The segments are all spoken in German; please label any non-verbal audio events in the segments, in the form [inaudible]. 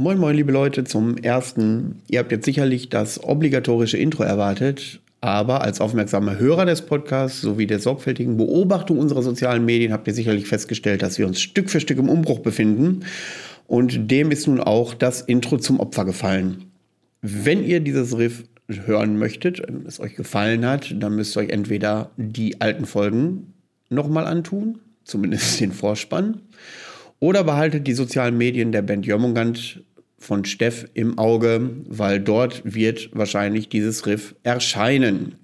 Moin, moin, liebe Leute, zum ersten. Ihr habt jetzt sicherlich das obligatorische Intro erwartet, aber als aufmerksamer Hörer des Podcasts sowie der sorgfältigen Beobachtung unserer sozialen Medien habt ihr sicherlich festgestellt, dass wir uns Stück für Stück im Umbruch befinden. Und dem ist nun auch das Intro zum Opfer gefallen. Wenn ihr dieses Riff hören möchtet, es euch gefallen hat, dann müsst ihr euch entweder die alten Folgen nochmal antun, zumindest den Vorspann, oder behaltet die sozialen Medien der Band Jörmungand von Steff im Auge, weil dort wird wahrscheinlich dieses Riff erscheinen.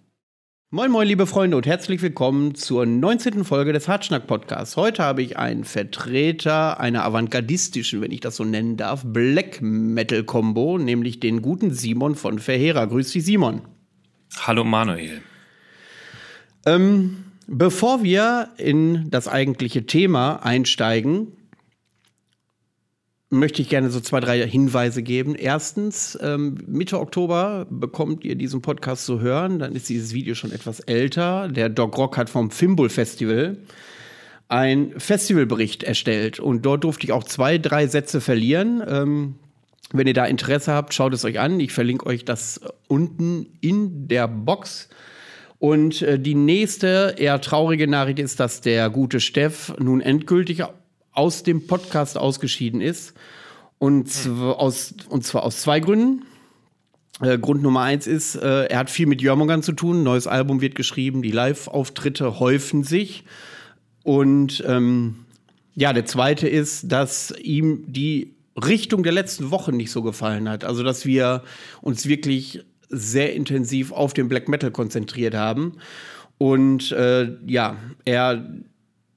Moin, moin, liebe Freunde und herzlich willkommen zur 19. Folge des Hartschnack Podcasts. Heute habe ich einen Vertreter einer avantgardistischen, wenn ich das so nennen darf, Black Metal Combo, nämlich den guten Simon von Verheera. Grüß dich, Simon. Hallo, Manuel. Ähm, bevor wir in das eigentliche Thema einsteigen, möchte ich gerne so zwei, drei Hinweise geben. Erstens, ähm, Mitte Oktober bekommt ihr diesen Podcast zu hören. Dann ist dieses Video schon etwas älter. Der Dog Rock hat vom Fimbul Festival einen Festivalbericht erstellt. Und dort durfte ich auch zwei, drei Sätze verlieren. Ähm, wenn ihr da Interesse habt, schaut es euch an. Ich verlinke euch das unten in der Box. Und äh, die nächste eher traurige Nachricht ist, dass der gute Steff nun endgültig aus dem Podcast ausgeschieden ist. Und, zwar aus, und zwar aus zwei Gründen. Äh, Grund Nummer eins ist, äh, er hat viel mit Jörmungern zu tun. Ein neues Album wird geschrieben, die Live-Auftritte häufen sich. Und ähm, ja, der zweite ist, dass ihm die Richtung der letzten Wochen nicht so gefallen hat. Also, dass wir uns wirklich sehr intensiv auf den Black Metal konzentriert haben. Und äh, ja, er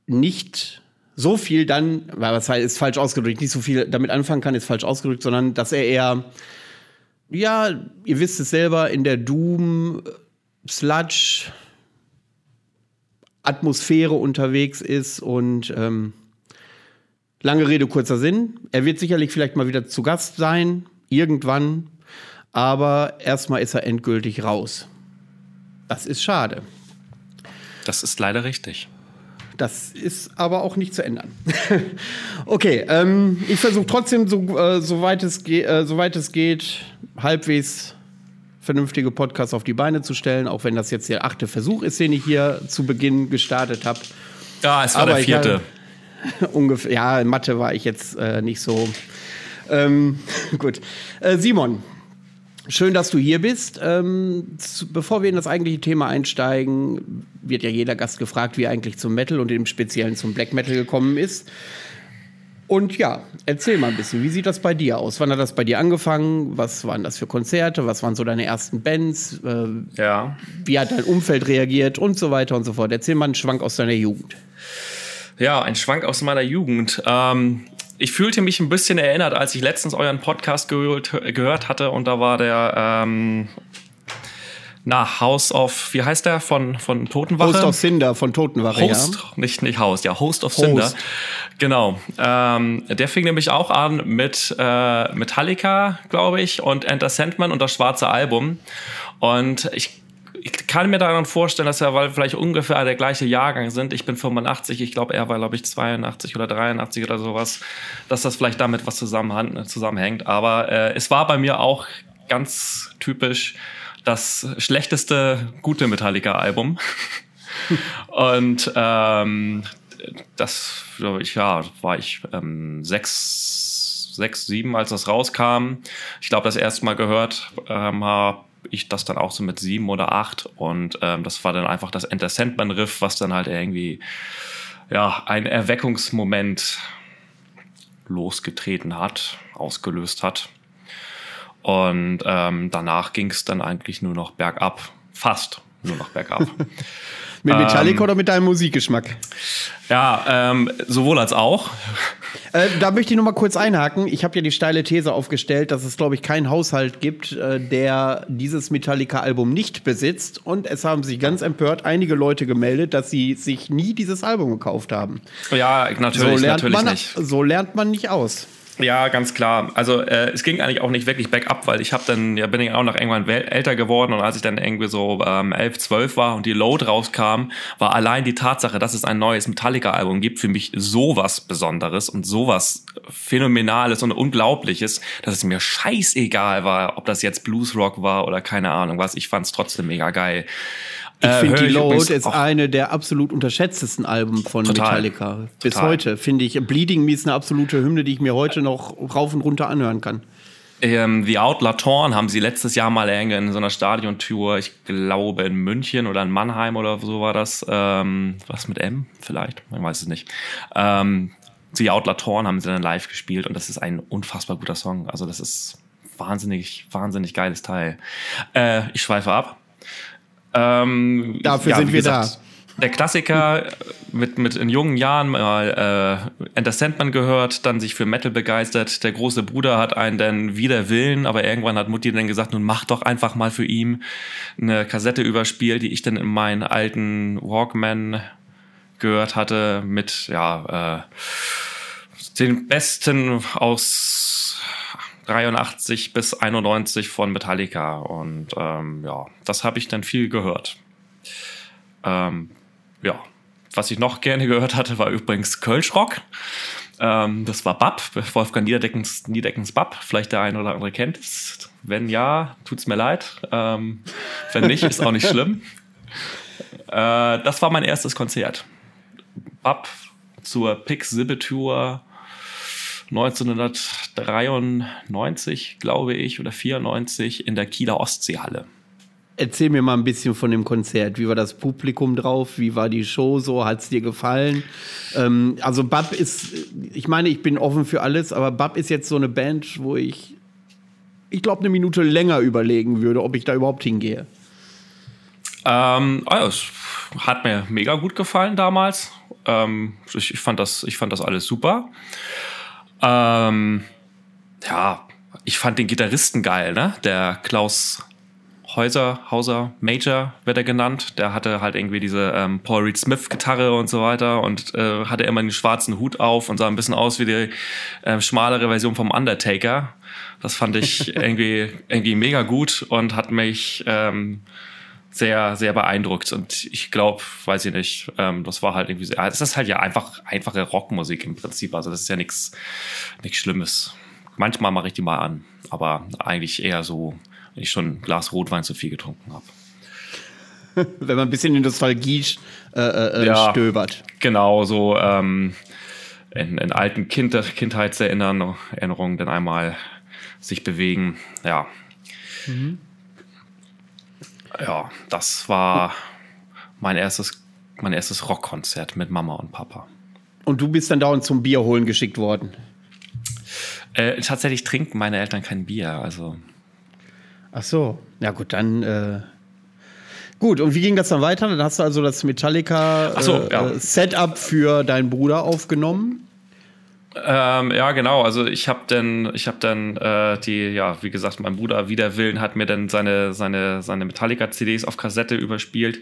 nicht so viel dann, was heißt, ist falsch ausgedrückt, nicht so viel damit anfangen kann, ist falsch ausgedrückt, sondern dass er eher, ja, ihr wisst es selber, in der Doom, Sludge, Atmosphäre unterwegs ist und ähm, lange Rede, kurzer Sinn. Er wird sicherlich vielleicht mal wieder zu Gast sein, irgendwann, aber erstmal ist er endgültig raus. Das ist schade. Das ist leider richtig. Das ist aber auch nicht zu ändern. [laughs] okay, ähm, ich versuche trotzdem, so, äh, soweit, es äh, soweit es geht, halbwegs vernünftige Podcasts auf die Beine zu stellen, auch wenn das jetzt der achte Versuch ist, den ich hier zu Beginn gestartet habe. Ja, es war aber der vierte. War, [laughs] ungefähr, ja, in Mathe war ich jetzt äh, nicht so. Ähm, [laughs] gut. Äh, Simon, Schön, dass du hier bist. Ähm, bevor wir in das eigentliche Thema einsteigen, wird ja jeder Gast gefragt, wie er eigentlich zum Metal und im Speziellen zum Black Metal gekommen ist. Und ja, erzähl mal ein bisschen, wie sieht das bei dir aus? Wann hat das bei dir angefangen? Was waren das für Konzerte? Was waren so deine ersten Bands? Äh, ja. Wie hat dein Umfeld reagiert und so weiter und so fort? Erzähl mal einen Schwank aus deiner Jugend. Ja, ein Schwank aus meiner Jugend. Ähm, ich fühlte mich ein bisschen erinnert, als ich letztens euren Podcast gehört, gehört hatte und da war der ähm, na, House of, wie heißt der, von, von Totenwache? Host of Cinder von Totenwache, Host, ja. nicht, nicht House, ja, Host of Host. Cinder. Genau. Ähm, der fing nämlich auch an mit äh, Metallica, glaube ich, und Enter Sandman und das schwarze Album. Und ich ich kann mir daran vorstellen, dass wir weil vielleicht ungefähr der gleiche Jahrgang sind. Ich bin 85, ich glaube, er war, glaube ich, 82 oder 83 oder sowas, dass das vielleicht damit was zusammenhängt. Aber äh, es war bei mir auch ganz typisch das schlechteste gute Metallica-Album. [laughs] Und ähm, das, ich, ja, war ich ähm, sechs, sechs, sieben, als das rauskam. Ich glaube, das erste Mal gehört ähm, habe ich das dann auch so mit sieben oder acht und ähm, das war dann einfach das Enter Sandman Riff, was dann halt irgendwie ja ein Erweckungsmoment losgetreten hat, ausgelöst hat. Und ähm, danach ging es dann eigentlich nur noch bergab, fast nur noch bergab. [laughs] mit Metallica ähm, oder mit deinem Musikgeschmack? Ja, ähm, sowohl als auch. Äh, da möchte ich noch mal kurz einhaken. Ich habe ja die steile These aufgestellt, dass es, glaube ich, keinen Haushalt gibt, äh, der dieses Metallica-Album nicht besitzt. Und es haben sich ganz empört einige Leute gemeldet, dass sie sich nie dieses Album gekauft haben. Ja, natürlich, so natürlich man, nicht. So lernt man nicht aus. Ja, ganz klar. Also äh, es ging eigentlich auch nicht wirklich bergab, weil ich habe dann, ja, bin ich auch noch irgendwann älter geworden und als ich dann irgendwie so ähm, 11, 12 war und die Load rauskam, war allein die Tatsache, dass es ein neues Metallica-Album gibt, für mich sowas Besonderes und sowas Phänomenales und Unglaubliches, dass es mir scheißegal war, ob das jetzt Bluesrock war oder keine Ahnung was. Ich fand es trotzdem mega geil. Ich äh, finde, die Load ist eine der absolut unterschätztesten Alben von total, Metallica. Bis total. heute finde ich. Bleeding Me ist eine absolute Hymne, die ich mir heute noch rauf und runter anhören kann. Ähm, The Outlaw Torn haben sie letztes Jahr mal in so einer Stadiontour, ich glaube in München oder in Mannheim oder so war das. Ähm, was mit M vielleicht? Man weiß es nicht. Ähm, The Outlaw Torn haben sie dann live gespielt und das ist ein unfassbar guter Song. Also das ist wahnsinnig, wahnsinnig geiles Teil. Äh, ich schweife ab. Ähm, Dafür ja, sind wir gesagt, da. Der Klassiker mit, mit in jungen Jahren mal äh, Enter Sandman gehört, dann sich für Metal begeistert. Der große Bruder hat einen dann wieder Willen, aber irgendwann hat Mutti dann gesagt, nun mach doch einfach mal für ihn eine Kassette überspielt, die ich dann in meinen alten Walkman gehört hatte mit ja äh, den besten aus 83 bis 91 von Metallica. Und ähm, ja, das habe ich dann viel gehört. Ähm, ja, was ich noch gerne gehört hatte, war übrigens Kölschrock. Ähm, das war Bab, Wolfgang Niedeckens, Niedeckens Bab. Vielleicht der eine oder andere kennt es. Wenn ja, tut's mir leid. Ähm, wenn nicht, ist auch nicht schlimm. [laughs] Äh, das war mein erstes Konzert. Bab zur Tour 1993, glaube ich, oder 94 in der Kieler Ostseehalle. Erzähl mir mal ein bisschen von dem Konzert. Wie war das Publikum drauf? Wie war die Show so? Hat es dir gefallen? Ähm, also Bab ist, ich meine, ich bin offen für alles, aber Bab ist jetzt so eine Band, wo ich, ich glaube, eine Minute länger überlegen würde, ob ich da überhaupt hingehe. Ähm, also es hat mir mega gut gefallen damals. Ähm, ich, ich, fand das, ich fand das alles super. Ähm, ja, ich fand den Gitarristen geil, ne? Der Klaus Häuser, Hauser Major wird er genannt. Der hatte halt irgendwie diese ähm, Paul Reed Smith Gitarre und so weiter und äh, hatte immer den schwarzen Hut auf und sah ein bisschen aus wie die äh, schmalere Version vom Undertaker. Das fand ich [laughs] irgendwie irgendwie mega gut und hat mich ähm, sehr, sehr beeindruckt. Und ich glaube, weiß ich nicht, ähm, das war halt irgendwie, sehr, es ist halt ja einfach einfache Rockmusik im Prinzip. Also das ist ja nichts nichts Schlimmes. Manchmal mache ich die mal an, aber eigentlich eher so, wenn ich schon ein Glas Rotwein zu viel getrunken habe. [laughs] wenn man ein bisschen in Nostalgie äh, äh, ja, stöbert. Genau, so ähm, in, in alten kind Kindheitserinnerungen dann einmal sich bewegen. Ja. Mhm ja, das war mein erstes, mein erstes Rockkonzert mit Mama und Papa. Und du bist dann dauernd zum Bier holen geschickt worden? Äh, tatsächlich trinken meine Eltern kein Bier, also. Ach so, ja gut, dann. Äh Gut, und wie ging das dann weiter? Dann hast du also das Metallica so, äh, ja. Setup für deinen Bruder aufgenommen. Ähm, ja, genau. Also ich habe dann, ich habe dann äh, die, ja, wie gesagt, mein Bruder wider Willen hat mir dann seine seine seine Metallica-CDs auf Kassette überspielt.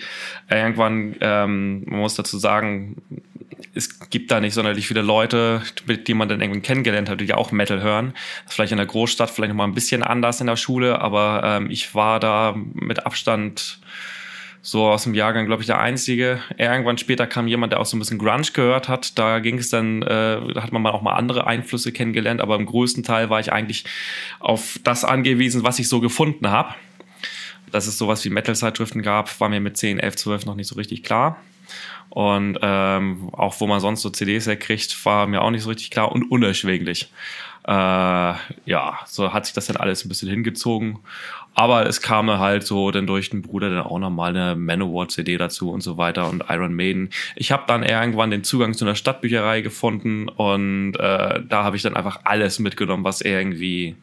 Irgendwann, ähm, man muss dazu sagen, es gibt da nicht sonderlich viele Leute, mit denen man dann irgendwie kennengelernt hat, die auch Metal hören. Vielleicht in der Großstadt vielleicht noch mal ein bisschen anders in der Schule, aber ähm, ich war da mit Abstand so aus dem Jahrgang, glaube ich, der einzige. Irgendwann später kam jemand, der auch so ein bisschen Grunge gehört hat. Da ging es dann, äh, da hat man mal auch mal andere Einflüsse kennengelernt, aber im größten Teil war ich eigentlich auf das angewiesen, was ich so gefunden habe. Dass es sowas wie Metal-Zeitschriften gab, war mir mit 10, 11, 12 noch nicht so richtig klar. Und ähm, auch wo man sonst so CDs herkriegt, war mir auch nicht so richtig klar und unerschwinglich. Äh, ja, so hat sich das dann alles ein bisschen hingezogen. Aber es kam halt so dann durch den Bruder dann auch nochmal eine Manowar-CD dazu und so weiter und Iron Maiden. Ich habe dann irgendwann den Zugang zu einer Stadtbücherei gefunden und äh, da habe ich dann einfach alles mitgenommen, was irgendwie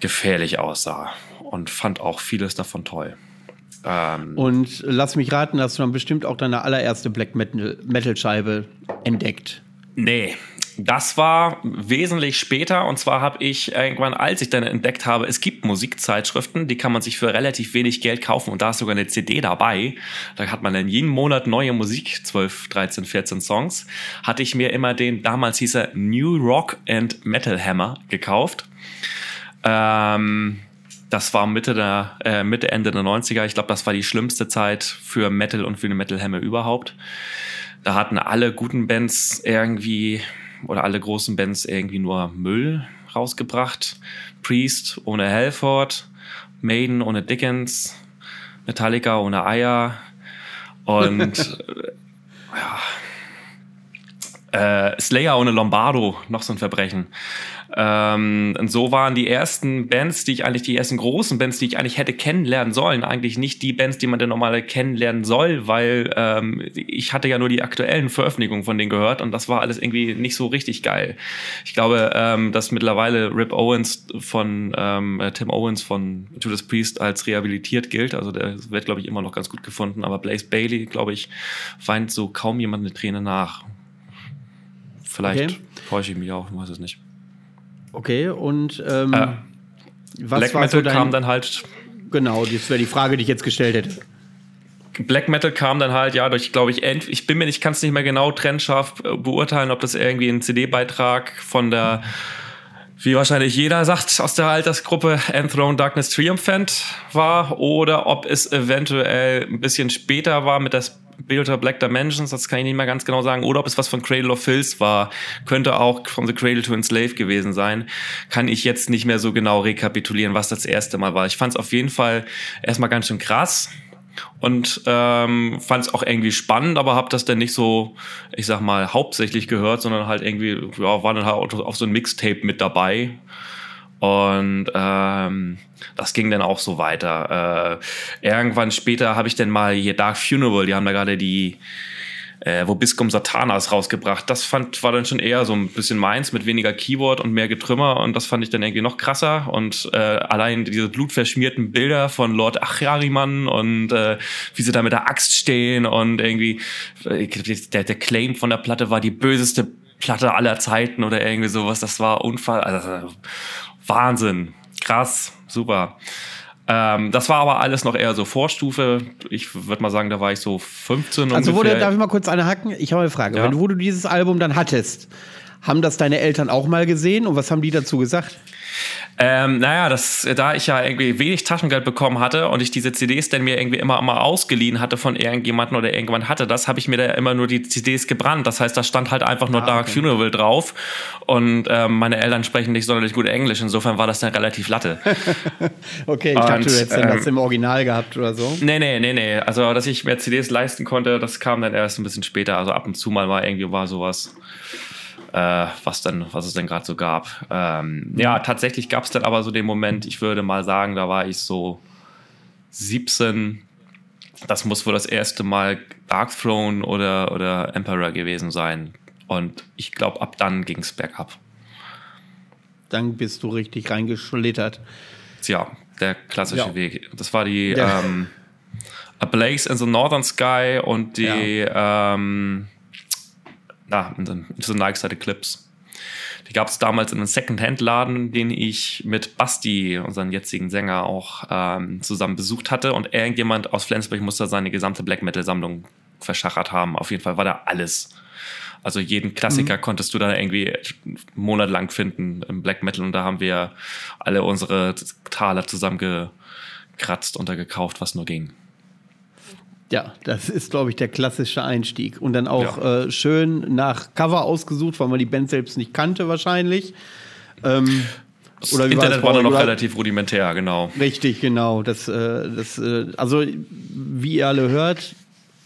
gefährlich aussah und fand auch vieles davon toll. Ähm, und lass mich raten, hast du dann bestimmt auch deine allererste Black Metal-Scheibe entdeckt. Nee, das war wesentlich später und zwar habe ich irgendwann, als ich dann entdeckt habe, es gibt Musikzeitschriften, die kann man sich für relativ wenig Geld kaufen und da ist sogar eine CD dabei. Da hat man dann jeden Monat neue Musik, 12, 13, 14 Songs. Hatte ich mir immer den, damals hieß er New Rock and Metal Hammer gekauft. Ähm, das war Mitte der äh, Mitte Ende der 90er. Ich glaube, das war die schlimmste Zeit für Metal und für eine Metal Hammer überhaupt. Da hatten alle guten Bands irgendwie oder alle großen Bands irgendwie nur Müll rausgebracht. Priest ohne Halford, Maiden ohne Dickens, Metallica ohne Eier und [laughs] ja, äh, Slayer ohne Lombardo, noch so ein Verbrechen. Ähm, und so waren die ersten Bands, die ich eigentlich, die ersten großen Bands, die ich eigentlich hätte kennenlernen sollen, eigentlich nicht die Bands, die man denn normal kennenlernen soll, weil ähm, ich hatte ja nur die aktuellen Veröffentlichungen von denen gehört und das war alles irgendwie nicht so richtig geil. Ich glaube, ähm, dass mittlerweile Rip Owens von ähm, äh, Tim Owens von Judas Priest als rehabilitiert gilt. Also der wird, glaube ich, immer noch ganz gut gefunden. Aber Blaze Bailey, glaube ich, weint so kaum jemand eine Träne nach. Vielleicht okay. täusche ich mich auch, ich weiß es nicht. Okay, und ähm, äh, was Black Metal so dein, kam dann halt. Genau, das wäre die Frage, die ich jetzt gestellt hätte. Black Metal kam dann halt, ja, durch, glaube ich, ich bin mir nicht, kann es nicht mehr genau trennscharf beurteilen, ob das irgendwie ein CD-Beitrag von der, wie wahrscheinlich jeder sagt aus der Altersgruppe, Enthroned Darkness Triumphant war oder ob es eventuell ein bisschen später war mit das Builder Black Dimensions, das kann ich nicht mehr ganz genau sagen, oder ob es was von Cradle of Filth war, könnte auch From the Cradle to Enslave gewesen sein, kann ich jetzt nicht mehr so genau rekapitulieren, was das erste Mal war. Ich fand es auf jeden Fall erstmal ganz schön krass und ähm, fand es auch irgendwie spannend, aber habe das dann nicht so, ich sag mal, hauptsächlich gehört, sondern halt irgendwie, ja, war dann halt auf so ein Mixtape mit dabei und ähm, das ging dann auch so weiter. Äh, irgendwann später habe ich dann mal hier Dark Funeral, die haben da gerade die äh, wo Biscum Satanas rausgebracht. Das fand, war dann schon eher so ein bisschen meins mit weniger Keyboard und mehr Getrümmer und das fand ich dann irgendwie noch krasser und äh, allein diese blutverschmierten Bilder von Lord Achariman und äh, wie sie da mit der Axt stehen und irgendwie äh, der, der Claim von der Platte war die böseste Platte aller Zeiten oder irgendwie sowas. Das war Unfall. Also, Wahnsinn, krass, super. Ähm, das war aber alles noch eher so Vorstufe. Ich würde mal sagen, da war ich so 15 Also wurde, darf ich mal kurz eine hacken? Ich habe eine Frage. Ja? Wenn wo du dieses Album dann hattest, haben das deine Eltern auch mal gesehen und was haben die dazu gesagt? Ähm, naja, das, da ich ja irgendwie wenig Taschengeld bekommen hatte und ich diese CDs dann mir irgendwie immer mal ausgeliehen hatte von irgendjemandem oder irgendwann hatte das, habe ich mir da immer nur die CDs gebrannt. Das heißt, da stand halt einfach nur ah, Dark okay. Funeral drauf und ähm, meine Eltern sprechen nicht sonderlich gut Englisch. Insofern war das dann relativ Latte. [laughs] okay, ich dachte, du hättest ähm, das im Original gehabt oder so. Nee, nee, nee, nee. Also, dass ich mir CDs leisten konnte, das kam dann erst ein bisschen später. Also ab und zu mal war irgendwie war sowas äh, was dann, was es denn gerade so gab. Ähm, ja, tatsächlich gab es dann aber so den Moment, ich würde mal sagen, da war ich so 17. Das muss wohl das erste Mal Dark Throne oder, oder Emperor gewesen sein. Und ich glaube, ab dann ging es bergab. Dann bist du richtig reingeschlittert. Tja, der klassische ja. Weg. Das war die ähm, A Blaze in the Northern Sky und die ja. ähm, ja, so Nike-Seite Clips. Die gab es damals in einem Second-Hand-Laden, den ich mit Basti, unseren jetzigen Sänger, auch ähm, zusammen besucht hatte. Und irgendjemand aus Flensburg musste seine gesamte Black Metal-Sammlung verschachert haben. Auf jeden Fall war da alles. Also jeden Klassiker mhm. konntest du da irgendwie monatelang finden im Black Metal. Und da haben wir alle unsere Taler zusammengekratzt und da gekauft, was nur ging. Ja, das ist, glaube ich, der klassische Einstieg. Und dann auch ja. äh, schön nach Cover ausgesucht, weil man die Band selbst nicht kannte wahrscheinlich. Ähm, das oder Internet war, da noch relativ rudimentär, genau. Richtig, genau. Das, äh, das, äh, also, wie ihr alle hört,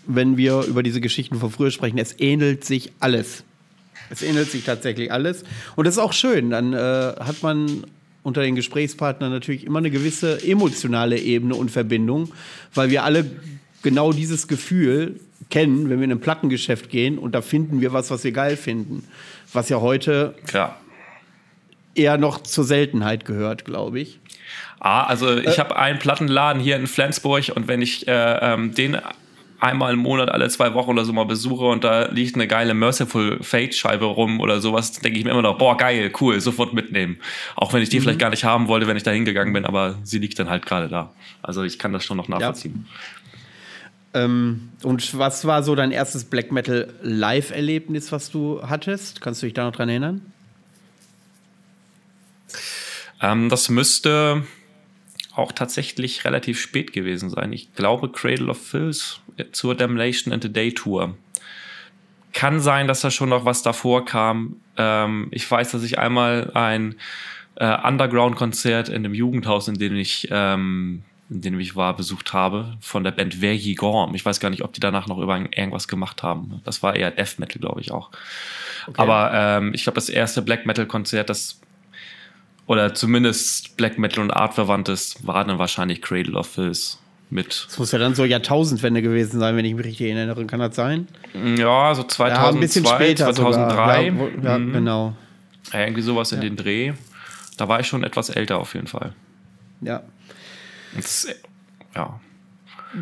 wenn wir über diese Geschichten von früher sprechen, es ähnelt sich alles. Es ähnelt sich tatsächlich alles. Und das ist auch schön. Dann äh, hat man unter den Gesprächspartnern natürlich immer eine gewisse emotionale Ebene und Verbindung, weil wir alle genau dieses Gefühl kennen, wenn wir in ein Plattengeschäft gehen und da finden wir was, was wir geil finden. Was ja heute Klar. eher noch zur Seltenheit gehört, glaube ich. Ah, also ich äh, habe einen Plattenladen hier in Flensburg und wenn ich äh, ähm, den einmal im Monat, alle zwei Wochen oder so mal besuche und da liegt eine geile Merciful Fate Scheibe rum oder sowas, denke ich mir immer noch, boah, geil, cool, sofort mitnehmen. Auch wenn ich die mhm. vielleicht gar nicht haben wollte, wenn ich da hingegangen bin, aber sie liegt dann halt gerade da. Also ich kann das schon noch nachvollziehen. Ja. Ähm, und was war so dein erstes Black Metal Live-Erlebnis, was du hattest? Kannst du dich da noch dran erinnern? Ähm, das müsste auch tatsächlich relativ spät gewesen sein. Ich glaube Cradle of Filth zur Damnation and the Day Tour. Kann sein, dass da schon noch was davor kam. Ähm, ich weiß, dass ich einmal ein äh, Underground-Konzert in dem Jugendhaus, in dem ich ähm, in dem ich war, besucht habe, von der Band Vergi Gorm. Ich weiß gar nicht, ob die danach noch über irgendwas gemacht haben. Das war eher Death Metal, glaube ich auch. Okay. Aber ähm, ich glaube, das erste Black Metal-Konzert, das oder zumindest Black Metal und Artverwandtes war dann wahrscheinlich Cradle of Filth mit. Das muss ja dann so Jahrtausendwende gewesen sein, wenn ich mich richtig erinnere. Kann das sein? Ja, so 2002, ja, ein bisschen später 2003. Ja, ja mhm. genau. Ja, irgendwie sowas in den Dreh. Da war ich schon etwas älter auf jeden Fall. Ja. Das, ja.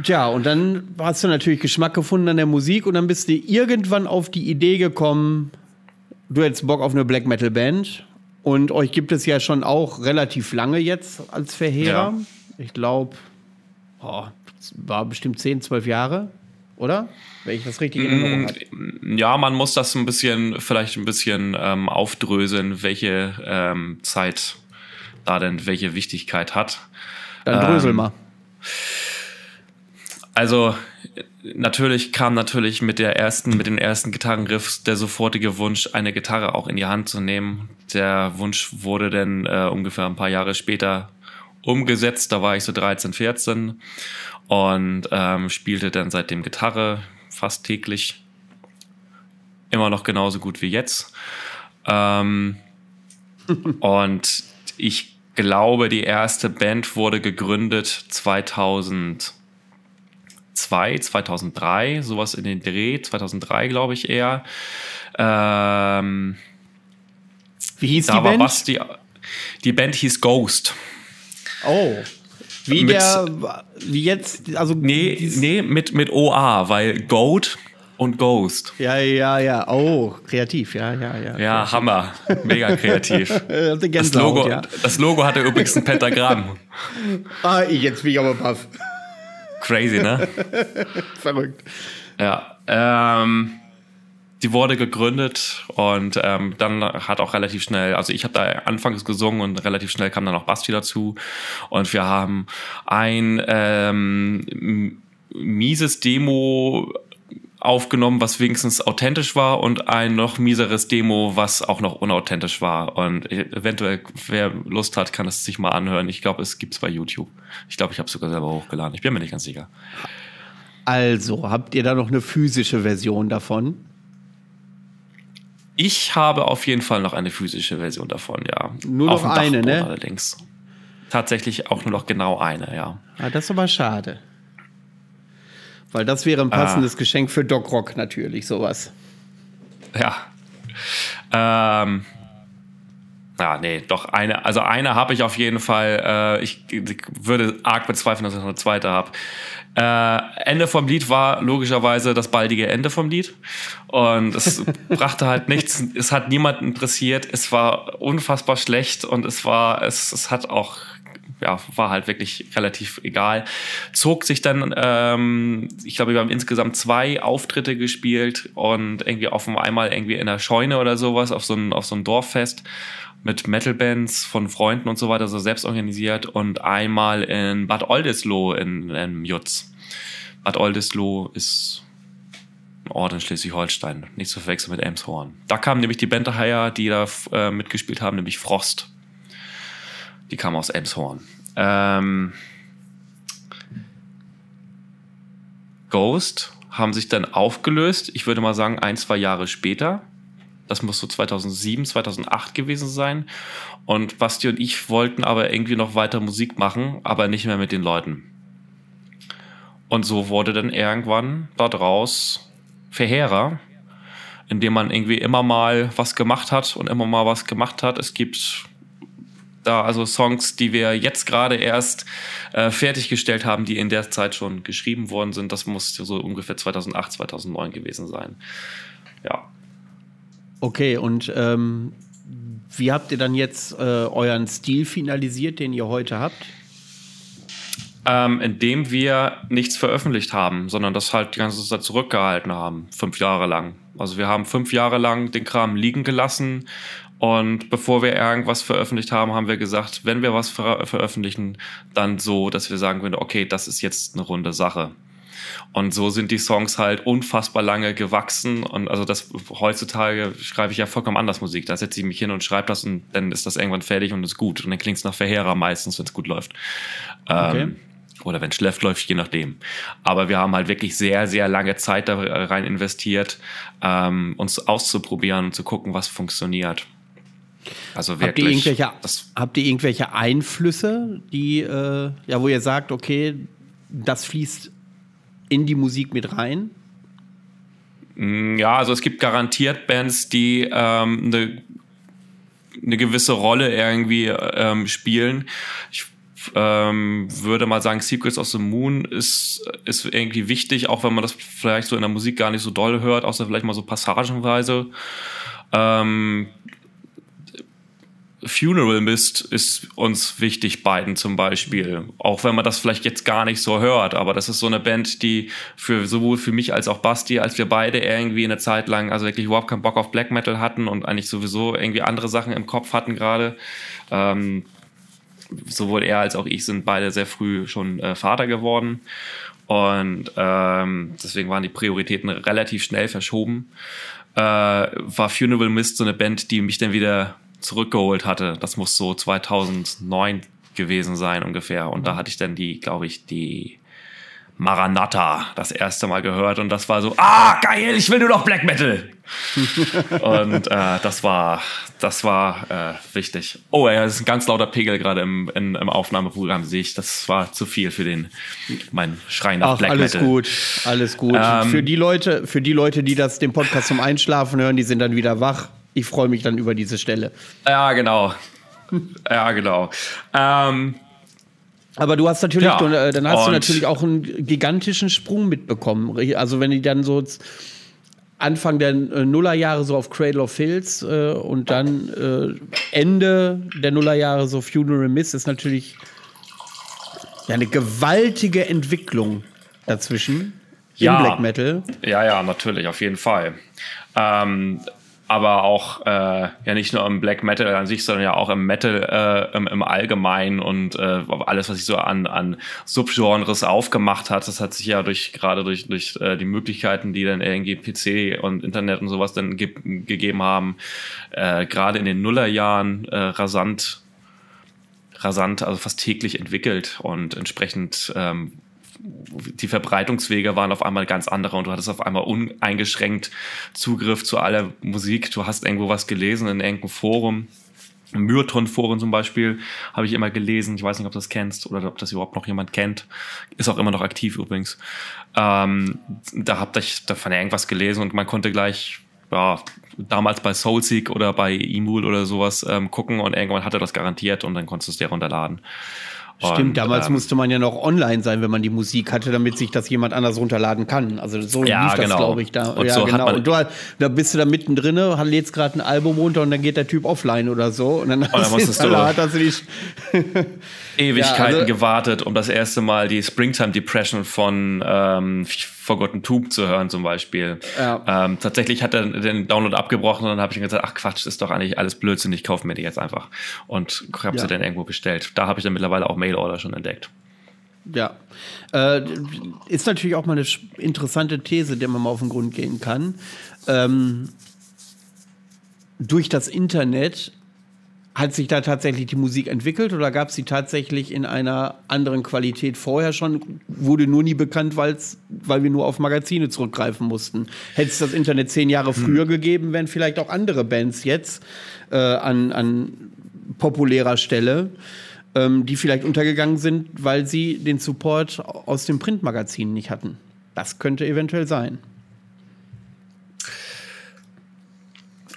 Tja, und dann hast du natürlich Geschmack gefunden an der Musik und dann bist du irgendwann auf die Idee gekommen, du hättest Bock auf eine Black Metal Band und euch gibt es ja schon auch relativ lange jetzt als Verheerer. Ja. Ich glaube, oh, war bestimmt 10, 12 Jahre, oder? Wenn ich das richtig in Erinnerung habe. Mm, ja, man muss das ein bisschen, vielleicht ein bisschen ähm, aufdröseln, welche ähm, Zeit da denn welche Wichtigkeit hat. Dann drösel ähm, mal. Also natürlich kam natürlich mit der ersten, mit den ersten Gitarrenriffs der sofortige Wunsch, eine Gitarre auch in die Hand zu nehmen. Der Wunsch wurde dann äh, ungefähr ein paar Jahre später umgesetzt. Da war ich so 13, 14 und ähm, spielte dann seitdem Gitarre fast täglich. Immer noch genauso gut wie jetzt. Ähm, [laughs] und ich glaube, die erste Band wurde gegründet 2000 2002, 2003, sowas in den Dreh, 2003 glaube ich eher. Ähm, Wie hieß die Band? Basti, die Band hieß Ghost. Oh. Wie mit, der, wie jetzt, also. Nee, nee, mit, mit OA, weil Goat und Ghost. Ja, ja, ja. Oh, kreativ, ja, ja, ja. Ja. Hammer. Mega kreativ. [laughs] das, Logo, ja. das Logo hatte übrigens ein Pentagramm. [laughs] ah, jetzt bin ich aber baff. Crazy, ne? [laughs] Verrückt. Ja. Ähm, die wurde gegründet und ähm, dann hat auch relativ schnell, also ich habe da anfangs gesungen und relativ schnell kam dann auch Basti dazu und wir haben ein ähm, mieses Demo aufgenommen, was wenigstens authentisch war und ein noch mieseres Demo, was auch noch unauthentisch war. Und eventuell, wer Lust hat, kann es sich mal anhören. Ich glaube, es gibt es bei YouTube. Ich glaube, ich habe es sogar selber hochgeladen. Ich bin mir nicht ganz sicher. Also, habt ihr da noch eine physische Version davon? Ich habe auf jeden Fall noch eine physische Version davon, ja. Nur noch eine, ne? Allerdings. Tatsächlich auch nur noch genau eine, ja. Ah, das ist aber schade. Weil das wäre ein ah. passendes ah. Geschenk für Doc Rock natürlich, sowas. Ja. Ähm. Ja, nee, doch eine, also eine habe ich auf jeden Fall. Äh, ich, ich, würde arg bezweifeln, dass ich noch eine zweite habe. Äh, Ende vom Lied war logischerweise das baldige Ende vom Lied. Und es [laughs] brachte halt nichts. Es hat niemanden interessiert. Es war unfassbar schlecht und es war, es, es hat auch ja, war halt wirklich relativ egal. Zog sich dann, ähm, ich glaube, wir haben insgesamt zwei Auftritte gespielt und irgendwie auf einmal irgendwie in der Scheune oder sowas, auf so ein, auf so ein Dorffest mit Metalbands von Freunden und so weiter, so selbst organisiert und einmal in Bad Oldesloe in, in Jutz. Bad Oldesloe ist ein Ort in Schleswig-Holstein, nicht zu verwechseln mit Elmshorn. Da kam nämlich die Band daher, die da äh, mitgespielt haben, nämlich Frost. Die kam aus Elmshorn. Ähm, Ghost haben sich dann aufgelöst. Ich würde mal sagen, ein, zwei Jahre später. Das muss so 2007, 2008 gewesen sein. Und Basti und ich wollten aber irgendwie noch weiter Musik machen, aber nicht mehr mit den Leuten. Und so wurde dann irgendwann daraus Verheerer, indem man irgendwie immer mal was gemacht hat und immer mal was gemacht hat. Es gibt da also Songs, die wir jetzt gerade erst äh, fertiggestellt haben, die in der Zeit schon geschrieben worden sind. Das muss so ungefähr 2008, 2009 gewesen sein. Ja. Okay, und ähm, wie habt ihr dann jetzt äh, euren Stil finalisiert, den ihr heute habt? Ähm, indem wir nichts veröffentlicht haben, sondern das halt die ganze Zeit zurückgehalten haben, fünf Jahre lang. Also wir haben fünf Jahre lang den Kram liegen gelassen und bevor wir irgendwas veröffentlicht haben, haben wir gesagt, wenn wir was ver veröffentlichen, dann so, dass wir sagen können, okay, das ist jetzt eine runde Sache. Und so sind die Songs halt unfassbar lange gewachsen. Und also das heutzutage schreibe ich ja vollkommen anders Musik. Da setze ich mich hin und schreibe das und dann ist das irgendwann fertig und ist gut. Und dann klingt es nach Verheerer meistens, wenn es gut läuft. Okay. Ähm, oder wenn es schlecht läuft, je nachdem. Aber wir haben halt wirklich sehr, sehr lange Zeit da rein investiert, ähm, uns auszuprobieren und zu gucken, was funktioniert. Also wirklich. Habt ihr irgendwelche, habt ihr irgendwelche Einflüsse, die, äh, ja, wo ihr sagt, okay, das fließt in die Musik mit rein? Mm, ja, also es gibt garantiert Bands, die ähm, eine, eine gewisse Rolle irgendwie ähm, spielen. Ich ähm, würde mal sagen, Secrets of the Moon ist, ist irgendwie wichtig, auch wenn man das vielleicht so in der Musik gar nicht so doll hört, außer vielleicht mal so passagenweise. Ähm, Funeral Mist ist uns wichtig, beiden zum Beispiel. Auch wenn man das vielleicht jetzt gar nicht so hört, aber das ist so eine Band, die für sowohl für mich als auch Basti, als wir beide irgendwie eine Zeit lang also wirklich überhaupt keinen Bock auf Black Metal hatten und eigentlich sowieso irgendwie andere Sachen im Kopf hatten gerade. Ähm, sowohl er als auch ich sind beide sehr früh schon äh, Vater geworden. Und ähm, deswegen waren die Prioritäten relativ schnell verschoben. Äh, war Funeral Mist so eine Band, die mich dann wieder zurückgeholt hatte. Das muss so 2009 gewesen sein ungefähr. Und da hatte ich dann die, glaube ich, die Maranatha das erste Mal gehört und das war so, ah, geil, ich will nur noch Black Metal. [laughs] und äh, das war, das war äh, wichtig. Oh, ja, das ist ein ganz lauter Pegel gerade im, im, im Aufnahmeprogramm, sehe ich. Das war zu viel für den, mein Schrei nach Ach, Black alles Metal. gut, alles gut. Ähm, für die Leute, für die Leute, die das den Podcast zum Einschlafen hören, die sind dann wieder wach ich freue mich dann über diese Stelle. Ja, genau. ja, genau. Ähm, aber du hast natürlich, ja, äh, dann hast du natürlich auch einen gigantischen Sprung mitbekommen. Also wenn die dann so Anfang der äh, Nullerjahre so auf Cradle of Filth äh, und dann äh, Ende der Nullerjahre so Funeral Miss ist natürlich ja, eine gewaltige Entwicklung dazwischen ja, im Black Metal. Ja, ja, natürlich, auf jeden Fall. Ähm, aber auch äh, ja nicht nur im Black Metal an sich, sondern ja auch im Metal äh, im, im Allgemeinen und äh, alles, was sich so an, an Subgenres aufgemacht hat, das hat sich ja durch gerade durch, durch äh, die Möglichkeiten, die dann irgendwie PC und Internet und sowas dann ge gegeben haben, äh, gerade in den Nullerjahren äh, rasant rasant, also fast täglich entwickelt und entsprechend ähm, die Verbreitungswege waren auf einmal ganz andere und du hattest auf einmal uneingeschränkt Zugriff zu aller Musik. Du hast irgendwo was gelesen in irgendeinem Forum. Myrton-Foren zum Beispiel habe ich immer gelesen. Ich weiß nicht, ob du das kennst oder ob das überhaupt noch jemand kennt. Ist auch immer noch aktiv übrigens. Ähm, da habe ich davon irgendwas gelesen und man konnte gleich ja, damals bei Soulseek oder bei Emul oder sowas ähm, gucken und irgendwann hatte das garantiert und dann konntest du es dir runterladen. Stimmt, und, damals ähm, musste man ja noch online sein, wenn man die Musik hatte, damit sich das jemand anders runterladen kann. Also so ja, lief das, genau. glaube ich, da. Und ja, so genau. Und du, da bist du da mittendrin, lädst gerade ein Album runter und dann geht der Typ offline oder so. Und dann, und dann du, hast du [laughs] die [laughs] Ewigkeiten ja, also, gewartet, um das erste Mal die Springtime Depression von ähm, Forgotten Tube zu hören zum Beispiel. Ja. Ähm, tatsächlich hat er den Download abgebrochen und dann habe ich gesagt, ach Quatsch, ist doch eigentlich alles Blödsinn, ich kaufe mir die jetzt einfach. Und habe ja. sie dann irgendwo bestellt. Da habe ich dann mittlerweile auch Mail-Order schon entdeckt. Ja. Äh, ist natürlich auch mal eine interessante These, der man mal auf den Grund gehen kann. Ähm, durch das Internet hat sich da tatsächlich die Musik entwickelt oder gab es sie tatsächlich in einer anderen Qualität vorher schon? Wurde nur nie bekannt, weil's, weil wir nur auf Magazine zurückgreifen mussten. Hätte es das Internet zehn Jahre hm. früher hm. gegeben, wären vielleicht auch andere Bands jetzt äh, an, an populärer Stelle, ähm, die vielleicht untergegangen sind, weil sie den Support aus den Printmagazinen nicht hatten. Das könnte eventuell sein.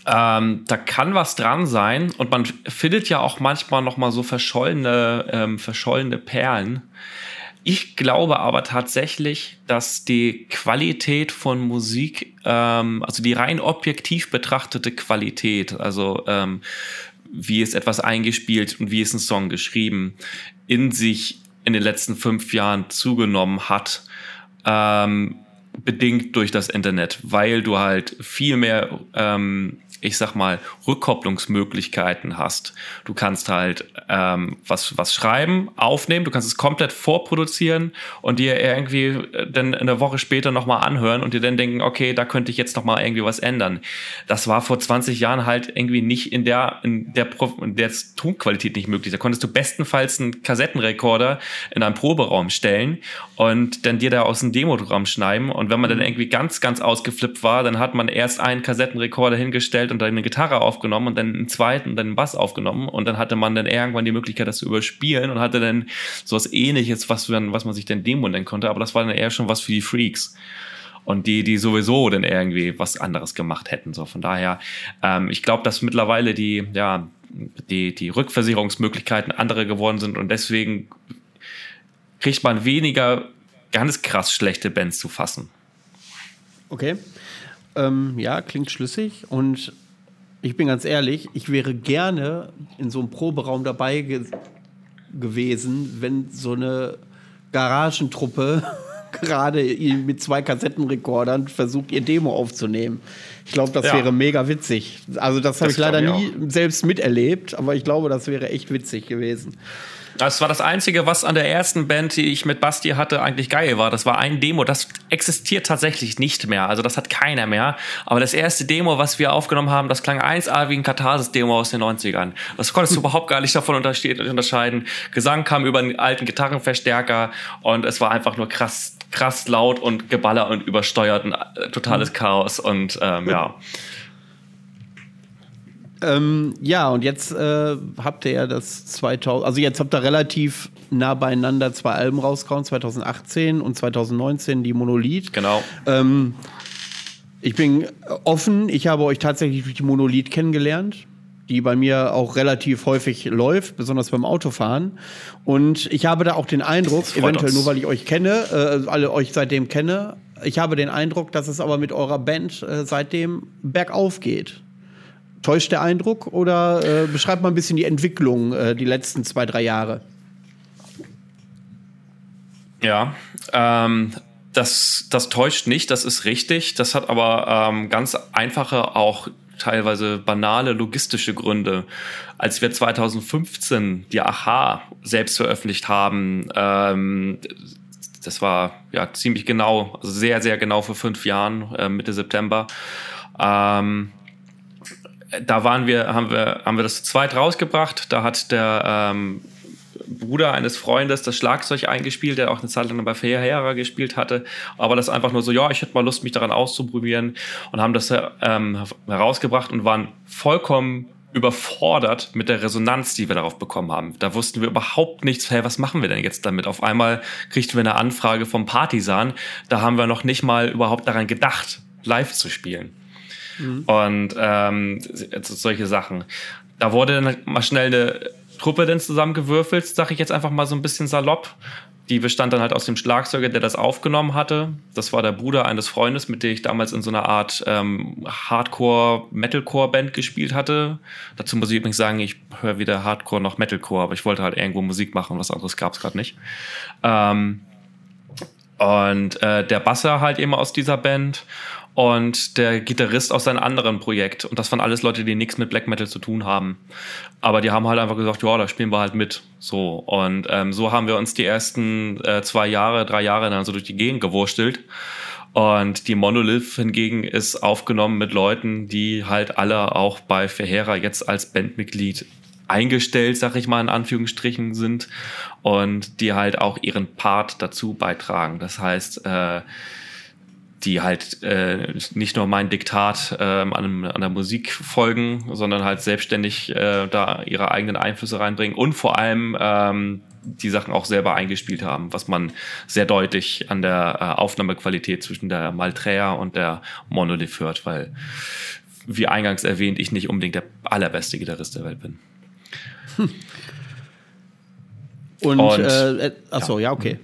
Ähm, da kann was dran sein und man findet ja auch manchmal noch mal so verschollene, ähm, verschollene Perlen. Ich glaube aber tatsächlich, dass die Qualität von Musik, ähm, also die rein objektiv betrachtete Qualität, also ähm, wie ist etwas eingespielt und wie ist ein Song geschrieben, in sich in den letzten fünf Jahren zugenommen hat. Ähm, bedingt durch das Internet, weil du halt viel mehr ähm, ich sag mal, Rückkopplungsmöglichkeiten hast. Du kannst halt ähm, was, was schreiben, aufnehmen, du kannst es komplett vorproduzieren und dir irgendwie äh, dann eine Woche später nochmal anhören und dir dann denken, okay, da könnte ich jetzt nochmal irgendwie was ändern. Das war vor 20 Jahren halt irgendwie nicht in der, in der, in der Tonqualität nicht möglich. Da konntest du bestenfalls einen Kassettenrekorder in einen Proberaum stellen und dann dir da aus dem Demogramm schneiden und wenn man dann irgendwie ganz, ganz ausgeflippt war, dann hat man erst einen Kassettenrekorder hingestellt gestellt und dann eine Gitarre aufgenommen und dann einen zweiten und dann einen Bass aufgenommen und dann hatte man dann irgendwann die Möglichkeit, das zu überspielen und hatte dann sowas ähnliches, was, was man sich dann Demo nennen konnte, aber das war dann eher schon was für die Freaks und die, die sowieso dann irgendwie was anderes gemacht hätten. So von daher, ähm, ich glaube, dass mittlerweile die, ja, die, die Rückversicherungsmöglichkeiten andere geworden sind und deswegen kriegt man weniger ganz krass schlechte Bands zu fassen. Okay. Ähm, ja, klingt schlüssig. Und ich bin ganz ehrlich, ich wäre gerne in so einem Proberaum dabei ge gewesen, wenn so eine Garagentruppe [laughs] gerade mit zwei Kassettenrekordern versucht, ihr Demo aufzunehmen. Ich glaube, das ja. wäre mega witzig. Also das habe ich leider nie selbst miterlebt, aber ich glaube, das wäre echt witzig gewesen. Das war das Einzige, was an der ersten Band, die ich mit Basti hatte, eigentlich geil war. Das war ein Demo, das existiert tatsächlich nicht mehr. Also das hat keiner mehr. Aber das erste Demo, was wir aufgenommen haben, das klang 1A wie ein Katharsis-Demo aus den 90ern. Das konntest du [laughs] überhaupt gar nicht davon unterscheiden. Gesang kam über einen alten Gitarrenverstärker und es war einfach nur krass, krass laut und Geballer und übersteuert und äh, totales mhm. Chaos und ähm, ja. [laughs] Ähm, ja, und jetzt äh, habt ihr ja das 2000, also jetzt habt ihr relativ nah beieinander zwei Alben rausgehauen, 2018 und 2019 die Monolith. Genau. Ähm, ich bin offen, ich habe euch tatsächlich durch die Monolith kennengelernt, die bei mir auch relativ häufig läuft, besonders beim Autofahren. Und ich habe da auch den Eindruck, eventuell uns. nur weil ich euch kenne, äh, alle euch seitdem kenne, ich habe den Eindruck, dass es aber mit eurer Band äh, seitdem bergauf geht. Täuscht der Eindruck oder äh, beschreibt mal ein bisschen die Entwicklung äh, die letzten zwei, drei Jahre? Ja, ähm, das, das täuscht nicht, das ist richtig. Das hat aber ähm, ganz einfache, auch teilweise banale logistische Gründe. Als wir 2015 die Aha selbst veröffentlicht haben, ähm, das war ja ziemlich genau, also sehr, sehr genau vor fünf Jahren, äh, Mitte September. Ähm, da waren wir, haben wir, haben wir das zu zweit rausgebracht. Da hat der ähm, Bruder eines Freundes das Schlagzeug eingespielt, der auch eine Zeit lang bei Fairhera gespielt hatte. Aber das einfach nur so, ja, ich hätte mal Lust, mich daran auszuprobieren und haben das ähm, herausgebracht und waren vollkommen überfordert mit der Resonanz, die wir darauf bekommen haben. Da wussten wir überhaupt nichts, hey, was machen wir denn jetzt damit? Auf einmal kriegten wir eine Anfrage vom Partisan, da haben wir noch nicht mal überhaupt daran gedacht, live zu spielen. Mhm. Und ähm, solche Sachen. Da wurde dann mal schnell eine Truppe dann zusammengewürfelt, sag ich jetzt einfach mal so ein bisschen salopp. Die bestand dann halt aus dem Schlagzeuger, der das aufgenommen hatte. Das war der Bruder eines Freundes, mit dem ich damals in so einer Art ähm, Hardcore-Metalcore-Band gespielt hatte. Dazu muss ich übrigens sagen, ich höre weder Hardcore noch Metalcore, aber ich wollte halt irgendwo Musik machen, was anderes gab es gerade nicht. Ähm, und äh, der Basser halt eben aus dieser Band und der Gitarrist aus seinem anderen Projekt. Und das waren alles Leute, die nichts mit Black Metal zu tun haben. Aber die haben halt einfach gesagt, ja, da spielen wir halt mit. So. Und ähm, so haben wir uns die ersten äh, zwei Jahre, drei Jahre dann so durch die Gegend gewurstelt. Und die Monolith hingegen ist aufgenommen mit Leuten, die halt alle auch bei Verheera jetzt als Bandmitglied eingestellt, sag ich mal in Anführungsstrichen sind und die halt auch ihren Part dazu beitragen. Das heißt, äh, die halt äh, nicht nur mein Diktat äh, an, an der Musik folgen, sondern halt selbstständig äh, da ihre eigenen Einflüsse reinbringen und vor allem ähm, die Sachen auch selber eingespielt haben, was man sehr deutlich an der äh, Aufnahmequalität zwischen der Malträer und der Monolith hört, weil wie eingangs erwähnt, ich nicht unbedingt der allerbeste Gitarrist der Welt bin. Hm. Und, und äh, achso, ja, ja okay.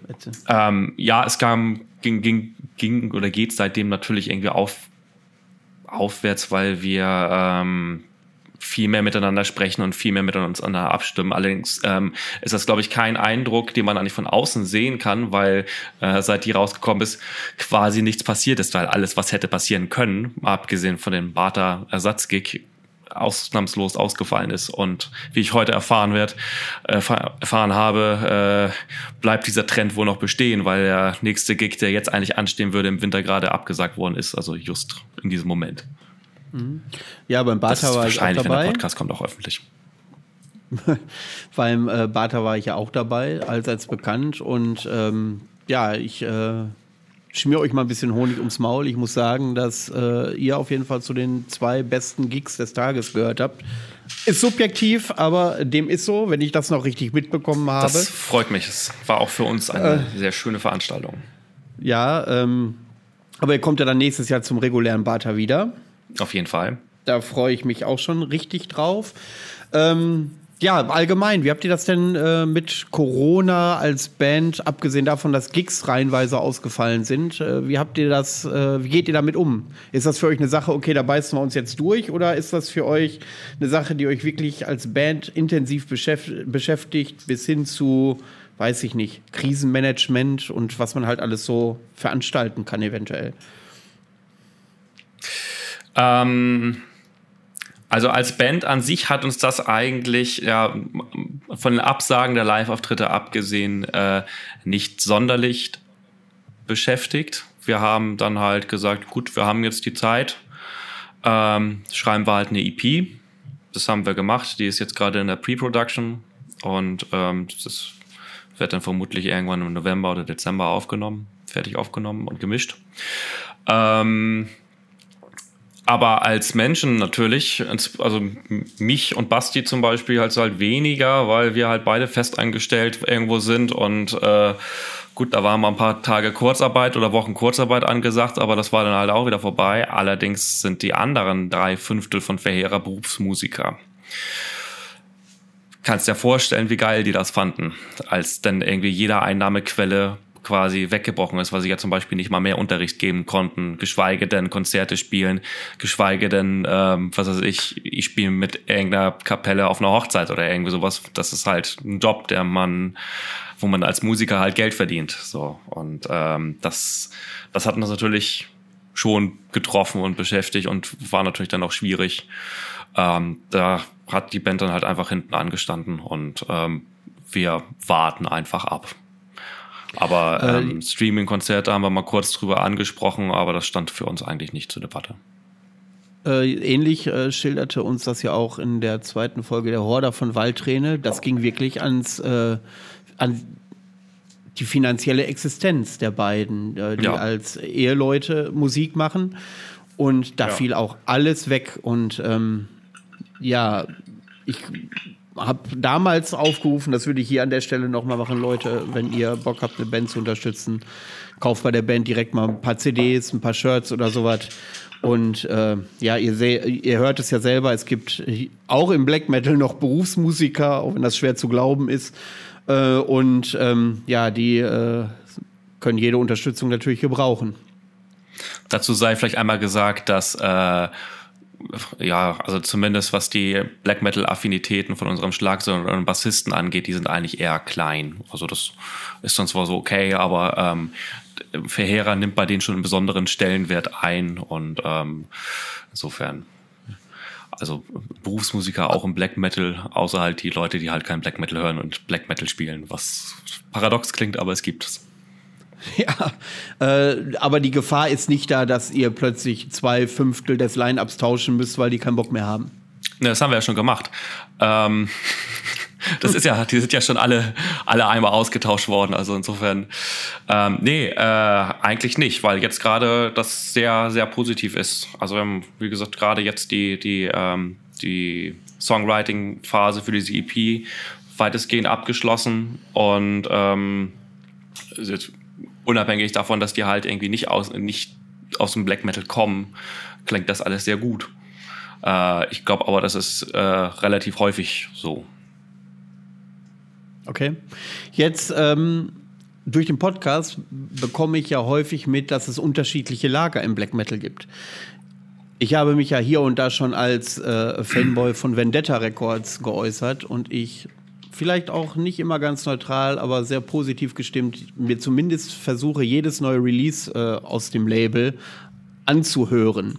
Ähm, ja, es kam, ging, ging, ging oder geht seitdem natürlich irgendwie auf, aufwärts, weil wir ähm, viel mehr miteinander sprechen und viel mehr miteinander abstimmen. Allerdings ähm, ist das, glaube ich, kein Eindruck, den man eigentlich von außen sehen kann, weil äh, seit die rausgekommen ist, quasi nichts passiert ist, weil alles, was hätte passieren können, abgesehen von dem Barter-Ersatzgig, ausnahmslos ausgefallen ist. Und wie ich heute erfahren werde, äh, erfahren habe, äh, bleibt dieser Trend wohl noch bestehen, weil der nächste Gig, der jetzt eigentlich anstehen würde, im Winter gerade abgesagt worden ist. Also just in diesem Moment. Mhm. Ja, beim Bata war ich auch dabei. Wenn der Podcast kommt auch öffentlich. [laughs] beim äh, Bata war ich ja auch dabei, allseits bekannt. Und ähm, ja, ich äh, schmier euch mal ein bisschen Honig ums Maul. Ich muss sagen, dass äh, ihr auf jeden Fall zu den zwei besten Gigs des Tages gehört habt. Ist subjektiv, aber dem ist so, wenn ich das noch richtig mitbekommen habe. Das freut mich. Es war auch für uns eine äh, sehr schöne Veranstaltung. Ja, ähm, aber ihr kommt ja dann nächstes Jahr zum regulären Bata wieder. Auf jeden Fall. Da freue ich mich auch schon richtig drauf. Ähm, ja, allgemein, wie habt ihr das denn äh, mit Corona als Band, abgesehen davon, dass Gigs reihenweise ausgefallen sind, äh, wie habt ihr das, äh, wie geht ihr damit um? Ist das für euch eine Sache, okay, da beißen wir uns jetzt durch, oder ist das für euch eine Sache, die euch wirklich als Band intensiv beschäftigt, bis hin zu, weiß ich nicht, Krisenmanagement und was man halt alles so veranstalten kann eventuell? Ähm also als Band an sich hat uns das eigentlich ja von den Absagen der Live-Auftritte abgesehen äh, nicht sonderlich beschäftigt. Wir haben dann halt gesagt, gut, wir haben jetzt die Zeit, ähm, schreiben wir halt eine EP. Das haben wir gemacht. Die ist jetzt gerade in der Pre-Production und ähm, das wird dann vermutlich irgendwann im November oder Dezember aufgenommen, fertig aufgenommen und gemischt. Ähm, aber als Menschen natürlich, also mich und Basti zum Beispiel halt, halt weniger, weil wir halt beide festeingestellt irgendwo sind und äh, gut, da waren mal ein paar Tage Kurzarbeit oder Wochen Kurzarbeit angesagt, aber das war dann halt auch wieder vorbei. Allerdings sind die anderen drei Fünftel von Verheerer Berufsmusiker. Kannst dir vorstellen, wie geil die das fanden, als dann irgendwie jeder Einnahmequelle quasi weggebrochen ist, weil sie ja zum Beispiel nicht mal mehr Unterricht geben konnten, geschweige denn Konzerte spielen, geschweige denn, ähm, was weiß ich, ich spiele mit irgendeiner Kapelle auf einer Hochzeit oder irgendwie sowas. Das ist halt ein Job, der man, wo man als Musiker halt Geld verdient. So und ähm, das, das hat uns natürlich schon getroffen und beschäftigt und war natürlich dann auch schwierig. Ähm, da hat die Band dann halt einfach hinten angestanden und ähm, wir warten einfach ab. Aber äh, ähm, Streaming-Konzerte haben wir mal kurz drüber angesprochen, aber das stand für uns eigentlich nicht zur Debatte. Äh, ähnlich äh, schilderte uns das ja auch in der zweiten Folge der Horder von Waldträne. Das ging wirklich ans, äh, an die finanzielle Existenz der beiden, äh, die ja. als Eheleute Musik machen. Und da ja. fiel auch alles weg. Und ähm, ja, ich habe damals aufgerufen, das würde ich hier an der Stelle nochmal machen, Leute, wenn ihr Bock habt, eine Band zu unterstützen, kauft bei der Band direkt mal ein paar CDs, ein paar Shirts oder sowas. Und äh, ja, ihr, ihr hört es ja selber, es gibt auch im Black Metal noch Berufsmusiker, auch wenn das schwer zu glauben ist. Äh, und ähm, ja, die äh, können jede Unterstützung natürlich gebrauchen. Dazu sei vielleicht einmal gesagt, dass äh, ja, also zumindest was die Black Metal-Affinitäten von unserem Schlagzeug und Bassisten angeht, die sind eigentlich eher klein. Also das ist dann zwar so okay, aber ähm, Verheerer nimmt bei denen schon einen besonderen Stellenwert ein und ähm, insofern also Berufsmusiker auch im Black Metal, außer halt die Leute, die halt kein Black Metal hören und Black Metal spielen, was paradox klingt, aber es gibt es. [laughs] Ja, äh, aber die Gefahr ist nicht da, dass ihr plötzlich zwei Fünftel des Line-Ups tauschen müsst, weil die keinen Bock mehr haben. Ne, das haben wir ja schon gemacht. Ähm, [laughs] das ist ja, die sind ja schon alle, alle einmal ausgetauscht worden. Also insofern, ähm, nee, äh, eigentlich nicht, weil jetzt gerade das sehr, sehr positiv ist. Also wir haben, wie gesagt, gerade jetzt die, die, ähm, die Songwriting-Phase für diese EP weitestgehend abgeschlossen und ähm, unabhängig davon, dass die halt irgendwie nicht aus, nicht aus dem Black Metal kommen, klingt das alles sehr gut. Äh, ich glaube aber, das ist äh, relativ häufig so. Okay. Jetzt ähm, durch den Podcast bekomme ich ja häufig mit, dass es unterschiedliche Lager im Black Metal gibt. Ich habe mich ja hier und da schon als äh, Fanboy von Vendetta Records geäußert und ich vielleicht auch nicht immer ganz neutral, aber sehr positiv gestimmt, mir zumindest versuche, jedes neue Release äh, aus dem Label anzuhören.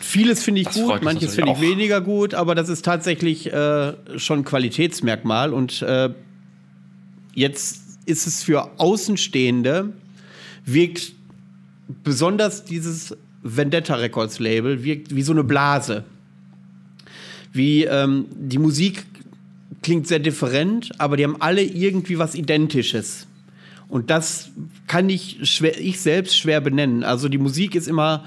Vieles finde ich das gut, manches finde ich weniger gut, aber das ist tatsächlich äh, schon Qualitätsmerkmal. Und äh, jetzt ist es für Außenstehende, wirkt besonders dieses Vendetta Records Label, wirkt wie so eine Blase. Wie ähm, die Musik klingt sehr different, aber die haben alle irgendwie was Identisches. Und das kann ich, schwer, ich selbst schwer benennen. Also die Musik ist immer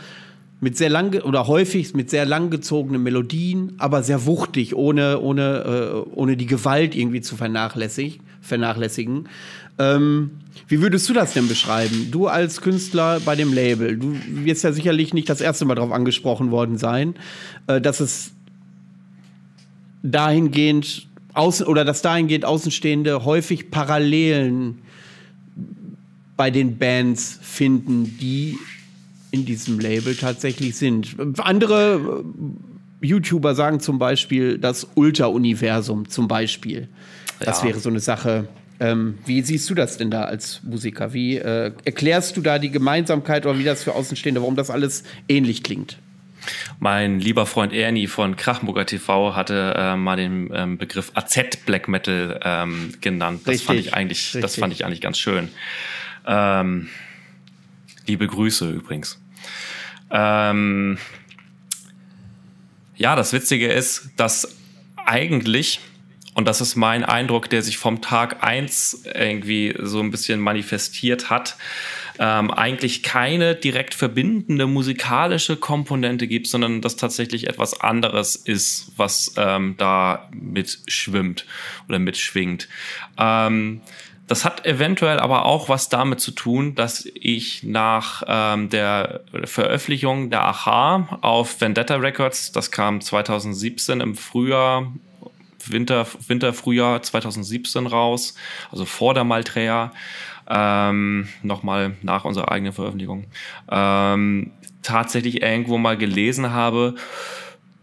mit sehr lang oder häufig mit sehr langgezogenen Melodien, aber sehr wuchtig, ohne, ohne, äh, ohne die Gewalt irgendwie zu vernachlässigen. vernachlässigen. Ähm, wie würdest du das denn beschreiben? Du als Künstler bei dem Label, du wirst ja sicherlich nicht das erste Mal darauf angesprochen worden sein, äh, dass es dahingehend außen oder dass dahingehend Außenstehende häufig Parallelen bei den Bands finden, die in diesem Label tatsächlich sind. Andere äh, YouTuber sagen zum Beispiel das Ultra-Universum zum Beispiel. Das ja. wäre so eine Sache. Ähm, wie siehst du das denn da als Musiker? Wie äh, erklärst du da die Gemeinsamkeit oder wie das für Außenstehende, warum das alles ähnlich klingt? Mein lieber Freund Ernie von Krachburger TV hatte äh, mal den ähm, Begriff AZ Black Metal ähm, genannt. Das richtig, fand ich eigentlich, richtig. das fand ich eigentlich ganz schön. Ähm, liebe Grüße übrigens. Ähm, ja, das Witzige ist, dass eigentlich, und das ist mein Eindruck, der sich vom Tag eins irgendwie so ein bisschen manifestiert hat, ähm, eigentlich keine direkt verbindende musikalische Komponente gibt, sondern das tatsächlich etwas anderes ist, was ähm, da mitschwimmt oder mitschwingt. Ähm, das hat eventuell aber auch was damit zu tun, dass ich nach ähm, der Veröffentlichung der Aha auf Vendetta Records, das kam 2017 im Frühjahr, Winter, Winter, Frühjahr 2017 raus, also vor der Maltrea, ähm, nochmal nach unserer eigenen Veröffentlichung, ähm, tatsächlich irgendwo mal gelesen habe,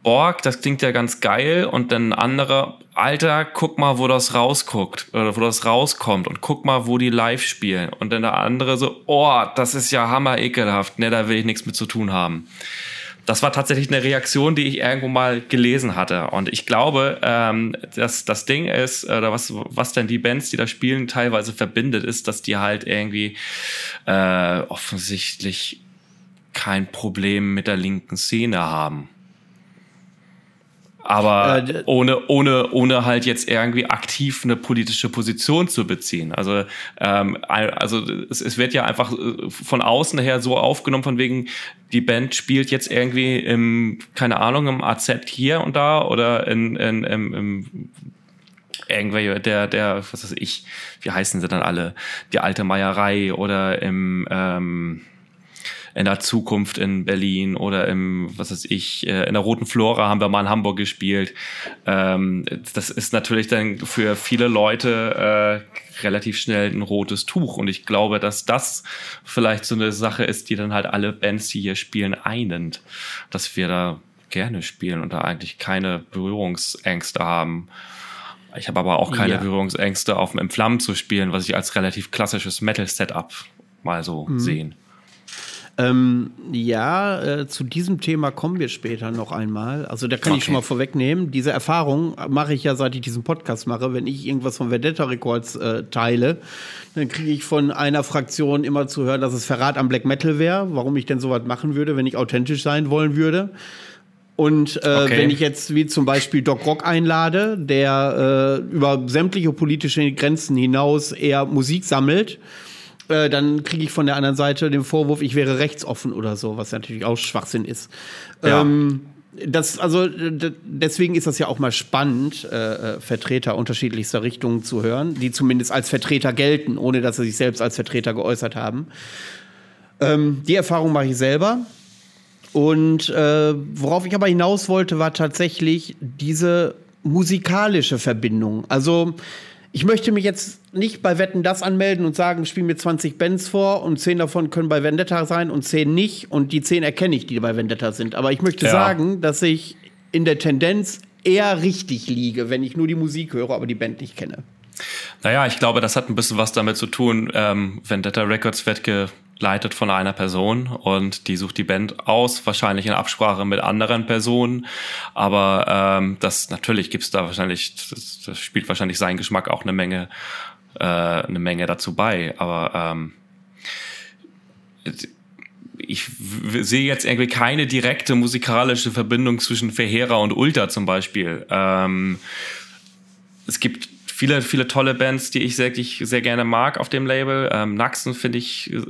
Borg, das klingt ja ganz geil und dann ein anderer, Alter, guck mal, wo das rausguckt oder wo das rauskommt und guck mal, wo die live spielen und dann der andere so, oh, das ist ja hammer ekelhaft, ne, da will ich nichts mit zu tun haben. Das war tatsächlich eine Reaktion, die ich irgendwo mal gelesen hatte. Und ich glaube, ähm, dass das Ding ist, oder was, was denn die Bands, die da spielen, teilweise verbindet, ist, dass die halt irgendwie äh, offensichtlich kein Problem mit der linken Szene haben aber äh, ohne, ohne, ohne halt jetzt irgendwie aktiv eine politische Position zu beziehen. Also, ähm, also es, es wird ja einfach äh, von außen her so aufgenommen, von wegen, die Band spielt jetzt irgendwie im, keine Ahnung, im AZ hier und da oder in, in, im, im irgendwelche, der, der, was weiß ich, wie heißen sie dann alle, die alte Meierei oder im, ähm, in der Zukunft in Berlin oder im, was weiß ich, äh, in der Roten Flora haben wir mal in Hamburg gespielt. Ähm, das ist natürlich dann für viele Leute äh, relativ schnell ein rotes Tuch. Und ich glaube, dass das vielleicht so eine Sache ist, die dann halt alle Bands, die hier spielen, einend. Dass wir da gerne spielen und da eigentlich keine Berührungsängste haben. Ich habe aber auch keine ja. Berührungsängste, auf dem Entflammen zu spielen, was ich als relativ klassisches Metal-Setup mal so mhm. sehen. Ähm, ja, äh, zu diesem Thema kommen wir später noch einmal. Also da kann okay. ich schon mal vorwegnehmen. Diese Erfahrung mache ich ja, seit ich diesen Podcast mache. Wenn ich irgendwas von Vendetta Records äh, teile, dann kriege ich von einer Fraktion immer zu hören, dass es Verrat am Black Metal wäre. Warum ich denn sowas machen würde, wenn ich authentisch sein wollen würde. Und äh, okay. wenn ich jetzt wie zum Beispiel Doc Rock einlade, der äh, über sämtliche politische Grenzen hinaus eher Musik sammelt, äh, dann kriege ich von der anderen Seite den Vorwurf, ich wäre rechtsoffen oder so, was natürlich auch Schwachsinn ist. Ja. Ähm, das, also deswegen ist das ja auch mal spannend, äh, äh, Vertreter unterschiedlichster Richtungen zu hören, die zumindest als Vertreter gelten, ohne dass sie sich selbst als Vertreter geäußert haben. Ähm, die Erfahrung mache ich selber. Und äh, worauf ich aber hinaus wollte, war tatsächlich diese musikalische Verbindung. Also ich möchte mich jetzt nicht bei Wetten das anmelden und sagen, spiel mir 20 Bands vor und 10 davon können bei Vendetta sein und 10 nicht und die 10 erkenne ich, die bei Vendetta sind. Aber ich möchte ja. sagen, dass ich in der Tendenz eher richtig liege, wenn ich nur die Musik höre, aber die Band nicht kenne. Naja, ich glaube, das hat ein bisschen was damit zu tun. Ähm, Vendetta Records wird geleitet von einer Person und die sucht die Band aus, wahrscheinlich in Absprache mit anderen Personen. Aber ähm, das natürlich gibt's da wahrscheinlich, das, das spielt wahrscheinlich sein Geschmack auch eine Menge, äh, eine Menge dazu bei. Aber ähm, ich sehe jetzt irgendwie keine direkte musikalische Verbindung zwischen Verheerer und Ulta zum Beispiel. Ähm, es gibt viele, viele tolle Bands, die ich sehr, die ich sehr gerne mag auf dem Label. Ähm, Naxen finde ich äh,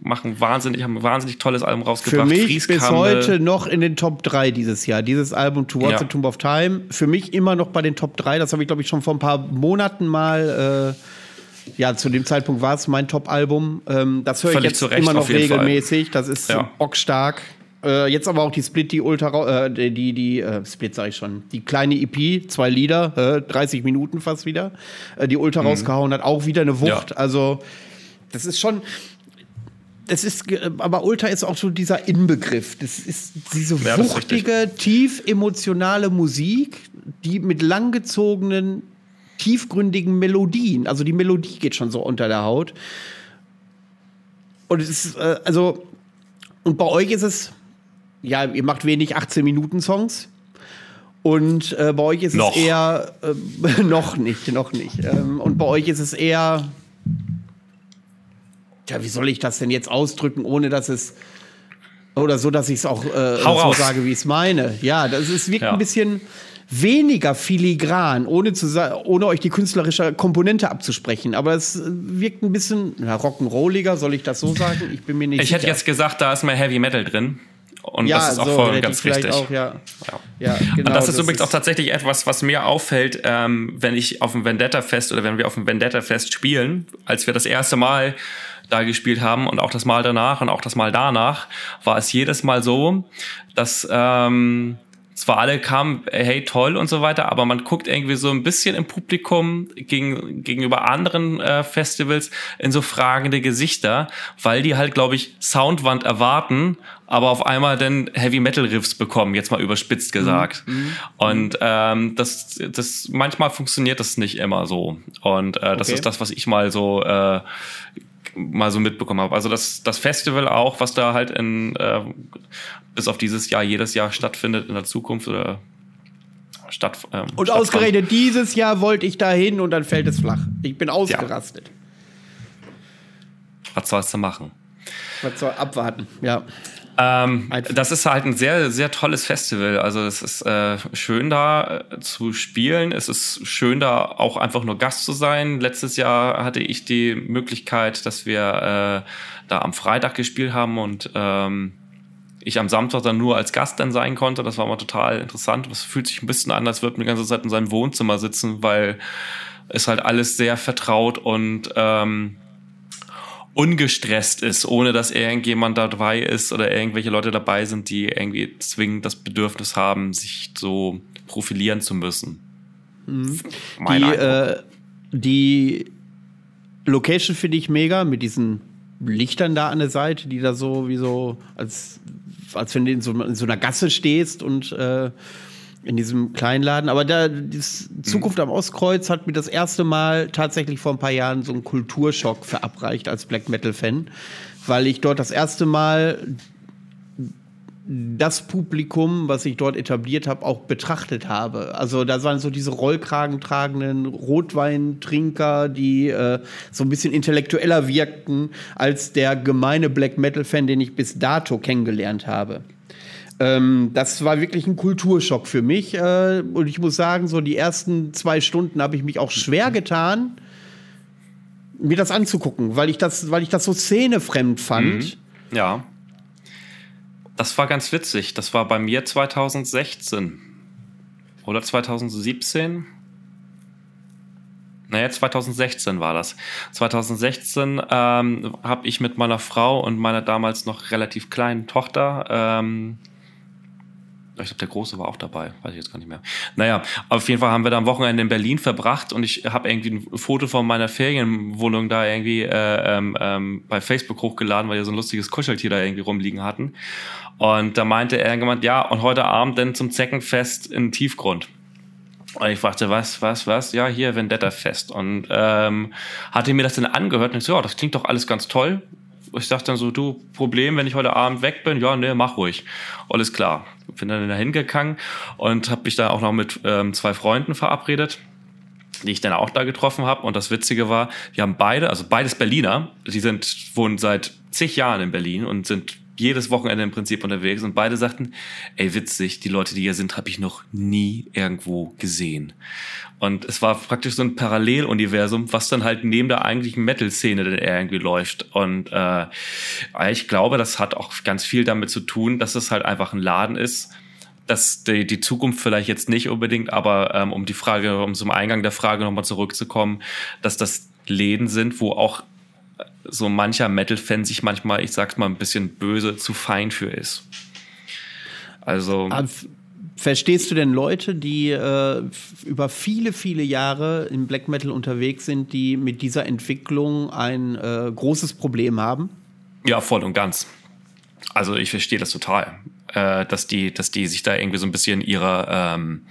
machen wahnsinnig, haben ein wahnsinnig tolles Album rausgebracht. Für mich Frieskampe. bis heute noch in den Top 3 dieses Jahr. Dieses Album Towards ja. the Tomb of Time. Für mich immer noch bei den Top 3. Das habe ich, glaube ich, schon vor ein paar Monaten mal äh, ja, zu dem Zeitpunkt war es mein Top-Album. Ähm, das höre ich jetzt immer noch regelmäßig. Das ist ja. bockstark. Äh, jetzt aber auch die Split, die Ultra, äh, die, die äh, Split sag ich schon, die kleine EP, zwei Lieder, äh, 30 Minuten fast wieder, äh, die Ultra mhm. rausgehauen hat, auch wieder eine Wucht. Ja. Also, das ist schon, das ist, aber Ultra ist auch so dieser Inbegriff. Das ist diese ja, wuchtige, tief emotionale Musik, die mit langgezogenen, tiefgründigen Melodien, also die Melodie geht schon so unter der Haut. Und es ist, äh, also, und bei euch ist es, ja, ihr macht wenig 18-Minuten-Songs. Und äh, bei euch ist noch. es eher äh, [laughs] noch nicht, noch nicht. Ähm, und bei euch ist es eher, ja, wie soll ich das denn jetzt ausdrücken, ohne dass es oder so, dass ich es auch äh, so sage, wie ich es meine. Ja, das ist wirkt ja. ein bisschen weniger filigran, ohne zu ohne euch die künstlerische Komponente abzusprechen. Aber es wirkt ein bisschen ja, rock'n'rolliger, soll ich das so sagen? Ich bin mir nicht ich sicher. Ich hätte jetzt gesagt, da ist mehr Heavy Metal drin. Und ja, das ist auch so, voll ganz wichtig. Auch, ja. Ja. ja genau, und das ist das übrigens ist auch tatsächlich etwas, was mir auffällt, ähm, wenn ich auf dem Vendetta-Fest oder wenn wir auf dem Vendetta-Fest spielen, als wir das erste Mal da gespielt haben und auch das Mal danach und auch das Mal danach, war es jedes Mal so, dass ähm, zwar alle kamen, hey, toll und so weiter, aber man guckt irgendwie so ein bisschen im Publikum gegen, gegenüber anderen äh, Festivals in so fragende Gesichter, weil die halt, glaube ich, Soundwand erwarten, aber auf einmal dann Heavy Metal Riffs bekommen, jetzt mal überspitzt gesagt. Mhm. mhm. Und ähm, das, das manchmal funktioniert das nicht immer so. Und äh, das okay. ist das, was ich mal so äh, mal so mitbekommen habe. Also das, das Festival auch, was da halt in äh, bis auf dieses Jahr jedes Jahr stattfindet in der Zukunft oder statt. Ähm, und ausgerechnet dieses Jahr wollte ich da hin und dann fällt es flach. Ich bin ausgerastet. Ja. Was sollst du machen? Was soll abwarten, ja. Ähm, das ist halt ein sehr, sehr tolles Festival. Also es ist äh, schön da äh, zu spielen. Es ist schön da auch einfach nur Gast zu sein. Letztes Jahr hatte ich die Möglichkeit, dass wir äh, da am Freitag gespielt haben und ähm, ich am Samstag dann nur als Gast dann sein konnte. Das war mal total interessant. Es fühlt sich ein bisschen an, als würde man die ganze Zeit in seinem Wohnzimmer sitzen, weil es halt alles sehr vertraut und ähm, ungestresst ist, ohne dass irgendjemand dabei ist oder irgendwelche Leute dabei sind, die irgendwie zwingend das Bedürfnis haben, sich so profilieren zu müssen. Mhm. Die, äh, die Location finde ich mega mit diesen Lichtern da an der Seite, die da so wie so, als, als wenn du in so, in so einer Gasse stehst und äh, in diesem kleinen Laden. Aber da, die Zukunft mhm. am Ostkreuz hat mir das erste Mal tatsächlich vor ein paar Jahren so einen Kulturschock verabreicht als Black Metal-Fan, weil ich dort das erste Mal das Publikum, was ich dort etabliert habe, auch betrachtet habe. Also da waren so diese Rollkragen tragenden Rotweintrinker, die äh, so ein bisschen intellektueller wirkten als der gemeine Black Metal-Fan, den ich bis dato kennengelernt habe. Ähm, das war wirklich ein Kulturschock für mich. Äh, und ich muss sagen, so die ersten zwei Stunden habe ich mich auch schwer getan, mir das anzugucken, weil ich das, weil ich das so szenefremd fand. Mhm. Ja. Das war ganz witzig. Das war bei mir 2016 oder 2017. naja, 2016 war das. 2016 ähm, habe ich mit meiner Frau und meiner damals noch relativ kleinen Tochter ähm, ich glaube, der Große war auch dabei, weiß ich jetzt gar nicht mehr. Naja, auf jeden Fall haben wir da am Wochenende in Berlin verbracht und ich habe irgendwie ein Foto von meiner Ferienwohnung da irgendwie äh, ähm, ähm, bei Facebook hochgeladen, weil wir so ein lustiges Kuscheltier da irgendwie rumliegen hatten. Und da meinte er gemeint, ja, und heute Abend dann zum Zeckenfest in Tiefgrund. Und ich fragte, was, was, was? Ja, hier Vendetta-Fest. Und ähm, hatte mir das dann angehört und ich so, ja, das klingt doch alles ganz toll ich sag dann so, du, Problem, wenn ich heute Abend weg bin, ja, nee, mach ruhig. Alles klar. Bin dann da hingegangen und habe mich da auch noch mit ähm, zwei Freunden verabredet die ich dann auch da getroffen habe. Und das Witzige war, wir haben beide, also beides Berliner, die sind, wohnen seit zig Jahren in Berlin und sind jedes Wochenende im Prinzip unterwegs und beide sagten, ey witzig, die Leute, die hier sind, habe ich noch nie irgendwo gesehen. Und es war praktisch so ein Paralleluniversum, was dann halt neben der eigentlichen Metal-Szene dann irgendwie läuft. Und äh, ich glaube, das hat auch ganz viel damit zu tun, dass es halt einfach ein Laden ist, dass die, die Zukunft vielleicht jetzt nicht unbedingt, aber ähm, um die Frage, um zum Eingang der Frage nochmal zurückzukommen, dass das Läden sind, wo auch so mancher Metal-Fan sich manchmal, ich sag's mal ein bisschen böse, zu fein für ist. Also. Verstehst du denn Leute, die äh, über viele, viele Jahre im Black Metal unterwegs sind, die mit dieser Entwicklung ein äh, großes Problem haben? Ja, voll und ganz. Also ich verstehe das total, äh, dass die, dass die sich da irgendwie so ein bisschen ihrer ähm,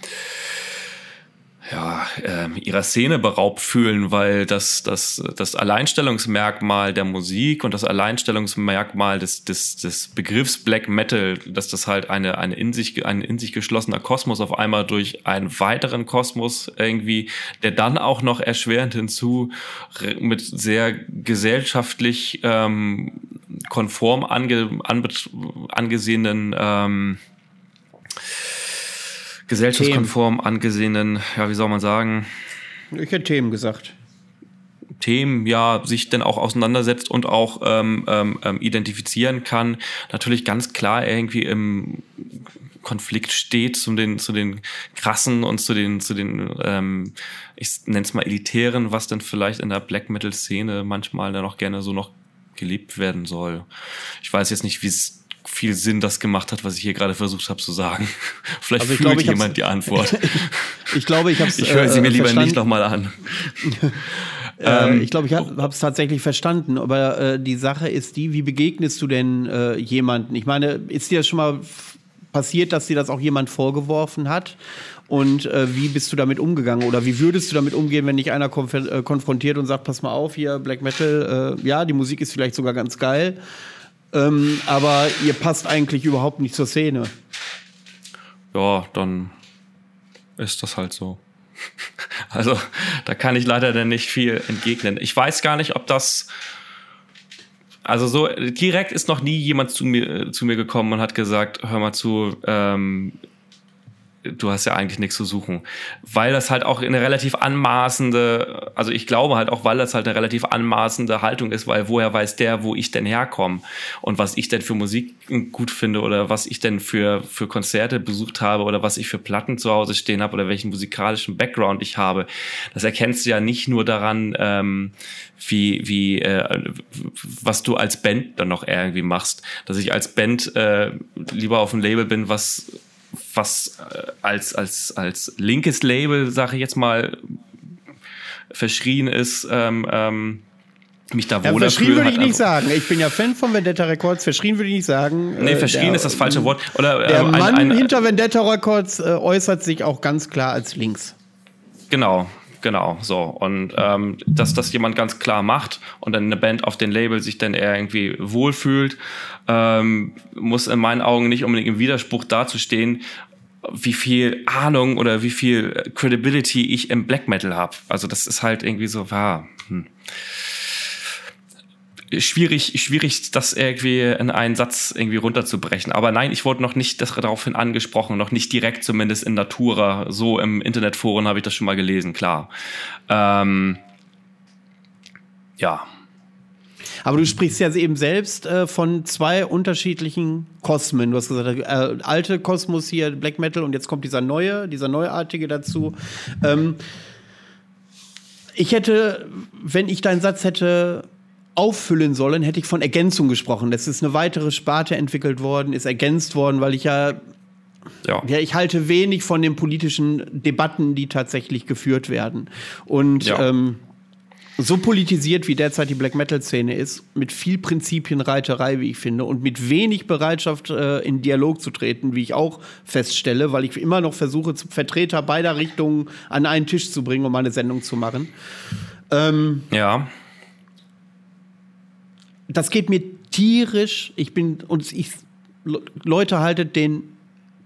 ja, äh, ihrer Szene beraubt fühlen, weil das, das, das Alleinstellungsmerkmal der Musik und das Alleinstellungsmerkmal des, des, des Begriffs Black Metal, dass das halt eine, eine in sich, ein in sich geschlossener Kosmos auf einmal durch einen weiteren Kosmos irgendwie, der dann auch noch erschwerend hinzu mit sehr gesellschaftlich ähm, konform ange, angesehenen ähm, gesellschaftskonform Themen. angesehenen, ja, wie soll man sagen? Ich hätte Themen gesagt. Themen ja sich denn auch auseinandersetzt und auch ähm, ähm, ähm, identifizieren kann, natürlich ganz klar irgendwie im Konflikt steht zu den zu den krassen und zu den zu den ähm, ich nenne es mal elitären, was denn vielleicht in der Black Metal Szene manchmal dann auch gerne so noch gelebt werden soll. Ich weiß jetzt nicht, wie es viel Sinn das gemacht hat, was ich hier gerade versucht habe zu sagen. [laughs] Vielleicht also fühlt glaube, jemand die Antwort. [laughs] ich glaube, ich habe Ich höre sie mir äh, lieber verstanden. nicht nochmal an. [laughs] Äh, ähm, ich glaube, ich habe es tatsächlich verstanden. Aber äh, die Sache ist die, wie begegnest du denn äh, jemanden? Ich meine, ist dir das schon mal passiert, dass dir das auch jemand vorgeworfen hat? Und äh, wie bist du damit umgegangen? Oder wie würdest du damit umgehen, wenn dich einer konf äh, konfrontiert und sagt, pass mal auf, hier Black Metal, äh, ja, die Musik ist vielleicht sogar ganz geil. Ähm, aber ihr passt eigentlich überhaupt nicht zur Szene. Ja, dann ist das halt so. [laughs] Also, da kann ich leider dann nicht viel entgegnen. Ich weiß gar nicht, ob das. Also so direkt ist noch nie jemand zu mir, zu mir gekommen und hat gesagt, hör mal zu, ähm, du hast ja eigentlich nichts zu suchen. Weil das halt auch eine relativ anmaßende, also ich glaube halt auch, weil das halt eine relativ anmaßende Haltung ist, weil woher weiß der, wo ich denn herkomme und was ich denn für Musik gut finde oder was ich denn für, für Konzerte besucht habe oder was ich für Platten zu Hause stehen habe oder welchen musikalischen Background ich habe. Das erkennst du ja nicht nur daran, ähm, wie, wie, äh, was du als Band dann noch irgendwie machst. Dass ich als Band äh, lieber auf einem Label bin, was was äh, als, als, als linkes Label, sage ich jetzt mal, verschrien ist, ähm, ähm, mich da wohler ja, Verschrien würde ich nicht sagen. Ich bin ja Fan von Vendetta Records. Verschrien würde ich nicht sagen. Nee, äh, verschrien der, ist das falsche Wort. Oder, der ähm, Mann ein, hinter Vendetta Records äh, äußert sich auch ganz klar als links. Genau, Genau, so. Und ähm, dass das jemand ganz klar macht und dann eine Band auf den Label sich dann eher irgendwie wohlfühlt, ähm, muss in meinen Augen nicht unbedingt im Widerspruch dazustehen, wie viel Ahnung oder wie viel Credibility ich im Black Metal habe. Also das ist halt irgendwie so, ja, hm schwierig, schwierig, das irgendwie in einen Satz irgendwie runterzubrechen. Aber nein, ich wurde noch nicht daraufhin angesprochen, noch nicht direkt zumindest in Natura. So im Internetforen habe ich das schon mal gelesen, klar. Ähm, ja. Aber du sprichst ja eben selbst äh, von zwei unterschiedlichen Kosmen. Du hast gesagt, äh, alte Kosmos hier, Black Metal, und jetzt kommt dieser neue, dieser neuartige dazu. Ähm, ich hätte, wenn ich deinen Satz hätte auffüllen sollen, hätte ich von Ergänzung gesprochen. Das ist eine weitere Sparte entwickelt worden, ist ergänzt worden, weil ich ja ja. ja, ich halte wenig von den politischen Debatten, die tatsächlich geführt werden. Und ja. ähm, so politisiert, wie derzeit die Black Metal-Szene ist, mit viel Prinzipienreiterei, wie ich finde, und mit wenig Bereitschaft, äh, in Dialog zu treten, wie ich auch feststelle, weil ich immer noch versuche, Vertreter beider Richtungen an einen Tisch zu bringen, um eine Sendung zu machen. Ähm, ja. Das geht mir tierisch. Ich bin, und ich, Leute haltet den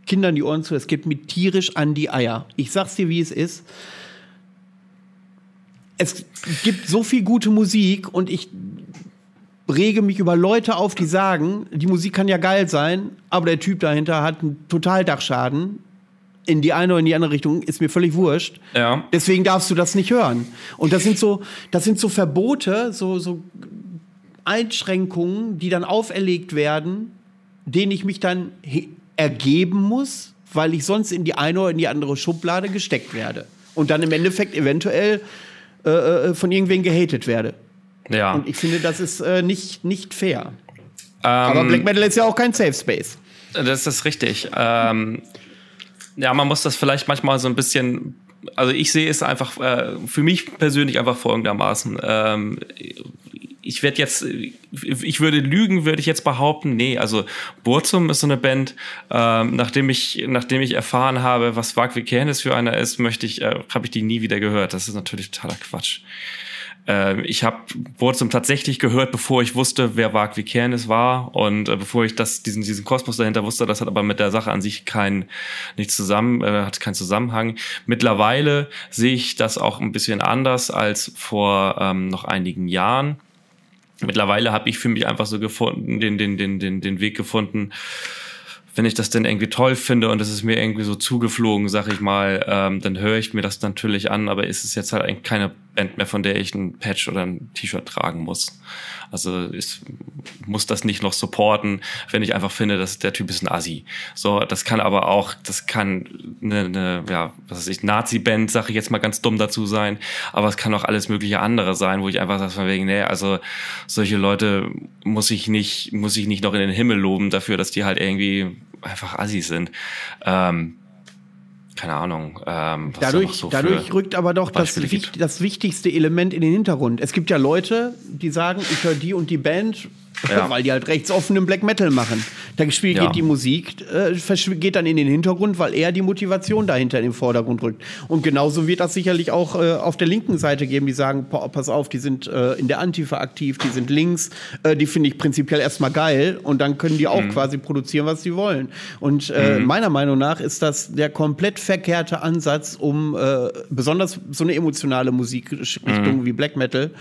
Kindern die Ohren zu, es geht mir tierisch an die Eier. Ich sag's dir, wie es ist. Es gibt so viel gute Musik und ich rege mich über Leute auf, die sagen, die Musik kann ja geil sein, aber der Typ dahinter hat einen Totaldachschaden. In die eine oder in die andere Richtung ist mir völlig wurscht. Ja. Deswegen darfst du das nicht hören. Und das sind so, das sind so Verbote, so, so Einschränkungen, die dann auferlegt werden, denen ich mich dann ergeben muss, weil ich sonst in die eine oder in die andere Schublade gesteckt werde. Und dann im Endeffekt eventuell äh, äh, von irgendwen gehatet werde. Ja. Und ich finde, das ist äh, nicht, nicht fair. Ähm, Aber Black Metal ist ja auch kein Safe Space. Das ist richtig. Ähm, ja, man muss das vielleicht manchmal so ein bisschen also ich sehe es einfach äh, für mich persönlich einfach folgendermaßen. Ähm, ich werde jetzt, ich würde lügen, würde ich jetzt behaupten, nee, also Burzum ist so eine Band, ähm, nachdem ich, nachdem ich erfahren habe, was Wag Vikernes für einer ist, möchte ich, äh, habe ich die nie wieder gehört. Das ist natürlich totaler Quatsch. Äh, ich habe Burzum tatsächlich gehört, bevor ich wusste, wer Wag Vikernes war und äh, bevor ich das, diesen, diesen Kosmos dahinter wusste, das hat aber mit der Sache an sich kein, nicht zusammen, äh, hat keinen Zusammenhang. Mittlerweile sehe ich das auch ein bisschen anders als vor ähm, noch einigen Jahren mittlerweile habe ich für mich einfach so gefunden, den, den, den, den, den Weg gefunden, wenn ich das denn irgendwie toll finde und es ist mir irgendwie so zugeflogen, sag ich mal, ähm, dann höre ich mir das natürlich an, aber ist es jetzt halt eigentlich keine Band mehr, von der ich ein Patch oder ein T-Shirt tragen muss. Also ich muss das nicht noch supporten, wenn ich einfach finde, dass der Typ ist ein Assi. So, das kann aber auch, das kann eine, eine ja, was weiß ich, Nazi-Band, sag ich jetzt mal ganz dumm dazu sein, aber es kann auch alles mögliche andere sein, wo ich einfach sage von wegen, nee, also solche Leute muss ich nicht, muss ich nicht noch in den Himmel loben dafür, dass die halt irgendwie einfach Assis sind. Ähm, keine Ahnung. Ähm, dadurch so dadurch rückt aber doch das, das, wichtigste Element in den Hintergrund. Es gibt ja Leute, die sagen, ich höre die und die Band, ja. [laughs] weil die halt rechtsoffenen Black Metal machen. Da spielt ja. geht die Musik, äh, geht dann in den Hintergrund, weil eher die Motivation dahinter in den Vordergrund rückt. Und genauso wird das sicherlich auch äh, auf der linken Seite geben, die sagen, pass auf, die sind äh, in der Antifa aktiv, die sind links, äh, die finde ich prinzipiell erstmal geil und dann können die auch mhm. quasi produzieren, was sie wollen. Und äh, mhm. meiner Meinung nach ist das der komplett verkehrte Ansatz, um äh, besonders so eine emotionale Musikrichtung mhm. wie Black Metal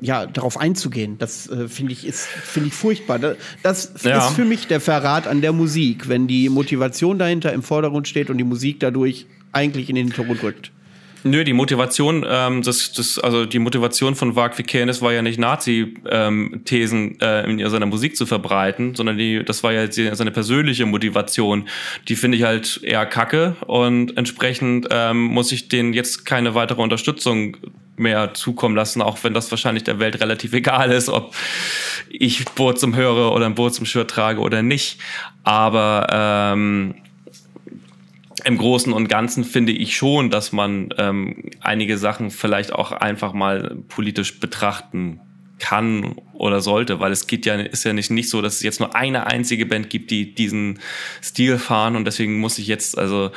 ja darauf einzugehen. Das finde ich ist finde ich furchtbar. Das ja. ist für mich der Verrat an der Musik, wenn die Motivation dahinter im Vordergrund steht und die Musik dadurch eigentlich in den Hintergrund rückt. Nö, die Motivation, ähm, das, das, also die Motivation von Wag Vikanis war ja nicht Nazi-Thesen ähm, äh, in seiner Musik zu verbreiten, sondern die, das war ja seine persönliche Motivation. Die finde ich halt eher kacke und entsprechend ähm, muss ich denen jetzt keine weitere Unterstützung mehr zukommen lassen, auch wenn das wahrscheinlich der Welt relativ egal ist, ob ich Burzum höre oder ein Burzum-Shirt trage oder nicht. Aber ähm, im Großen und Ganzen finde ich schon, dass man ähm, einige Sachen vielleicht auch einfach mal politisch betrachten kann oder sollte, weil es geht ja, ist ja nicht, nicht so, dass es jetzt nur eine einzige Band gibt, die diesen Stil fahren und deswegen muss ich jetzt, also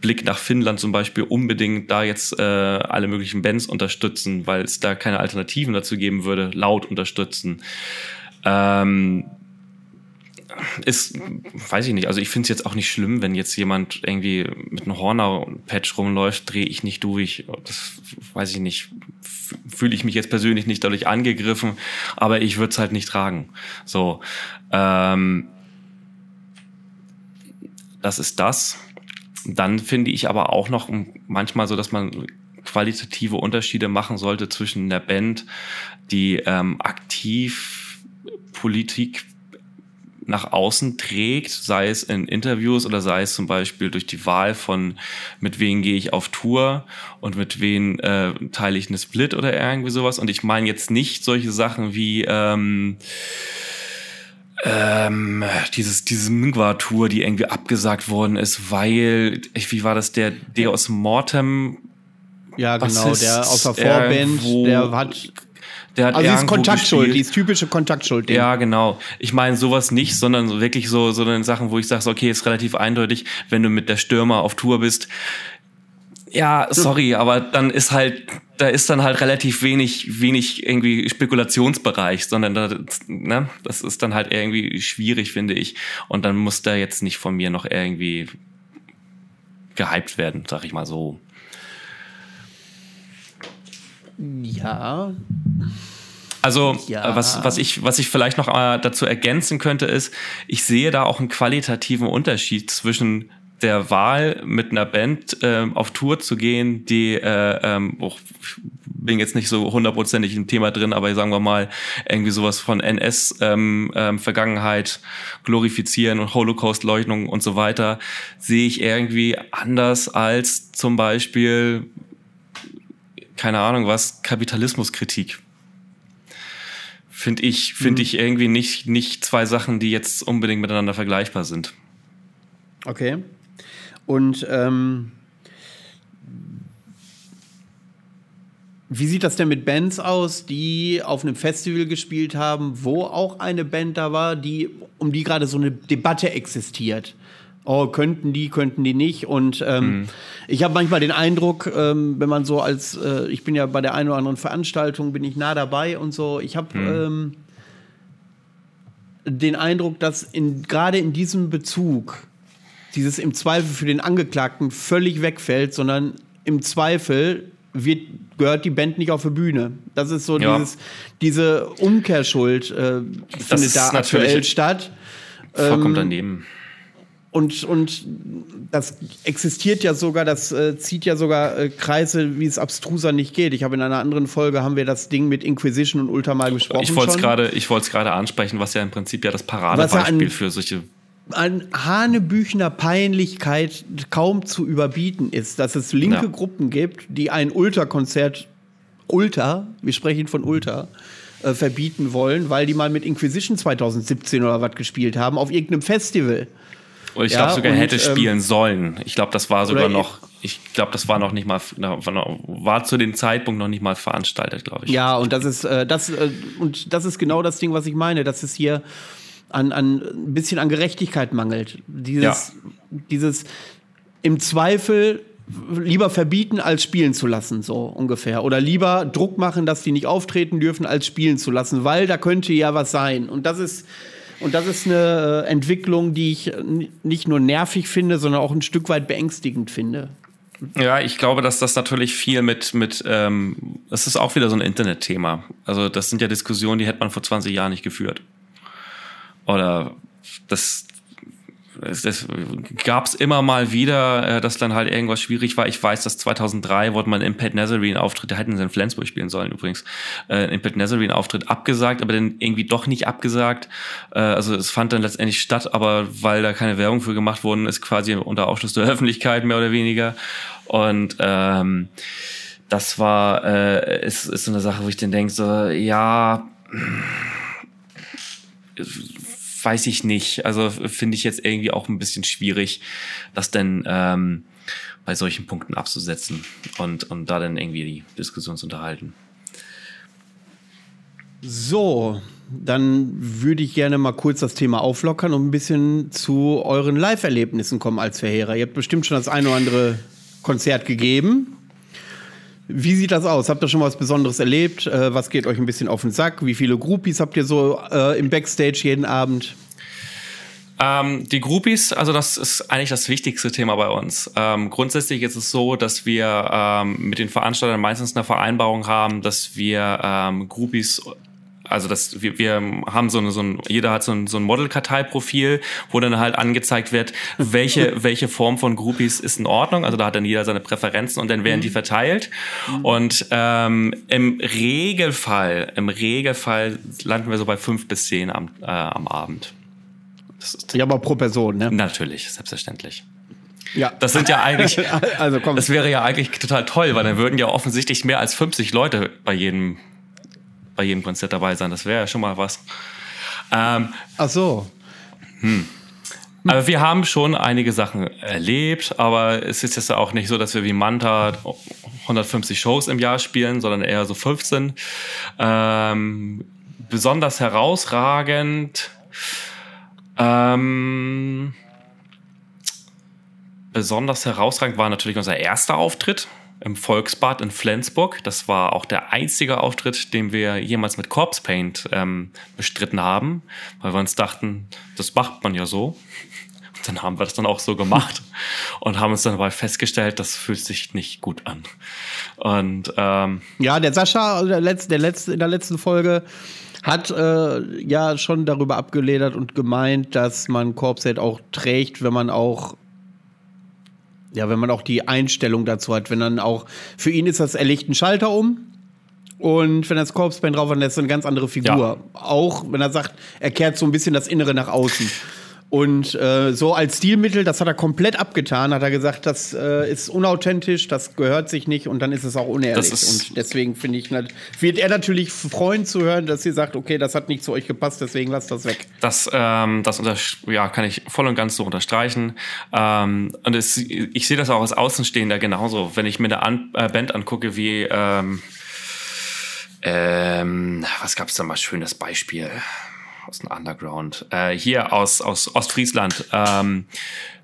Blick nach Finnland zum Beispiel, unbedingt da jetzt äh, alle möglichen Bands unterstützen, weil es da keine Alternativen dazu geben würde, laut unterstützen. Ähm, ist, weiß ich nicht, also ich finde es jetzt auch nicht schlimm, wenn jetzt jemand irgendwie mit einem Horner-Patch rumläuft, drehe ich nicht durch. Das weiß ich nicht, fühle ich mich jetzt persönlich nicht dadurch angegriffen, aber ich würde es halt nicht tragen. So, ähm, das ist das. Dann finde ich aber auch noch manchmal so, dass man qualitative Unterschiede machen sollte zwischen der Band, die ähm, aktiv Politik nach außen trägt, sei es in Interviews oder sei es zum Beispiel durch die Wahl von, mit wem gehe ich auf Tour und mit wem äh, teile ich eine Split oder irgendwie sowas. Und ich meine jetzt nicht solche Sachen wie ähm, ähm, dieses, diese Mingwa-Tour, die irgendwie abgesagt worden ist, weil, wie war das, der Deus Mortem ja, genau, der aus der Vorband, der hat der hat also die ist Kontaktschuld, die ist typische Kontaktschuld. -Ding. Ja, genau. Ich meine sowas nicht, sondern wirklich so, so Sachen, wo ich sage, okay, ist relativ eindeutig, wenn du mit der Stürmer auf Tour bist. Ja, sorry, aber dann ist halt, da ist dann halt relativ wenig, wenig irgendwie Spekulationsbereich, sondern da, ne, das ist dann halt irgendwie schwierig, finde ich. Und dann muss da jetzt nicht von mir noch irgendwie gehypt werden, sag ich mal so. Ja. Also ja. was, was, ich, was ich vielleicht noch äh, dazu ergänzen könnte, ist, ich sehe da auch einen qualitativen Unterschied zwischen der Wahl mit einer Band äh, auf Tour zu gehen, die äh, ähm, auch, bin jetzt nicht so hundertprozentig im Thema drin, aber sagen wir mal irgendwie sowas von NS ähm, ähm, Vergangenheit glorifizieren und Holocaust Leugnung und so weiter sehe ich irgendwie anders als zum Beispiel keine Ahnung was, Kapitalismuskritik. Finde ich, finde mhm. ich irgendwie nicht, nicht zwei Sachen, die jetzt unbedingt miteinander vergleichbar sind. Okay. Und ähm, wie sieht das denn mit Bands aus, die auf einem Festival gespielt haben, wo auch eine Band da war, die, um die gerade so eine Debatte existiert? Oh, könnten die, könnten die nicht. Und ähm, mhm. ich habe manchmal den Eindruck, ähm, wenn man so als, äh, ich bin ja bei der einen oder anderen Veranstaltung, bin ich nah dabei und so, ich habe mhm. ähm, den Eindruck, dass in, gerade in diesem Bezug dieses im Zweifel für den Angeklagten völlig wegfällt, sondern im Zweifel wird, gehört die Band nicht auf die Bühne. Das ist so ja. dieses, diese Umkehrschuld äh, findet da aktuell statt. Vollkommen ähm, daneben. Und, und das existiert ja sogar, das äh, zieht ja sogar äh, Kreise, wie es abstruser nicht geht. Ich habe in einer anderen Folge haben wir das Ding mit Inquisition und Ultra mal besprochen. Ich wollte es gerade, ich wollte es gerade ansprechen, was ja im Prinzip ja das Paradebeispiel ja für solche an Hanebüchner Peinlichkeit kaum zu überbieten ist, dass es linke ja. Gruppen gibt, die ein Ultra-Konzert, Ultra, wir sprechen von Ultra, äh, verbieten wollen, weil die mal mit Inquisition 2017 oder was gespielt haben auf irgendeinem Festival. Und ich ja, glaube sogar und, hätte ähm, spielen sollen. Ich glaube, das war sogar noch, ich glaube, das war noch nicht mal, war zu dem Zeitpunkt noch nicht mal veranstaltet, glaube ich. Ja, und das ist, äh, das, äh, und das ist genau das Ding, was ich meine, dass es hier an, an ein bisschen an Gerechtigkeit mangelt. Dieses, ja. dieses im Zweifel lieber verbieten, als spielen zu lassen, so ungefähr. Oder lieber Druck machen, dass die nicht auftreten dürfen, als spielen zu lassen, weil da könnte ja was sein. Und das ist, und das ist eine äh, Entwicklung, die ich nicht nur nervig finde, sondern auch ein Stück weit beängstigend finde. Ja, ich glaube, dass das natürlich viel mit, mit ähm, das ist auch wieder so ein Internetthema. Also das sind ja Diskussionen, die hätte man vor 20 Jahren nicht geführt. Oder das, es gab es immer mal wieder, äh, dass dann halt irgendwas schwierig war. Ich weiß, dass 2003 wurde man im Pat Nazarene Auftritt, da hätten sie in Flensburg spielen sollen übrigens, äh, im Pat Nazarene Auftritt abgesagt, aber dann irgendwie doch nicht abgesagt. Äh, also es fand dann letztendlich statt, aber weil da keine Werbung für gemacht worden ist, quasi unter Ausschluss der [laughs] Öffentlichkeit mehr oder weniger. Und ähm, das war, äh, ist, ist so eine Sache, wo ich dann denke, so, ja, weiß ich nicht. Also finde ich jetzt irgendwie auch ein bisschen schwierig, das denn ähm, bei solchen Punkten abzusetzen und, und da dann irgendwie die Diskussion zu unterhalten. So, dann würde ich gerne mal kurz das Thema auflockern und ein bisschen zu euren Live-Erlebnissen kommen als Verheerer. Ihr habt bestimmt schon das ein oder andere Konzert gegeben. Wie sieht das aus? Habt ihr schon was Besonderes erlebt? Äh, was geht euch ein bisschen auf den Sack? Wie viele Groupies habt ihr so äh, im Backstage jeden Abend? Ähm, die Groupies, also das ist eigentlich das wichtigste Thema bei uns. Ähm, grundsätzlich ist es so, dass wir ähm, mit den Veranstaltern meistens eine Vereinbarung haben, dass wir ähm, Groupies also das, wir, wir haben so, eine, so ein, jeder hat so ein, so ein Model-Karteiprofil, wo dann halt angezeigt wird, welche, [laughs] welche Form von Groupies ist in Ordnung. Also da hat dann jeder seine Präferenzen und dann werden die mhm. verteilt. Mhm. Und ähm, im Regelfall, im Regelfall landen wir so bei fünf bis zehn am, äh, am Abend. ja, aber pro Person, ne? Natürlich, selbstverständlich. Ja. Das sind ja eigentlich, [laughs] also komm. das wäre ja eigentlich total toll, weil dann würden ja offensichtlich mehr als 50 Leute bei jedem, bei jedem Konzert dabei sein. Das wäre ja schon mal was. Ähm, Ach so. Hm. Aber wir haben schon einige Sachen erlebt, aber es ist jetzt auch nicht so, dass wir wie Manta 150 Shows im Jahr spielen, sondern eher so 15. Ähm, besonders herausragend. Ähm, besonders herausragend war natürlich unser erster Auftritt im Volksbad in Flensburg. Das war auch der einzige Auftritt, den wir jemals mit Corpse Paint ähm, bestritten haben, weil wir uns dachten, das macht man ja so. Und dann haben wir das dann auch so gemacht [laughs] und haben uns dann dabei festgestellt, das fühlt sich nicht gut an. Und ähm, ja, der Sascha, der letzte, der letzte in der letzten Folge hat äh, ja schon darüber abgeledert und gemeint, dass man Corpse auch trägt, wenn man auch ja, wenn man auch die Einstellung dazu hat, wenn dann auch, für ihn ist das, er legt einen Schalter um und wenn er das Corpse-Band drauf hat, dann ist es eine ganz andere Figur. Ja. Auch wenn er sagt, er kehrt so ein bisschen das Innere nach außen. Und äh, so als Stilmittel, das hat er komplett abgetan, hat er gesagt, das äh, ist unauthentisch, das gehört sich nicht und dann ist es auch unehrlich. Und deswegen finde ich, wird er natürlich freuen zu hören, dass sie sagt, okay, das hat nicht zu euch gepasst, deswegen lasst das weg. Das, ähm, das ja, kann ich voll und ganz so unterstreichen. Ähm, und es, ich sehe das auch als Außenstehender genauso. Wenn ich mir eine An äh, Band angucke wie ähm, ähm, was gab es da mal schönes Beispiel? Dem Underground. Äh, hier aus, aus Ostfriesland. Ähm,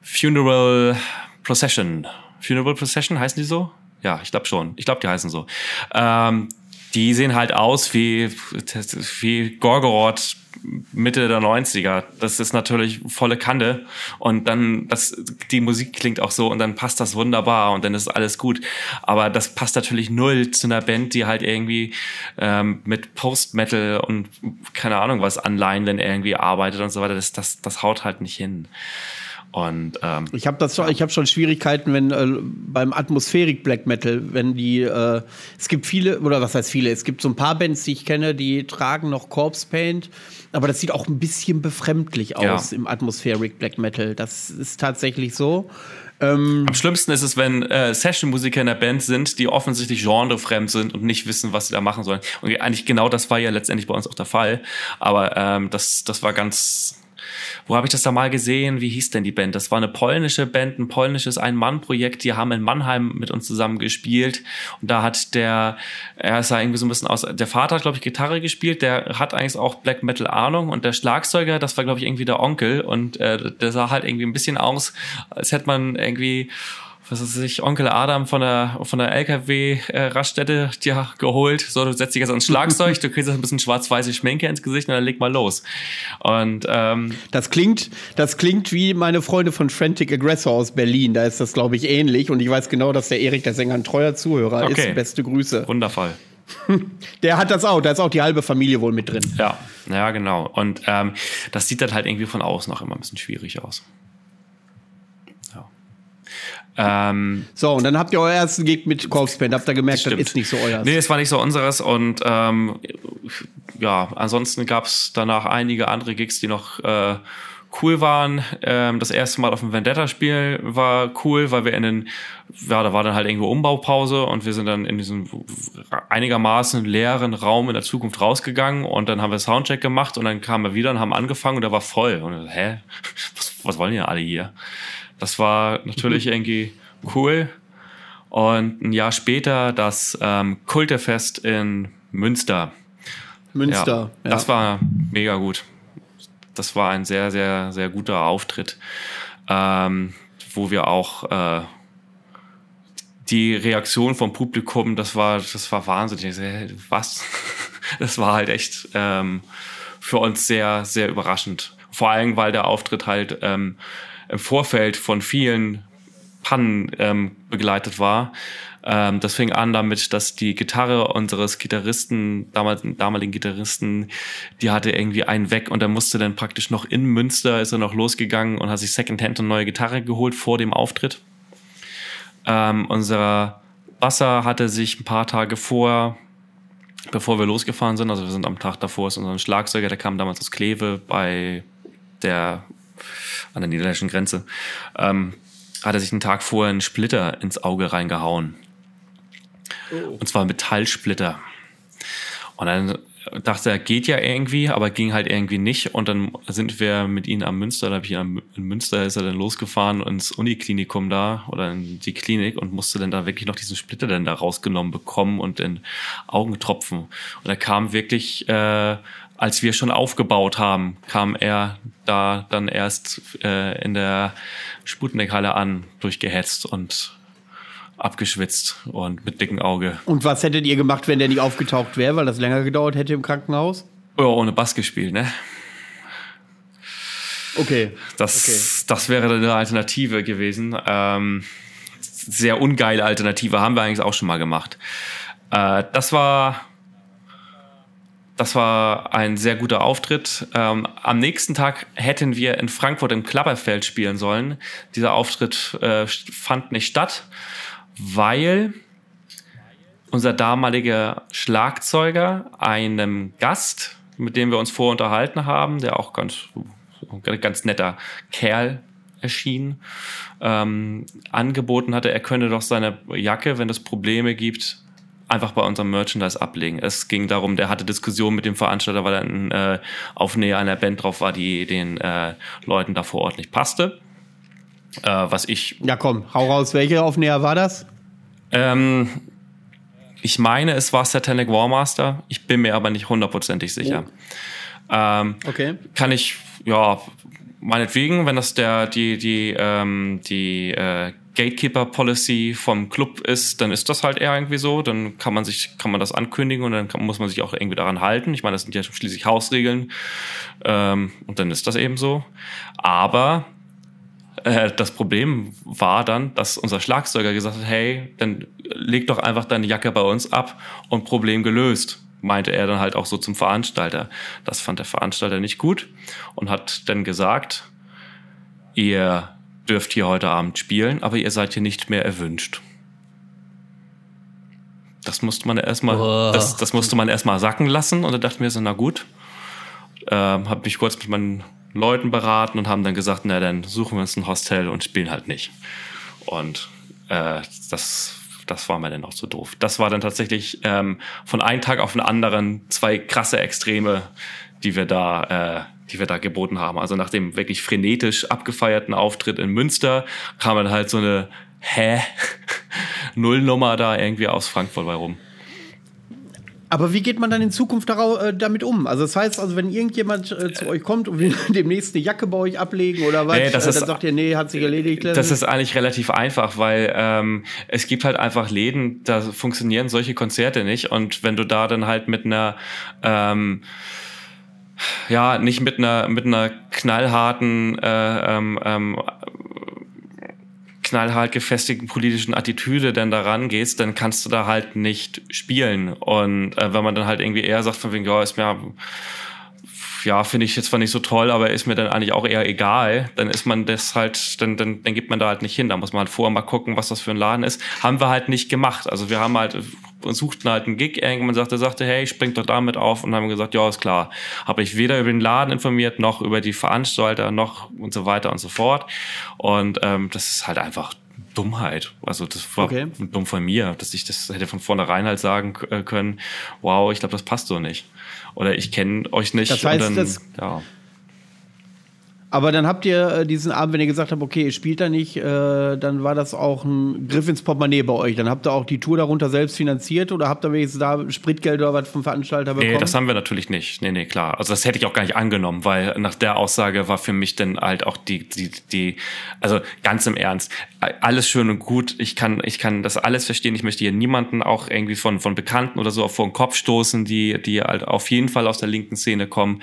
Funeral Procession. Funeral Procession heißen die so? Ja, ich glaube schon. Ich glaube, die heißen so. Ähm, die sehen halt aus wie, wie Gorgoroth Mitte der 90er. Das ist natürlich volle Kante. Und dann, das, die Musik klingt auch so und dann passt das wunderbar und dann ist alles gut. Aber das passt natürlich null zu einer Band, die halt irgendwie ähm, mit Post-Metal und keine Ahnung was Anleihen dann irgendwie arbeitet und so weiter. Das, das, das haut halt nicht hin. Und ähm, ich habe das, ich habe schon Schwierigkeiten, wenn äh, beim Atmosphärik Black Metal, wenn die, äh, es gibt viele oder was heißt viele, es gibt so ein paar Bands, die ich kenne, die tragen noch Corpse Paint, aber das sieht auch ein bisschen befremdlich aus ja. im Atmospheric Black Metal. Das ist tatsächlich so. Ähm, Am schlimmsten ist es, wenn äh, Session-Musiker in der Band sind, die offensichtlich genrefremd sind und nicht wissen, was sie da machen sollen. Und eigentlich genau das war ja letztendlich bei uns auch der Fall. Aber ähm, das, das war ganz, wo habe ich das da mal gesehen? Wie hieß denn die Band? Das war eine polnische Band, ein polnisches Ein-Mann-Projekt. Die haben in Mannheim mit uns zusammen gespielt. Und da hat der, er sah irgendwie so ein bisschen aus, der Vater hat, glaube ich, Gitarre gespielt. Der hat eigentlich auch Black Metal Ahnung. Und der Schlagzeuger, das war, glaube ich, irgendwie der Onkel. Und äh, der sah halt irgendwie ein bisschen aus, als hätte man irgendwie was weiß ich, Onkel Adam von der, von der LKW-Raststätte äh, dir geholt. So, du setzt dich jetzt ans Schlagzeug, du kriegst jetzt ein bisschen schwarz-weiße Schminke ins Gesicht und dann leg mal los. Und, ähm, das klingt, das klingt wie meine Freunde von Frantic Aggressor aus Berlin. Da ist das, glaube ich, ähnlich. Und ich weiß genau, dass der Erik, der Sänger, ein treuer Zuhörer okay. ist. Beste Grüße. Wundervoll. [laughs] Der hat das auch, da ist auch die halbe Familie wohl mit drin. Ja, ja, genau. Und ähm, das sieht dann halt irgendwie von außen auch immer ein bisschen schwierig aus. Ähm, so, und dann habt ihr euer ersten Gig mit Corpse Paint, habt ihr gemerkt, das, das ist nicht so euer. Nee, es war nicht so unseres und ähm, ja, ansonsten gab es danach einige andere Gigs, die noch äh, cool waren. Ähm, das erste Mal auf dem Vendetta-Spiel war cool, weil wir in den, ja, da war dann halt irgendwo Umbaupause und wir sind dann in diesem einigermaßen leeren Raum in der Zukunft rausgegangen und dann haben wir Soundcheck gemacht und dann kamen wir wieder und haben angefangen und der war voll. Und hä? [laughs] Was, was wollen die alle hier? Das war natürlich mhm. irgendwie cool. Und ein Jahr später das ähm, Kultefest in Münster. Münster. Ja, Das war mega gut. Das war ein sehr, sehr, sehr guter Auftritt, ähm, wo wir auch äh, die Reaktion vom Publikum, das war, das war wahnsinnig. Was? [laughs] Das war halt echt ähm, für uns sehr, sehr überraschend. Vor allem, weil der Auftritt halt ähm, im Vorfeld von vielen Pannen ähm, begleitet war. Ähm, das fing an damit, dass die Gitarre unseres Gitarristen, damals, damaligen Gitarristen, die hatte irgendwie einen weg und er musste dann praktisch noch in Münster, ist er noch losgegangen und hat sich Secondhand eine neue Gitarre geholt vor dem Auftritt. Ähm, unser Basser hatte sich ein paar Tage vor, bevor wir losgefahren sind, also wir sind am Tag davor, ist unser Schlagzeuger, der kam damals aus Kleve bei der an der niederländischen Grenze, ähm, hat er sich einen Tag vorher einen Splitter ins Auge reingehauen. Oh. Und zwar Metallsplitter. Und dann dachte er, geht ja irgendwie, aber ging halt irgendwie nicht. Und dann sind wir mit ihm am Münster, da habe ich ihn in Münster ist er dann losgefahren ins Uniklinikum da oder in die Klinik und musste dann da wirklich noch diesen Splitter dann da rausgenommen bekommen und in Augentropfen. Und er kam wirklich, äh, als wir schon aufgebaut haben, kam er da dann erst äh, in der Sputnikhalle an, durchgehetzt und abgeschwitzt und mit dicken Auge. Und was hättet ihr gemacht, wenn der nicht aufgetaucht wäre, weil das länger gedauert hätte im Krankenhaus? Ja, ohne Bass gespielt, ne? Okay. Das, okay. das wäre eine Alternative gewesen. Ähm, sehr ungeile Alternative haben wir eigentlich auch schon mal gemacht. Äh, das war das war ein sehr guter Auftritt. Ähm, am nächsten Tag hätten wir in Frankfurt im Klapperfeld spielen sollen. Dieser Auftritt äh, fand nicht statt weil unser damaliger Schlagzeuger einem Gast, mit dem wir uns vorher unterhalten haben, der auch ganz, ganz netter Kerl erschien, ähm, angeboten hatte, er könne doch seine Jacke, wenn es Probleme gibt, einfach bei unserem Merchandise ablegen. Es ging darum, der hatte Diskussionen mit dem Veranstalter, weil ein äh, Aufnäher einer Band drauf war, die den äh, Leuten da vor Ort nicht passte. Äh, was ich. Ja, komm, hau raus. Welche Aufnäher war das? Ähm, ich meine, es war Satanic Warmaster. Ich bin mir aber nicht hundertprozentig sicher. Oh. Ähm, okay. Kann ich, ja, meinetwegen, wenn das der, die, die, ähm, die äh, Gatekeeper Policy vom Club ist, dann ist das halt eher irgendwie so. Dann kann man sich, kann man das ankündigen und dann kann, muss man sich auch irgendwie daran halten. Ich meine, das sind ja schließlich Hausregeln. Ähm, und dann ist das eben so. Aber äh, das Problem war dann, dass unser Schlagzeuger gesagt hat, hey, dann leg doch einfach deine Jacke bei uns ab und Problem gelöst meinte er dann halt auch so zum Veranstalter. Das fand der Veranstalter nicht gut und hat dann gesagt, ihr dürft hier heute Abend spielen, aber ihr seid hier nicht mehr erwünscht. Das musste man erstmal, oh. das, das musste man erstmal sacken lassen und da dachte mir so, na gut, ähm, habe mich kurz mit meinen Leuten beraten und haben dann gesagt, na dann suchen wir uns ein Hostel und spielen halt nicht. Und äh, das, das war mir dann auch so doof. Das war dann tatsächlich ähm, von einem Tag auf den anderen zwei krasse Extreme, die wir da, äh, die wir da geboten haben. Also nach dem wirklich frenetisch abgefeierten Auftritt in Münster kam dann halt so eine Hä? [laughs] Nullnummer da irgendwie aus Frankfurt bei rum. Aber wie geht man dann in Zukunft darauf, äh, damit um? Also das heißt, also wenn irgendjemand äh, zu euch kommt und will [laughs] demnächst eine Jacke bei euch ablegen oder was, nee, das äh, ist, dann sagt ihr, nee, hat sich erledigt. Das ist eigentlich relativ einfach, weil ähm, es gibt halt einfach Läden, da funktionieren solche Konzerte nicht. Und wenn du da dann halt mit einer ähm, ja, nicht mit einer mit einer knallharten äh, ähm, ähm, knallhart gefestigten politischen Attitüde denn da rangehst, dann kannst du da halt nicht spielen. Und äh, wenn man dann halt irgendwie eher sagt, von wegen, ja, ist mir ja, finde ich jetzt zwar nicht so toll, aber ist mir dann eigentlich auch eher egal. Dann ist man das halt, dann, dann, dann gibt man da halt nicht hin. Da muss man halt vorher mal gucken, was das für ein Laden ist. Haben wir halt nicht gemacht. Also wir haben halt, suchten halt einen Gig, irgendjemand sagte, sagte, hey, springt doch damit auf und haben gesagt, ja, ist klar. Habe ich weder über den Laden informiert, noch über die Veranstalter, noch und so weiter und so fort. Und ähm, das ist halt einfach Dummheit. Also das war okay. dumm von mir, dass ich das hätte von vornherein halt sagen äh, können, wow, ich glaube, das passt so nicht oder ich kenne euch nicht. Das heißt, dann, das, ja. Aber dann habt ihr äh, diesen Abend, wenn ihr gesagt habt, okay, ihr spielt da nicht, äh, dann war das auch ein Griff ins Portemonnaie bei euch. Dann habt ihr auch die Tour darunter selbst finanziert oder habt ihr wenigstens da Spritgeld oder was vom Veranstalter bekommen? Nee, das haben wir natürlich nicht. Nee, nee, klar. Also das hätte ich auch gar nicht angenommen, weil nach der Aussage war für mich dann halt auch die, die, die, also ganz im Ernst, alles schön und gut. Ich kann, ich kann das alles verstehen. Ich möchte hier niemanden auch irgendwie von, von Bekannten oder so vor den Kopf stoßen, die, die halt auf jeden Fall aus der linken Szene kommen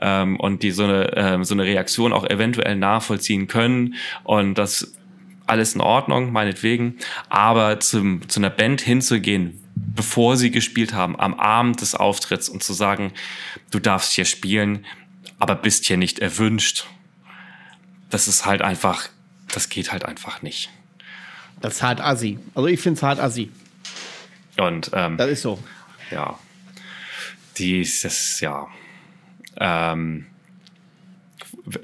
ähm, und die so eine, ähm, so eine Reaktion Situation auch eventuell nachvollziehen können und das alles in Ordnung, meinetwegen. Aber zum, zu einer Band hinzugehen, bevor sie gespielt haben, am Abend des Auftritts und zu sagen, du darfst hier spielen, aber bist hier nicht erwünscht, das ist halt einfach, das geht halt einfach nicht. Das ist hart assi. Also ich finde es hart assi. Und ähm, das ist so. Ja. Dieses, ja. Ähm,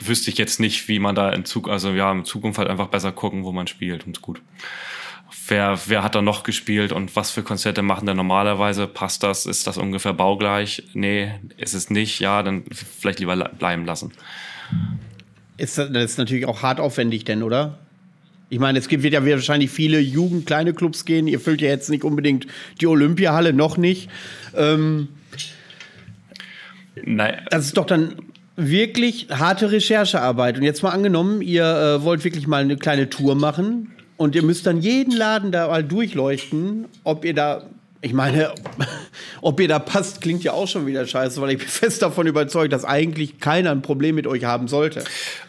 wüsste ich jetzt nicht, wie man da in Zukunft, also ja, in Zukunft halt einfach besser gucken, wo man spielt und gut. Wer, wer hat da noch gespielt und was für Konzerte machen da normalerweise? Passt das? Ist das ungefähr baugleich? Nee, ist es nicht. Ja, dann vielleicht lieber bleiben lassen. Ist das, das ist natürlich auch hart aufwendig, denn, oder? Ich meine, es wird ja wahrscheinlich viele Jugend, kleine Clubs gehen. Ihr füllt ja jetzt nicht unbedingt die Olympiahalle, noch nicht. Ähm, Nein. Das ist doch dann wirklich harte Recherchearbeit. Und jetzt mal angenommen, ihr äh, wollt wirklich mal eine kleine Tour machen und ihr müsst dann jeden Laden da mal durchleuchten, ob ihr da, ich meine, [laughs] ob ihr da passt, klingt ja auch schon wieder scheiße, weil ich bin fest davon überzeugt, dass eigentlich keiner ein Problem mit euch haben sollte.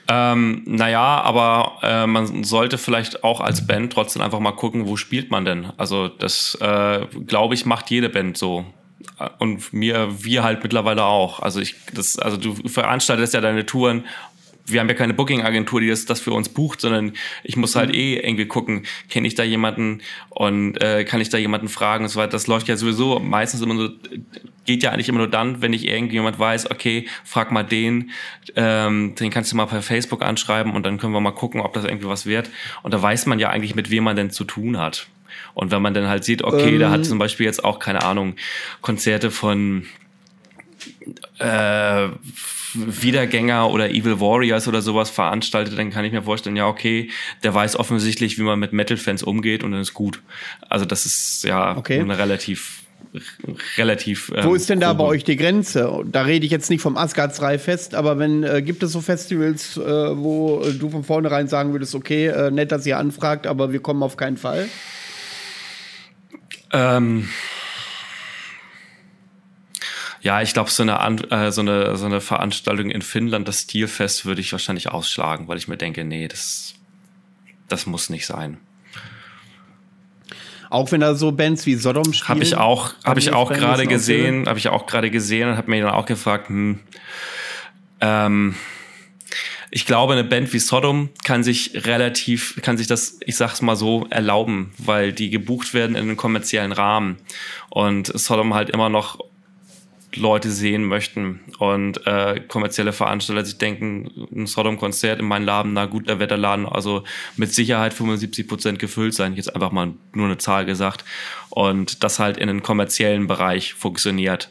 Ähm, naja, aber äh, man sollte vielleicht auch als Band trotzdem einfach mal gucken, wo spielt man denn. Also das, äh, glaube ich, macht jede Band so und mir, wir halt mittlerweile auch. Also ich, das, also du veranstaltest ja deine Touren. Wir haben ja keine Booking-Agentur, die das, das für uns bucht, sondern ich muss halt mhm. eh irgendwie gucken, kenne ich da jemanden und äh, kann ich da jemanden fragen und so weiter. Das läuft ja sowieso meistens immer nur, geht ja eigentlich immer nur dann, wenn ich irgendjemand weiß, okay, frag mal den, ähm, den kannst du mal per Facebook anschreiben und dann können wir mal gucken, ob das irgendwie was wird. Und da weiß man ja eigentlich, mit wem man denn zu tun hat. Und wenn man dann halt sieht, okay, ähm. da hat ähm. zum Beispiel jetzt auch, keine Ahnung, Konzerte von äh, Wiedergänger oder Evil Warriors oder sowas veranstaltet, dann kann ich mir vorstellen, ja, okay, der weiß offensichtlich, wie man mit Metal-Fans umgeht und dann ist gut. Also das ist ja okay. eine relativ relativ. Ähm, Wo ist denn da bei euch die Grenze? Da rede ich jetzt nicht vom Asgard 3 Fest, aber wenn äh, gibt es so Festivals, äh, wo äh, du von vornherein sagen würdest, okay, äh, nett, dass ihr anfragt, aber wir kommen auf keinen Fall? Ähm, ja, ich glaube, so eine, äh, so, eine, so eine Veranstaltung in Finnland, das Stilfest, würde ich wahrscheinlich ausschlagen, weil ich mir denke, nee, das, das muss nicht sein. Auch wenn da so Bands wie Sodom spielen. Habe ich auch, habe ich auch gerade gesehen, habe ich auch gerade gesehen und habe mir dann auch gefragt, hm, ähm, ich glaube, eine Band wie Sodom kann sich relativ, kann sich das, ich sag's mal so, erlauben, weil die gebucht werden in einem kommerziellen Rahmen. Und Sodom halt immer noch Leute sehen möchten und äh, kommerzielle Veranstalter sich denken, ein Sodom-Konzert in meinem Laden, na gut, der Laden also mit Sicherheit 75 Prozent gefüllt sein, jetzt einfach mal nur eine Zahl gesagt und das halt in einem kommerziellen Bereich funktioniert.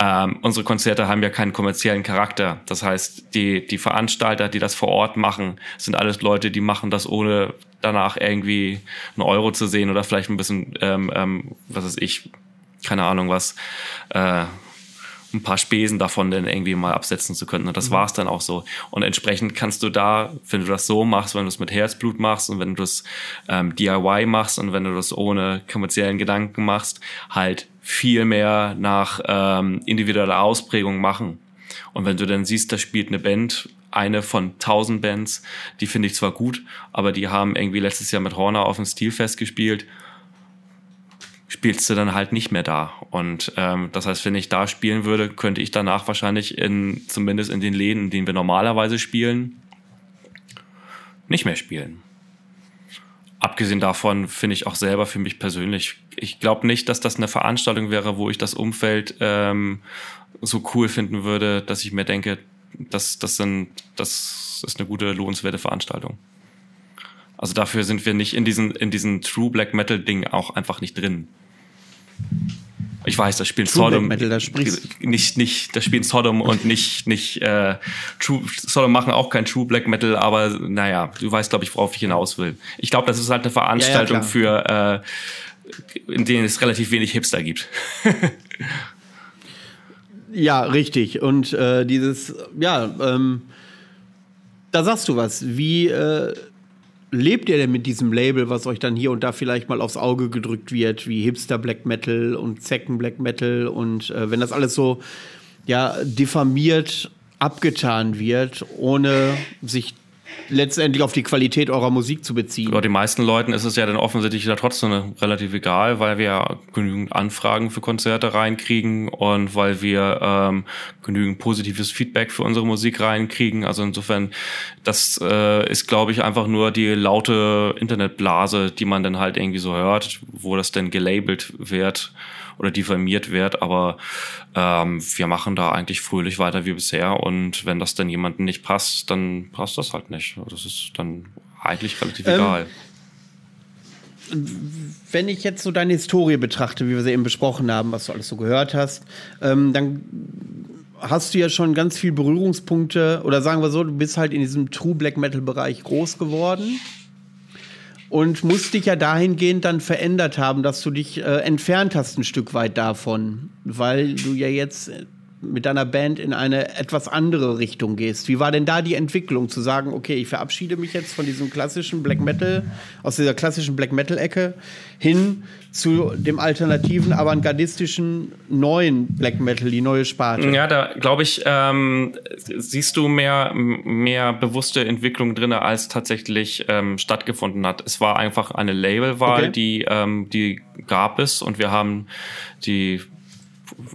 Ähm, unsere Konzerte haben ja keinen kommerziellen Charakter. Das heißt, die, die Veranstalter, die das vor Ort machen, sind alles Leute, die machen das ohne danach irgendwie einen Euro zu sehen oder vielleicht ein bisschen, ähm, ähm, was weiß ich, keine Ahnung was, äh, ein paar Spesen davon dann irgendwie mal absetzen zu können. Und das mhm. war es dann auch so. Und entsprechend kannst du da, wenn du das so machst, wenn du es mit Herzblut machst und wenn du es ähm, DIY machst und wenn du das ohne kommerziellen Gedanken machst, halt viel mehr nach ähm, individueller Ausprägung machen. Und wenn du dann siehst, da spielt eine Band, eine von tausend Bands, die finde ich zwar gut, aber die haben irgendwie letztes Jahr mit Horner auf dem Stilfest gespielt spielst du dann halt nicht mehr da. Und ähm, das heißt, wenn ich da spielen würde, könnte ich danach wahrscheinlich in, zumindest in den Läden, in denen wir normalerweise spielen, nicht mehr spielen. Abgesehen davon finde ich auch selber für mich persönlich, ich glaube nicht, dass das eine Veranstaltung wäre, wo ich das Umfeld ähm, so cool finden würde, dass ich mir denke, das, das, sind, das ist eine gute, lohnenswerte Veranstaltung. Also dafür sind wir nicht in diesen, in diesen True Black Metal Ding auch einfach nicht drin. Ich weiß, da spielt True Sodom Metal, da nicht nicht, da spielt Sodom und nicht nicht äh, True Sodom machen auch kein True Black Metal, aber naja, du weißt, glaube ich, worauf ich hinaus will. Ich glaube, das ist halt eine Veranstaltung ja, ja, für, äh, in denen es relativ wenig Hipster gibt. [laughs] ja, richtig. Und äh, dieses, ja, ähm, da sagst du was. Wie äh, lebt ihr denn mit diesem Label, was euch dann hier und da vielleicht mal aufs Auge gedrückt wird, wie Hipster Black Metal und Zecken Black Metal und äh, wenn das alles so ja diffamiert abgetan wird, ohne sich letztendlich auf die Qualität eurer Musik zu beziehen. Ja, den meisten Leuten ist es ja dann offensichtlich ja trotzdem relativ egal, weil wir genügend Anfragen für Konzerte reinkriegen und weil wir ähm, genügend positives Feedback für unsere Musik reinkriegen. Also insofern, das äh, ist, glaube ich, einfach nur die laute Internetblase, die man dann halt irgendwie so hört, wo das denn gelabelt wird. Oder diffamiert wird. Aber ähm, wir machen da eigentlich fröhlich weiter wie bisher. Und wenn das dann jemandem nicht passt, dann passt das halt nicht. Das ist dann eigentlich relativ ähm, egal. Wenn ich jetzt so deine Historie betrachte, wie wir sie eben besprochen haben, was du alles so gehört hast, ähm, dann hast du ja schon ganz viel Berührungspunkte oder sagen wir so, du bist halt in diesem True Black Metal Bereich groß geworden und musst dich ja dahingehend dann verändert haben, dass du dich äh, entfernt hast ein Stück weit davon, weil du ja jetzt mit deiner Band in eine etwas andere Richtung gehst. Wie war denn da die Entwicklung, zu sagen, okay, ich verabschiede mich jetzt von diesem klassischen Black Metal, aus dieser klassischen Black Metal-Ecke hin zu dem alternativen, avantgardistischen neuen Black Metal, die neue Sparte? Ja, da glaube ich, ähm, siehst du mehr, mehr bewusste Entwicklung drin, als tatsächlich ähm, stattgefunden hat. Es war einfach eine Labelwahl, okay. die, ähm, die gab es und wir haben die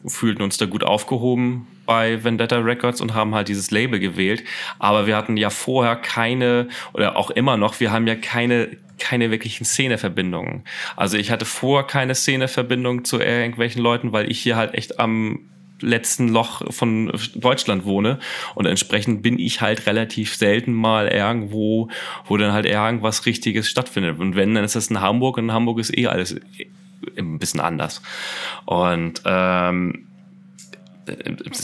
fühlten uns da gut aufgehoben bei Vendetta Records und haben halt dieses Label gewählt. Aber wir hatten ja vorher keine, oder auch immer noch, wir haben ja keine, keine wirklichen Szeneverbindungen. Also ich hatte vorher keine Szeneverbindung zu irgendwelchen Leuten, weil ich hier halt echt am letzten Loch von Deutschland wohne und entsprechend bin ich halt relativ selten mal irgendwo, wo dann halt irgendwas Richtiges stattfindet. Und wenn, dann ist das in Hamburg und in Hamburg ist eh alles ein bisschen anders. Und ähm,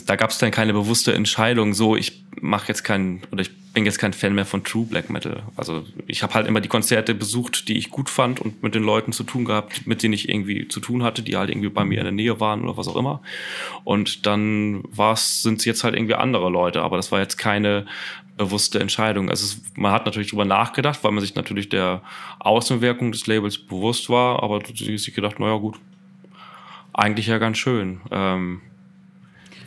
da gab es dann keine bewusste Entscheidung, so ich mache jetzt keinen oder ich bin jetzt kein Fan mehr von True Black Metal. Also ich habe halt immer die Konzerte besucht, die ich gut fand und mit den Leuten zu tun gehabt, mit denen ich irgendwie zu tun hatte, die halt irgendwie bei mir in der Nähe waren oder was auch immer. Und dann sind es jetzt halt irgendwie andere Leute, aber das war jetzt keine bewusste Entscheidung. Also es, man hat natürlich drüber nachgedacht, weil man sich natürlich der Außenwirkung des Labels bewusst war, aber sie sich gedacht, naja gut, eigentlich ja ganz schön. Ähm,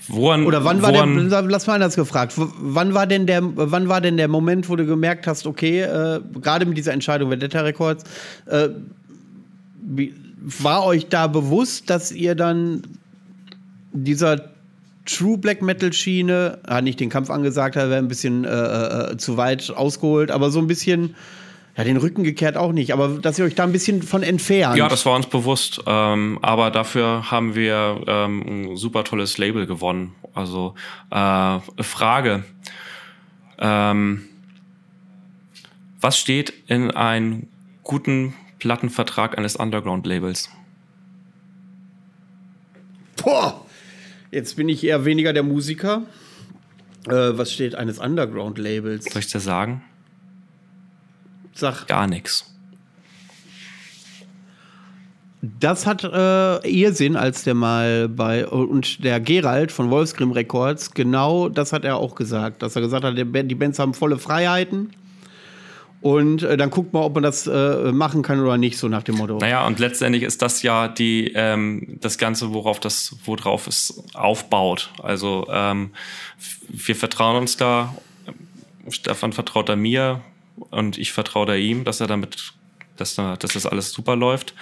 woran, Oder wann war woran, der, lass mal anders gefragt, wann war denn der, wann war denn der Moment, wo du gemerkt hast, okay, äh, gerade mit dieser Entscheidung Vendetta Records, äh, war euch da bewusst, dass ihr dann dieser True Black Metal Schiene, hat nicht den Kampf angesagt, hat wäre ein bisschen äh, äh, zu weit ausgeholt, aber so ein bisschen, ja, den Rücken gekehrt auch nicht, aber dass ihr euch da ein bisschen von entfernt. Ja, das war uns bewusst, ähm, aber dafür haben wir ähm, ein super tolles Label gewonnen. Also äh, Frage, ähm, was steht in einem guten Plattenvertrag eines Underground-Labels? Boah! Jetzt bin ich eher weniger der Musiker. Äh, was steht eines Underground-Labels? Soll ich dir sagen? Sag. Gar nichts. Das hat äh, Irrsinn, als der mal bei und der Gerald von Wolfsgrim Records, genau das hat er auch gesagt, dass er gesagt hat, die Bands haben volle Freiheiten und äh, dann guckt man, ob man das äh, machen kann oder nicht, so nach dem Motto. Naja, und letztendlich ist das ja die, ähm, das Ganze, worauf das, worauf es aufbaut. Also ähm, wir vertrauen uns da, Stefan vertraut da mir und ich vertraue da ihm, dass er damit, dass, da, dass das alles super läuft.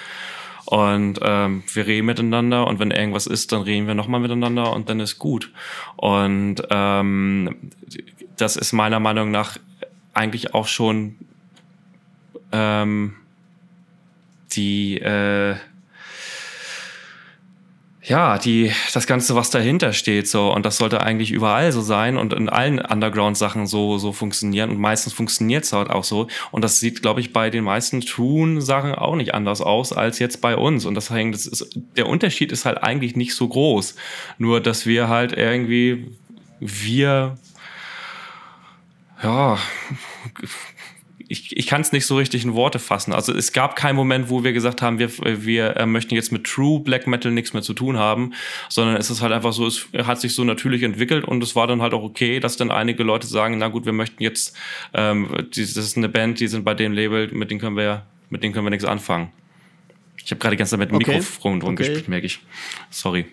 Und ähm, wir reden miteinander und wenn irgendwas ist, dann reden wir nochmal miteinander und dann ist gut. Und ähm, das ist meiner Meinung nach eigentlich auch schon ähm, die äh, ja, die, das Ganze, was dahinter steht, so, und das sollte eigentlich überall so sein und in allen Underground-Sachen so, so funktionieren und meistens funktioniert es halt auch so. Und das sieht, glaube ich, bei den meisten Tune-Sachen auch nicht anders aus als jetzt bei uns. Und das hängt, das ist, der Unterschied ist halt eigentlich nicht so groß. Nur, dass wir halt irgendwie, wir, ja, ich, ich kann es nicht so richtig in Worte fassen. Also es gab keinen Moment, wo wir gesagt haben, wir, wir äh, möchten jetzt mit True Black Metal nichts mehr zu tun haben, sondern es ist halt einfach so, es hat sich so natürlich entwickelt und es war dann halt auch okay, dass dann einige Leute sagen, na gut, wir möchten jetzt, ähm, das ist eine Band, die sind bei dem Label, mit denen können wir, mit denen können wir nichts anfangen. Ich habe gerade ganz mit dem okay. Mikrofon drum okay. gespielt, merke ich. Sorry.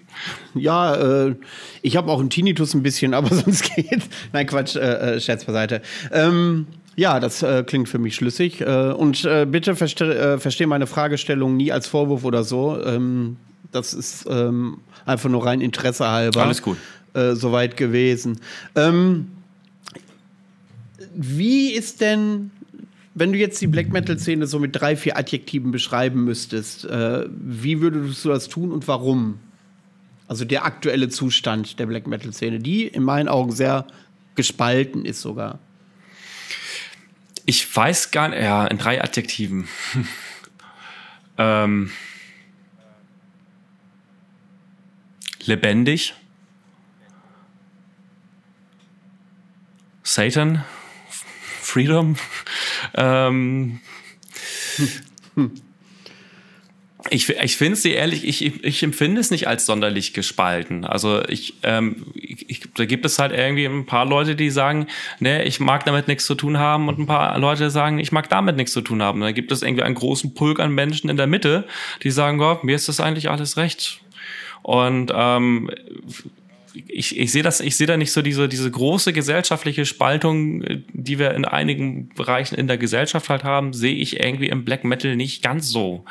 Ja, äh, ich habe auch einen Tinnitus ein bisschen, [laughs] aber sonst geht. Nein, Quatsch, äh, äh, Scherz beiseite. Ähm, ja, das äh, klingt für mich schlüssig. Äh, und äh, bitte verste verstehe meine Fragestellung nie als Vorwurf oder so. Ähm, das ist ähm, einfach nur rein Interesse halber. Alles gut. Soweit gewesen. Ähm, wie ist denn wenn du jetzt die Black Metal-Szene so mit drei, vier Adjektiven beschreiben müsstest, äh, wie würdest du das tun und warum? Also der aktuelle Zustand der Black Metal-Szene, die in meinen Augen sehr gespalten ist sogar. Ich weiß gar nicht, ja, in drei Adjektiven. [laughs] ähm, lebendig. Satan. Freedom. ähm, ich, ich finde sie ehrlich, ich, ich empfinde es nicht als sonderlich gespalten. Also ich, ähm, ich, da gibt es halt irgendwie ein paar Leute, die sagen, ne, ich mag damit nichts zu tun haben und ein paar Leute sagen, ich mag damit nichts zu tun haben. Dann gibt es irgendwie einen großen Pulk an Menschen in der Mitte, die sagen, Gott, mir ist das eigentlich alles recht. Und ähm, ich, ich sehe das, ich sehe da nicht so diese, diese große gesellschaftliche Spaltung, die wir in einigen Bereichen in der Gesellschaft halt haben, sehe ich irgendwie im Black Metal nicht ganz so.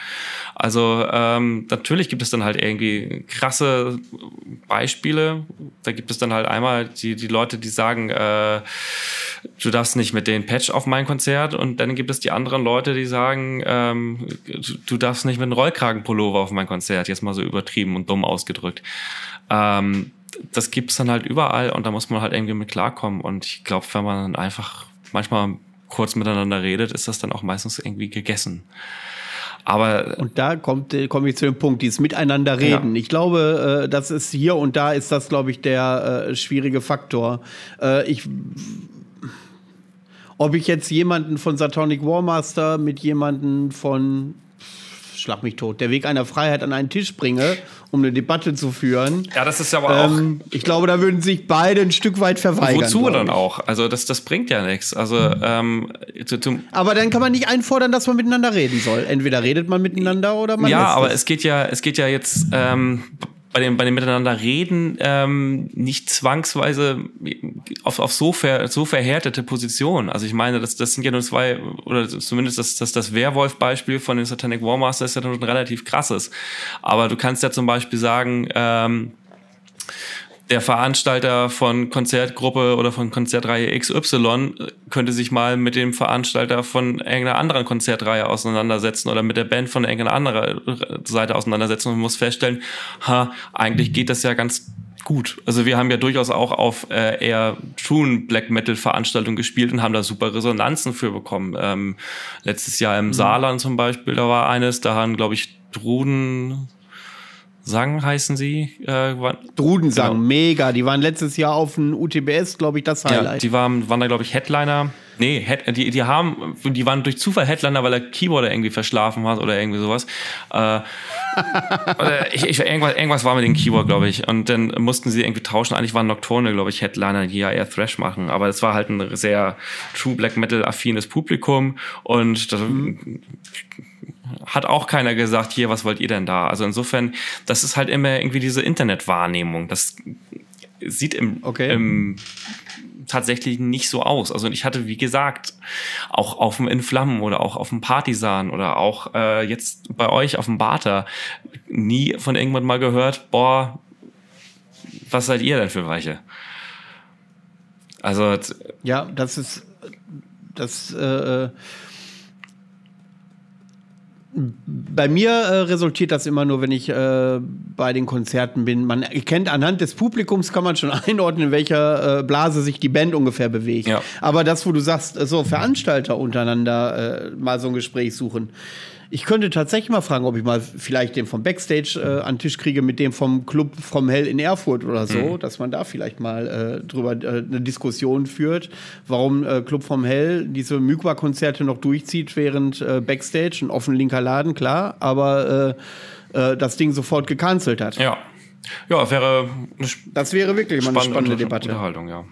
Also ähm, natürlich gibt es dann halt irgendwie krasse Beispiele. Da gibt es dann halt einmal die, die Leute, die sagen, äh, du darfst nicht mit den Patch auf mein Konzert und dann gibt es die anderen Leute, die sagen, ähm, du, du darfst nicht mit einem Rollkragenpullover auf mein Konzert, jetzt mal so übertrieben und dumm ausgedrückt. Ähm, das gibt's dann halt überall und da muss man halt irgendwie mit klarkommen. Und ich glaube, wenn man einfach manchmal kurz miteinander redet, ist das dann auch meistens irgendwie gegessen. Aber und da kommt komme ich zu dem Punkt, dieses Miteinander reden. Ja. Ich glaube, äh, das ist hier und da ist das, glaube ich, der äh, schwierige Faktor. Äh, ich ob ich jetzt jemanden von Satonic Warmaster mit jemanden von schlag mich tot, der Weg einer Freiheit an einen Tisch bringe, um eine Debatte zu führen. Ja, das ist ja aber ähm, auch. Ich glaube, da würden sich beide ein Stück weit verweigern. Wozu dann auch? Also, das, das bringt ja nichts. Also, ähm, zu, aber dann kann man nicht einfordern, dass man miteinander reden soll. Entweder redet man miteinander oder man. Ja, aber es geht ja, es geht ja jetzt ähm, bei dem, bei dem Miteinander reden ähm, nicht zwangsweise auf, auf so, ver, so verhärtete Positionen. Also ich meine, das, das sind ja nur zwei, oder zumindest das, das, das Werwolf-Beispiel von den Satanic Warmaster ist ja schon relativ krasses. Aber du kannst ja zum Beispiel sagen, ähm, der Veranstalter von Konzertgruppe oder von Konzertreihe XY könnte sich mal mit dem Veranstalter von irgendeiner anderen Konzertreihe auseinandersetzen oder mit der Band von irgendeiner anderen Seite auseinandersetzen und muss feststellen, ha, eigentlich geht das ja ganz gut. Also wir haben ja durchaus auch auf äh, eher True Black Metal Veranstaltungen gespielt und haben da super Resonanzen für bekommen. Ähm, letztes Jahr im mhm. Saarland zum Beispiel, da war eines, da haben, glaube ich, Druden Sang heißen sie. Äh, Drudensang, genau. mega. Die waren letztes Jahr auf dem UTBS, glaube ich, das Highlight. Ja, die waren, waren da, glaube ich, Headliner. Nee, Head, die, die haben, die waren durch Zufall Headliner, weil der Keyboarder irgendwie verschlafen hat oder irgendwie sowas. Äh, [laughs] ich, ich, irgendwas, irgendwas war mit dem Keyboard, glaube ich. Und dann mussten sie irgendwie tauschen. Eigentlich waren Nocturne, glaube ich, Headliner, die ja eher Thrash machen. Aber es war halt ein sehr True Black Metal affines Publikum. Und das, mhm hat auch keiner gesagt, hier, was wollt ihr denn da? Also insofern, das ist halt immer irgendwie diese Internetwahrnehmung. Das sieht im, okay. im tatsächlich nicht so aus. Also ich hatte, wie gesagt, auch auf dem Inflammen oder auch auf dem Partisan oder auch äh, jetzt bei euch auf dem Barter nie von irgendwann mal gehört, boah, was seid ihr denn für Weiche? Also ja, das ist das äh, bei mir äh, resultiert das immer nur, wenn ich äh, bei den Konzerten bin. Man erkennt anhand des Publikums kann man schon [laughs] einordnen, in welcher äh, Blase sich die Band ungefähr bewegt. Ja. Aber das, wo du sagst, so Veranstalter untereinander äh, mal so ein Gespräch suchen, ich könnte tatsächlich mal fragen, ob ich mal vielleicht den vom Backstage äh, an den Tisch kriege mit dem vom Club vom Hell in Erfurt oder so, mhm. dass man da vielleicht mal äh, drüber äh, eine Diskussion führt, warum äh, Club vom Hell diese Mykwa-Konzerte noch durchzieht, während äh, Backstage ein offen linker Laden, klar, aber äh, das Ding sofort gecancelt hat. Ja. Ja, wäre eine Das wäre wirklich mal eine spannende Debatte. Unterhaltung, ja.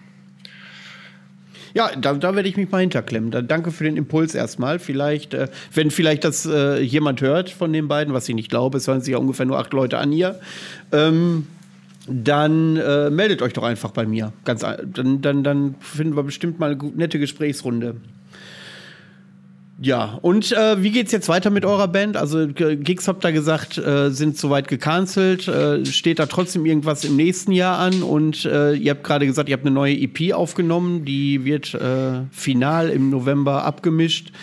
Ja, da, da werde ich mich mal hinterklemmen. Da, danke für den Impuls erstmal. Vielleicht, äh, wenn vielleicht das äh, jemand hört von den beiden, was ich nicht glaube, es hören sich ja ungefähr nur acht Leute an hier. Ähm, dann äh, meldet euch doch einfach bei mir. Ganz, dann, dann, dann finden wir bestimmt mal eine nette Gesprächsrunde. Ja, und äh, wie geht's jetzt weiter mit eurer Band? Also Gigs habt ihr gesagt, äh, sind soweit gecancelt. Äh, steht da trotzdem irgendwas im nächsten Jahr an? Und äh, ihr habt gerade gesagt, ihr habt eine neue EP aufgenommen, die wird äh, final im November abgemischt.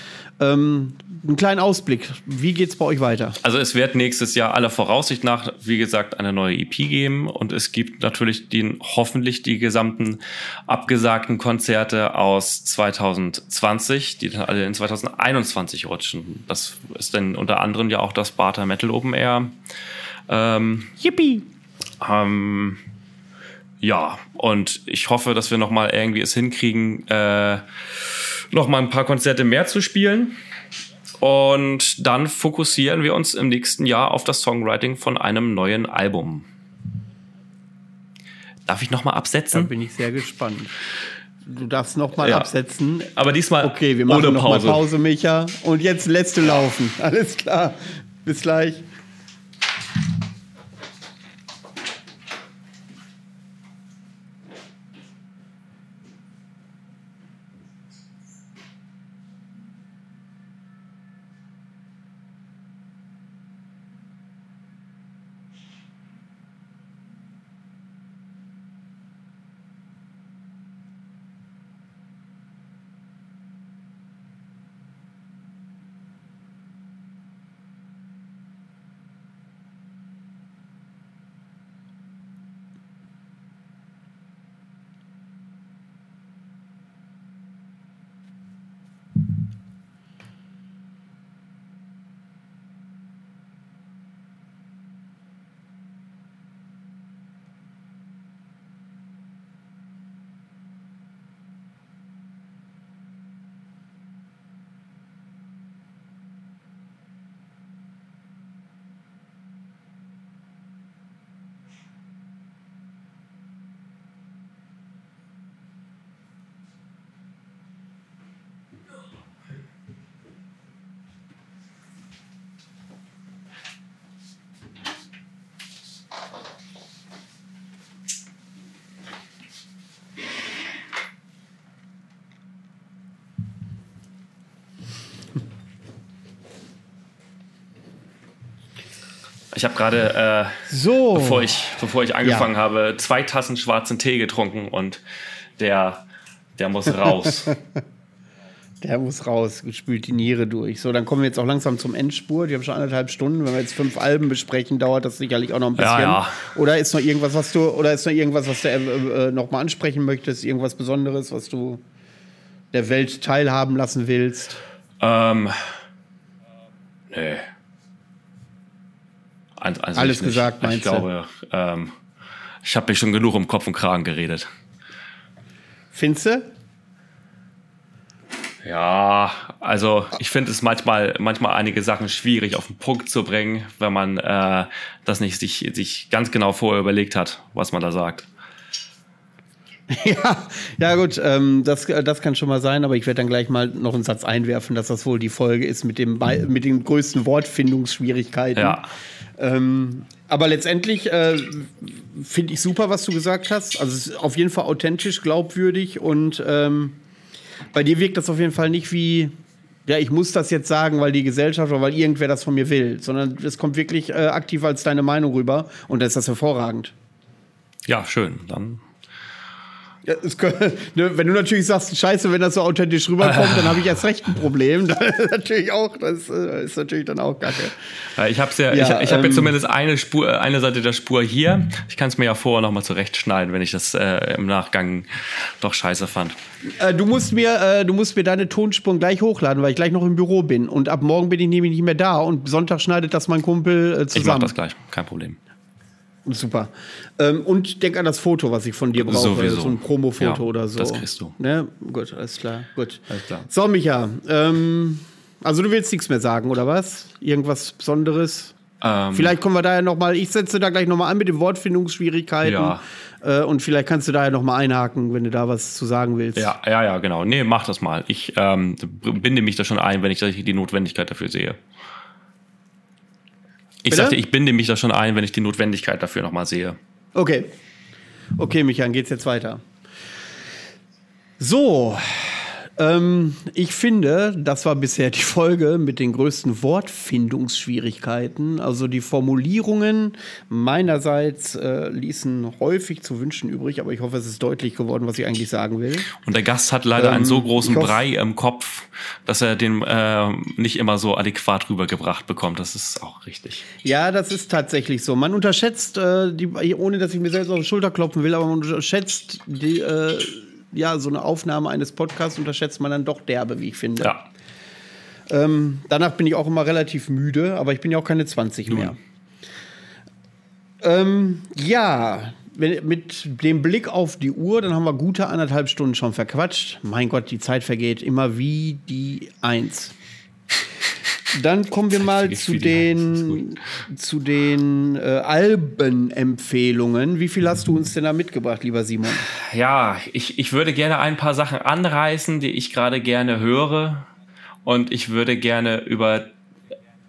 Ähm, einen kleinen Ausblick. Wie geht's bei euch weiter? Also es wird nächstes Jahr aller Voraussicht nach, wie gesagt, eine neue EP geben und es gibt natürlich den, hoffentlich die gesamten abgesagten Konzerte aus 2020, die dann alle in 2021 rutschen. Das ist dann unter anderem ja auch das Barter Metal Open Air. Ähm, Yippie! Ähm, ja, und ich hoffe, dass wir noch mal irgendwie es hinkriegen, äh, noch mal ein paar Konzerte mehr zu spielen. Und dann fokussieren wir uns im nächsten Jahr auf das Songwriting von einem neuen Album. Darf ich noch mal absetzen? Da bin ich sehr gespannt. Du darfst noch mal ja. absetzen. Aber diesmal okay, wir machen ohne Pause. Noch mal Pause, Micha. Und jetzt lässt du laufen. Alles klar. Bis gleich. Ich habe gerade, äh, so. bevor, ich, bevor ich angefangen ja. habe, zwei Tassen schwarzen Tee getrunken und der, der muss raus. [laughs] der muss raus, spült die Niere durch. So, dann kommen wir jetzt auch langsam zum Endspurt. Wir haben schon anderthalb Stunden. Wenn wir jetzt fünf Alben besprechen, dauert das sicherlich auch noch ein bisschen. Ja, ja. Oder ist noch irgendwas, was du, oder ist noch irgendwas, was du äh, äh, noch mal ansprechen möchtest? Irgendwas Besonderes, was du der Welt teilhaben lassen willst? Ähm, nee. Also Alles gesagt, meinst ich du? Ich glaube, ähm, ich habe mich schon genug um Kopf und Kragen geredet. Findest du? Ja, also ich finde es manchmal, manchmal einige Sachen schwierig auf den Punkt zu bringen, wenn man äh, das nicht sich, sich ganz genau vorher überlegt hat, was man da sagt. [laughs] Ja, ja gut, ähm, das, das kann schon mal sein, aber ich werde dann gleich mal noch einen Satz einwerfen, dass das wohl die Folge ist mit, dem, mit den größten Wortfindungsschwierigkeiten. Ja. Ähm, aber letztendlich äh, finde ich super, was du gesagt hast. Also es ist auf jeden Fall authentisch, glaubwürdig und ähm, bei dir wirkt das auf jeden Fall nicht wie, ja, ich muss das jetzt sagen, weil die Gesellschaft oder weil irgendwer das von mir will, sondern es kommt wirklich äh, aktiv als deine Meinung rüber und dann ist das hervorragend. Ja, schön. Dann ja, kann, [laughs] ne, wenn du natürlich sagst, scheiße, wenn das so authentisch rüberkommt, dann habe ich erst recht ein Problem. [laughs] Das ist natürlich auch, das äh, ist natürlich dann auch kacke. Ich habe ja, ja, ich, ich habe ähm, jetzt zumindest eine Spur, eine Seite der Spur hier. Ich kann es mir ja vorher nochmal zurechtschneiden, wenn ich das äh, im Nachgang doch scheiße fand. Äh, du musst mir, äh, du musst mir deine Tonspuren gleich hochladen, weil ich gleich noch im Büro bin. Und ab morgen bin ich nämlich nicht mehr da und Sonntag schneidet das mein Kumpel äh, zusammen. Ich mach das gleich, kein Problem. Super. Ähm, und denk an das Foto, was ich von dir brauche. Sowieso. So ein Promo-Foto ja, oder so. Das kriegst du. Ne? Gut, alles klar. Gut. Alles klar. So, Micha. Ähm, also du willst nichts mehr sagen, oder was? Irgendwas Besonderes? Ähm, vielleicht kommen wir da ja noch mal, ich setze da gleich noch mal an mit den Wortfindungsschwierigkeiten. Ja. Äh, und vielleicht kannst du da ja noch mal einhaken, wenn du da was zu sagen willst. Ja, ja, ja, genau. Nee, mach das mal. Ich ähm, binde mich da schon ein, wenn ich die Notwendigkeit dafür sehe. Ich Bitte? sagte, ich binde mich da schon ein, wenn ich die Notwendigkeit dafür nochmal sehe. Okay. Okay, Michael, geht's jetzt weiter. So, Ähm, ich finde, das war bisher die Folge mit den größten Wortfindungsschwierigkeiten. Also die Formulierungen meinerseits äh, ließen häufig zu wünschen übrig, aber ich hoffe, es ist deutlich geworden, was ich eigentlich sagen will. Und der Gast hat leider ähm, einen so großen Brei im Kopf, dass er den äh, nicht immer so adäquat rübergebracht bekommt. Das ist auch richtig. Ja, das ist tatsächlich so. Man unterschätzt, äh, die, ohne dass ich mir selbst auf die Schulter klopfen will, aber man unterschätzt die äh, ja, so eine Aufnahme eines Podcasts unterschätzt man dann doch derbe, wie ich finde. Ja. Ähm, danach bin ich auch immer relativ müde, aber ich bin ja auch keine 20 mehr. Ähm, ja, mit dem Blick auf die Uhr, dann haben wir gute anderthalb Stunden schon verquatscht. Mein Gott, die Zeit vergeht immer wie die Eins. Dann kommen wir mal zu den, zu den äh, Albenempfehlungen. Wie viel hast du uns denn da mitgebracht, lieber Simon? Ja, ich, ich würde gerne ein paar Sachen anreißen, die ich gerade gerne höre. Und ich würde gerne über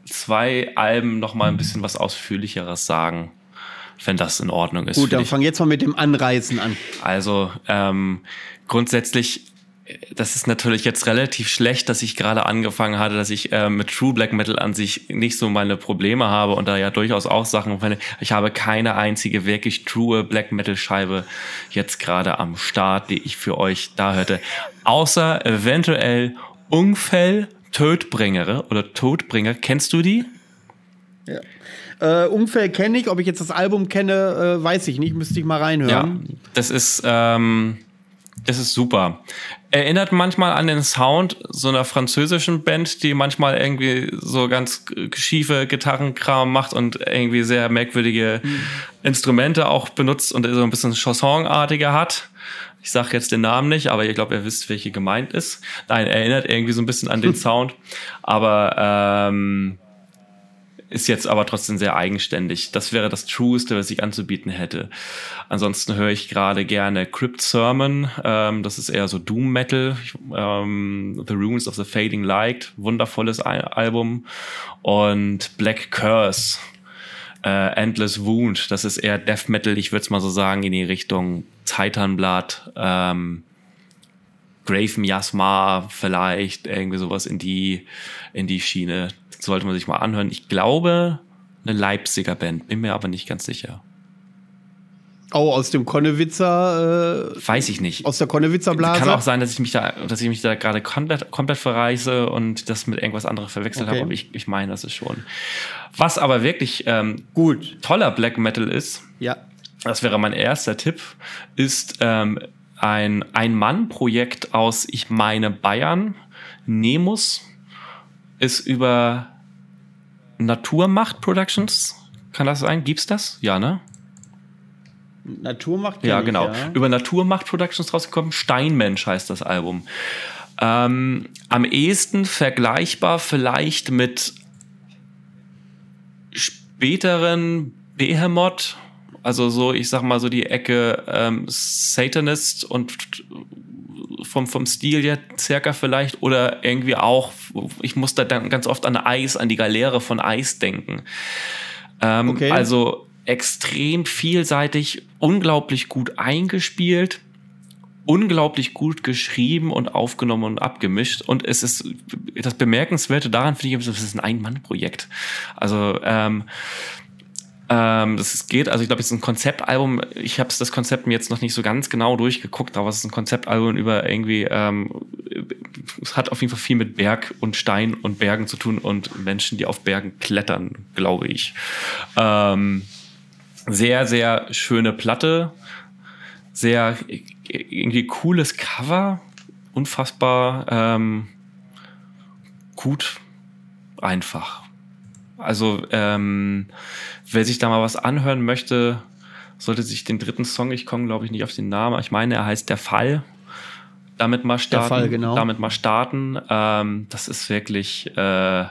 zwei Alben noch mal ein bisschen was Ausführlicheres sagen, wenn das in Ordnung ist. Gut, dann fang jetzt mal mit dem Anreißen an. Also ähm, grundsätzlich das ist natürlich jetzt relativ schlecht, dass ich gerade angefangen hatte, dass ich äh, mit True Black Metal an sich nicht so meine Probleme habe und da ja durchaus auch Sachen finde. Ich habe keine einzige wirklich true Black Metal Scheibe jetzt gerade am Start, die ich für euch da hörte. Außer eventuell Ungfell, Todbringere oder Todbringer. Kennst du die? Ja. Äh, Umfeld kenne ich, ob ich jetzt das Album kenne, äh, weiß ich nicht, müsste ich mal reinhören. Ja, das ist, ähm, das ist super erinnert manchmal an den Sound so einer französischen Band, die manchmal irgendwie so ganz schiefe Gitarrenkram macht und irgendwie sehr merkwürdige mhm. Instrumente auch benutzt und so ein bisschen Chansonartige hat. Ich sage jetzt den Namen nicht, aber ihr glaubt, ihr wisst, welche gemeint ist. Nein, erinnert irgendwie so ein bisschen an den [laughs] Sound. Aber ähm, ist jetzt aber trotzdem sehr eigenständig. Das wäre das Trueste, was ich anzubieten hätte. Ansonsten höre ich gerade gerne Crypt Sermon. Ähm, das ist eher so Doom Metal. Ähm, the Runes of the Fading Light. Wundervolles Album. Und Black Curse. Äh, Endless Wound. Das ist eher Death Metal. Ich würde es mal so sagen in die Richtung Titanblatt. Ähm, Grave Miasma vielleicht, irgendwie sowas in die, in die Schiene sollte man sich mal anhören. Ich glaube, eine Leipziger Band, bin mir aber nicht ganz sicher. Oh, aus dem Konnewitzer. Äh, Weiß ich nicht. Aus der Konnewitzer Blase. Kann auch sein, dass ich mich da, dass ich mich da gerade komplett, komplett verreise und das mit irgendwas anderem verwechselt okay. habe. Aber ich, ich meine, das ist schon. Was aber wirklich ähm, gut toller Black Metal ist. Ja. Das wäre mein erster Tipp. Ist ähm, ein Ein-Mann-Projekt aus, ich meine, Bayern. Nemus ist über Naturmacht Productions. Kann das sein? Gibt's das? Ja, ne? Naturmacht? Ja, genau. Ich, ja. Über Naturmacht Productions rausgekommen. Steinmensch heißt das Album. Ähm, am ehesten vergleichbar vielleicht mit späteren Behemoth, also so, ich sag mal so die Ecke ähm, Satanist und vom, vom Stil her circa vielleicht oder irgendwie auch, ich muss da dann ganz oft an Eis, an die Galeere von Eis denken. Ähm, okay. Also extrem vielseitig, unglaublich gut eingespielt, unglaublich gut geschrieben und aufgenommen und abgemischt. Und es ist das Bemerkenswerte daran, finde ich, es ist ein Ein-Mann-Projekt. Also ähm, ähm, das geht, also ich glaube, es ist ein Konzeptalbum. Ich habe das Konzept mir jetzt noch nicht so ganz genau durchgeguckt, aber es ist ein Konzeptalbum über irgendwie, ähm, es hat auf jeden Fall viel mit Berg und Stein und Bergen zu tun und Menschen, die auf Bergen klettern, glaube ich. Ähm, sehr, sehr schöne Platte, sehr irgendwie cooles Cover, unfassbar ähm, gut, einfach. Also ähm, wer sich da mal was anhören möchte, sollte sich den dritten Song, ich komme glaube ich nicht auf den Namen, ich meine, er heißt Der Fall. Damit mal starten. Der Fall, genau. Damit mal starten. Ähm, das ist wirklich äh,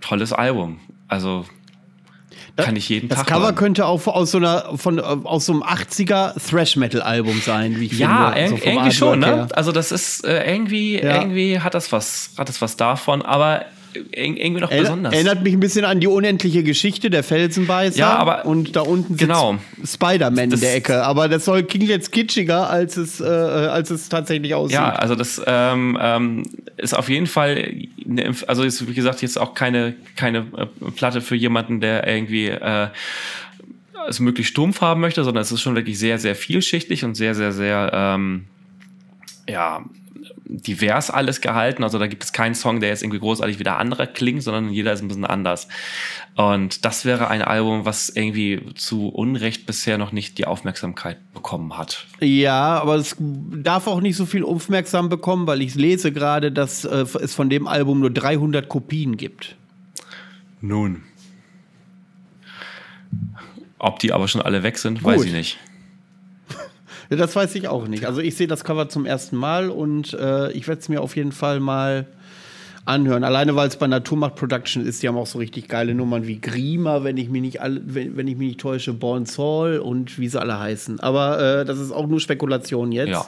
tolles Album. Also kann ich jeden das Tag. Das Cover hören. könnte auch aus so einer von aus so einem 80er Thrash Metal Album sein, wie ich ja, finde. Ja, irgendwie schon, ne? Also das ist äh, irgendwie ja. irgendwie hat das was hat das was davon, aber irgendwie noch besonders. Erinnert mich ein bisschen an die unendliche Geschichte der Felsenbeißer. Ja, aber und da unten genau. Spider-Man in der Ecke. Aber das soll klingt jetzt kitschiger, als es, äh, als es tatsächlich aussieht. Ja, also das ähm, ähm, ist auf jeden Fall, eine, also ist wie gesagt jetzt auch keine keine äh, Platte für jemanden, der irgendwie äh, es möglichst stumpf haben möchte, sondern es ist schon wirklich sehr sehr vielschichtig und sehr sehr sehr ähm, ja divers alles gehalten. Also da gibt es keinen Song, der jetzt irgendwie großartig wie der andere klingt, sondern jeder ist ein bisschen anders. Und das wäre ein Album, was irgendwie zu Unrecht bisher noch nicht die Aufmerksamkeit bekommen hat. Ja, aber es darf auch nicht so viel Aufmerksamkeit bekommen, weil ich lese gerade, dass äh, es von dem Album nur 300 Kopien gibt. Nun. Ob die aber schon alle weg sind, Gut. weiß ich nicht. Das weiß ich auch nicht. Also ich sehe das Cover zum ersten Mal und äh, ich werde es mir auf jeden Fall mal anhören. Alleine weil es bei Naturmacht Production ist, die haben auch so richtig geile Nummern wie Grima, wenn ich mich nicht alle, wenn, wenn ich mich nicht täusche, Born Soul und wie sie alle heißen. Aber äh, das ist auch nur Spekulation jetzt. Ja.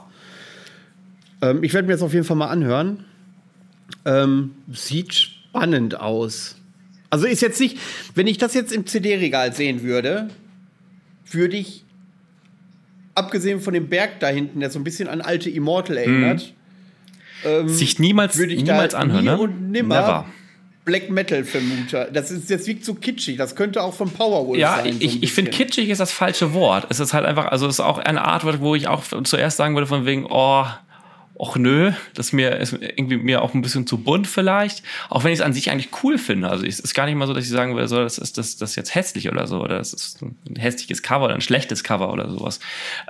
Ähm, ich werde mir jetzt auf jeden Fall mal anhören. Ähm, sieht spannend aus. Also ist jetzt nicht, wenn ich das jetzt im CD-Regal sehen würde, würde ich abgesehen von dem Berg da hinten, der so ein bisschen an alte Immortal erinnert, mhm. ähm, sich niemals, würde ich niemals da anhören. Nie ne? und nimmer Never. Black Metal vermute. Das ist das wirkt so kitschig. Das könnte auch von Powerwolf ja, sein. Ja, ich, ich finde kitschig ist das falsche Wort. Es ist halt einfach, also es ist auch eine Art, wo ich auch zuerst sagen würde von wegen, oh, och nö, das mir ist irgendwie mir auch ein bisschen zu bunt vielleicht, auch wenn ich es an sich eigentlich cool finde. Also es ist gar nicht mal so, dass ich sagen würde, so, das ist das, das jetzt hässlich oder so, oder das ist ein hässliches Cover oder ein schlechtes Cover oder sowas.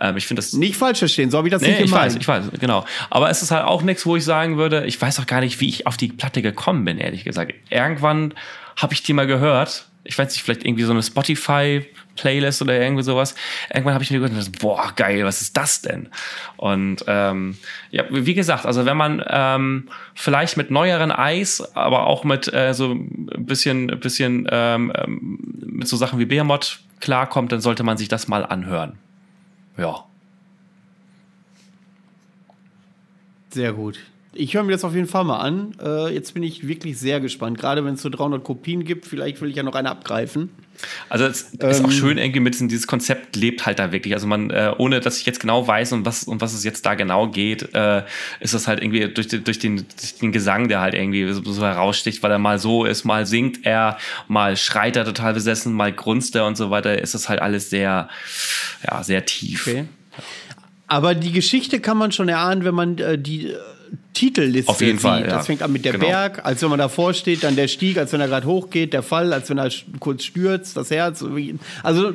Ähm, ich finde das nicht falsch verstehen, so habe ich das nee, nicht gemeint. Ich weiß, ich weiß, genau. Aber es ist halt auch nichts, wo ich sagen würde, ich weiß auch gar nicht, wie ich auf die Platte gekommen bin, ehrlich gesagt. Irgendwann habe ich die mal gehört. Ich weiß nicht, vielleicht irgendwie so eine Spotify Playlist oder irgendwie sowas. Irgendwann habe ich mir gedacht, boah, geil, was ist das denn? Und ähm, ja, wie gesagt, also wenn man ähm, vielleicht mit neueren Eis, aber auch mit äh, so ein bisschen, bisschen ähm, ähm, mit so Sachen wie Behemoth klarkommt, dann sollte man sich das mal anhören. Ja. Sehr gut. Ich höre mir das auf jeden Fall mal an. Äh, jetzt bin ich wirklich sehr gespannt. Gerade wenn es so 300 Kopien gibt, vielleicht will ich ja noch eine abgreifen. Also es ähm, ist auch ähm, schön irgendwie mit diesem, dieses Konzept lebt halt da wirklich. Also man, äh, ohne dass ich jetzt genau weiß, um was, um was es jetzt da genau geht, äh, ist das halt irgendwie durch, durch, den, durch den Gesang, der halt irgendwie so, so heraussticht, weil er mal so ist, mal singt er, mal schreit er total besessen, mal grunzt er und so weiter, ist das halt alles sehr, ja, sehr tief. Okay. Aber die Geschichte kann man schon erahnen, wenn man äh, die Titelliste Auf jeden sieht. Fall, ja. Das fängt an mit der genau. Berg, als wenn man davor steht, dann der Stieg, als wenn er gerade hochgeht, der Fall, als wenn er kurz stürzt, das Herz. Also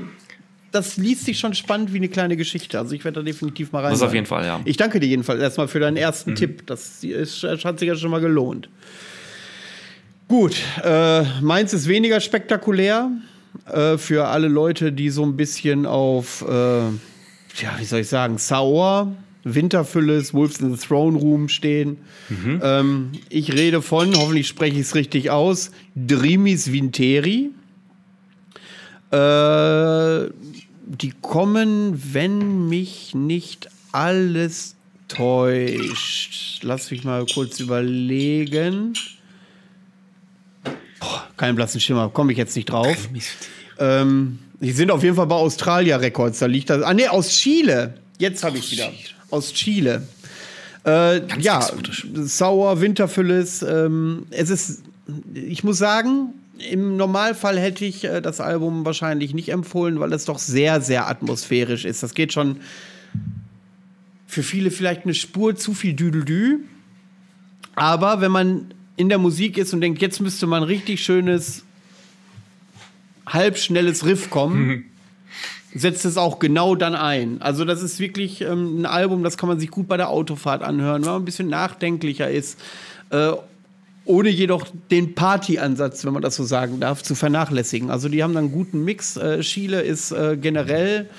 das liest sich schon spannend wie eine kleine Geschichte. Also ich werde da definitiv mal rein. Das auf jeden Fall, ja. Ich danke dir jedenfalls erstmal für deinen ersten mhm. Tipp. Das ist, hat sich ja schon mal gelohnt. Gut, äh, meins ist weniger spektakulär. Äh, für alle Leute, die so ein bisschen auf, äh, ja, wie soll ich sagen, Sauer Winterfülles, Wolves in the Throne Room stehen. Mhm. Ähm, ich rede von, hoffentlich spreche ich es richtig aus, Drimis Vinteri. Äh, die kommen, wenn mich nicht alles täuscht. Lass mich mal kurz überlegen. Boah, keinen blassen Schimmer, komme ich jetzt nicht drauf. Ähm, die sind auf jeden Fall bei Australia Records. Da liegt das. Ah, nee, aus Chile. Jetzt habe ich wieder aus Chile. Äh, ja, sauer, Winterfülles. Ähm, es ist, ich muss sagen, im Normalfall hätte ich äh, das Album wahrscheinlich nicht empfohlen, weil es doch sehr, sehr atmosphärisch ist. Das geht schon für viele vielleicht eine Spur zu viel Düdeldü. Aber wenn man in der Musik ist und denkt, jetzt müsste man richtig schönes, halbschnelles Riff kommen, mhm [laughs] setzt es auch genau dann ein. Also das ist wirklich ähm, ein Album, das kann man sich gut bei der Autofahrt anhören, wenn man ein bisschen nachdenklicher ist. Äh, ohne jedoch den Partyansatz, wenn man das so sagen darf, zu vernachlässigen. Also die haben dann einen guten Mix. Äh, Chile ist äh, generell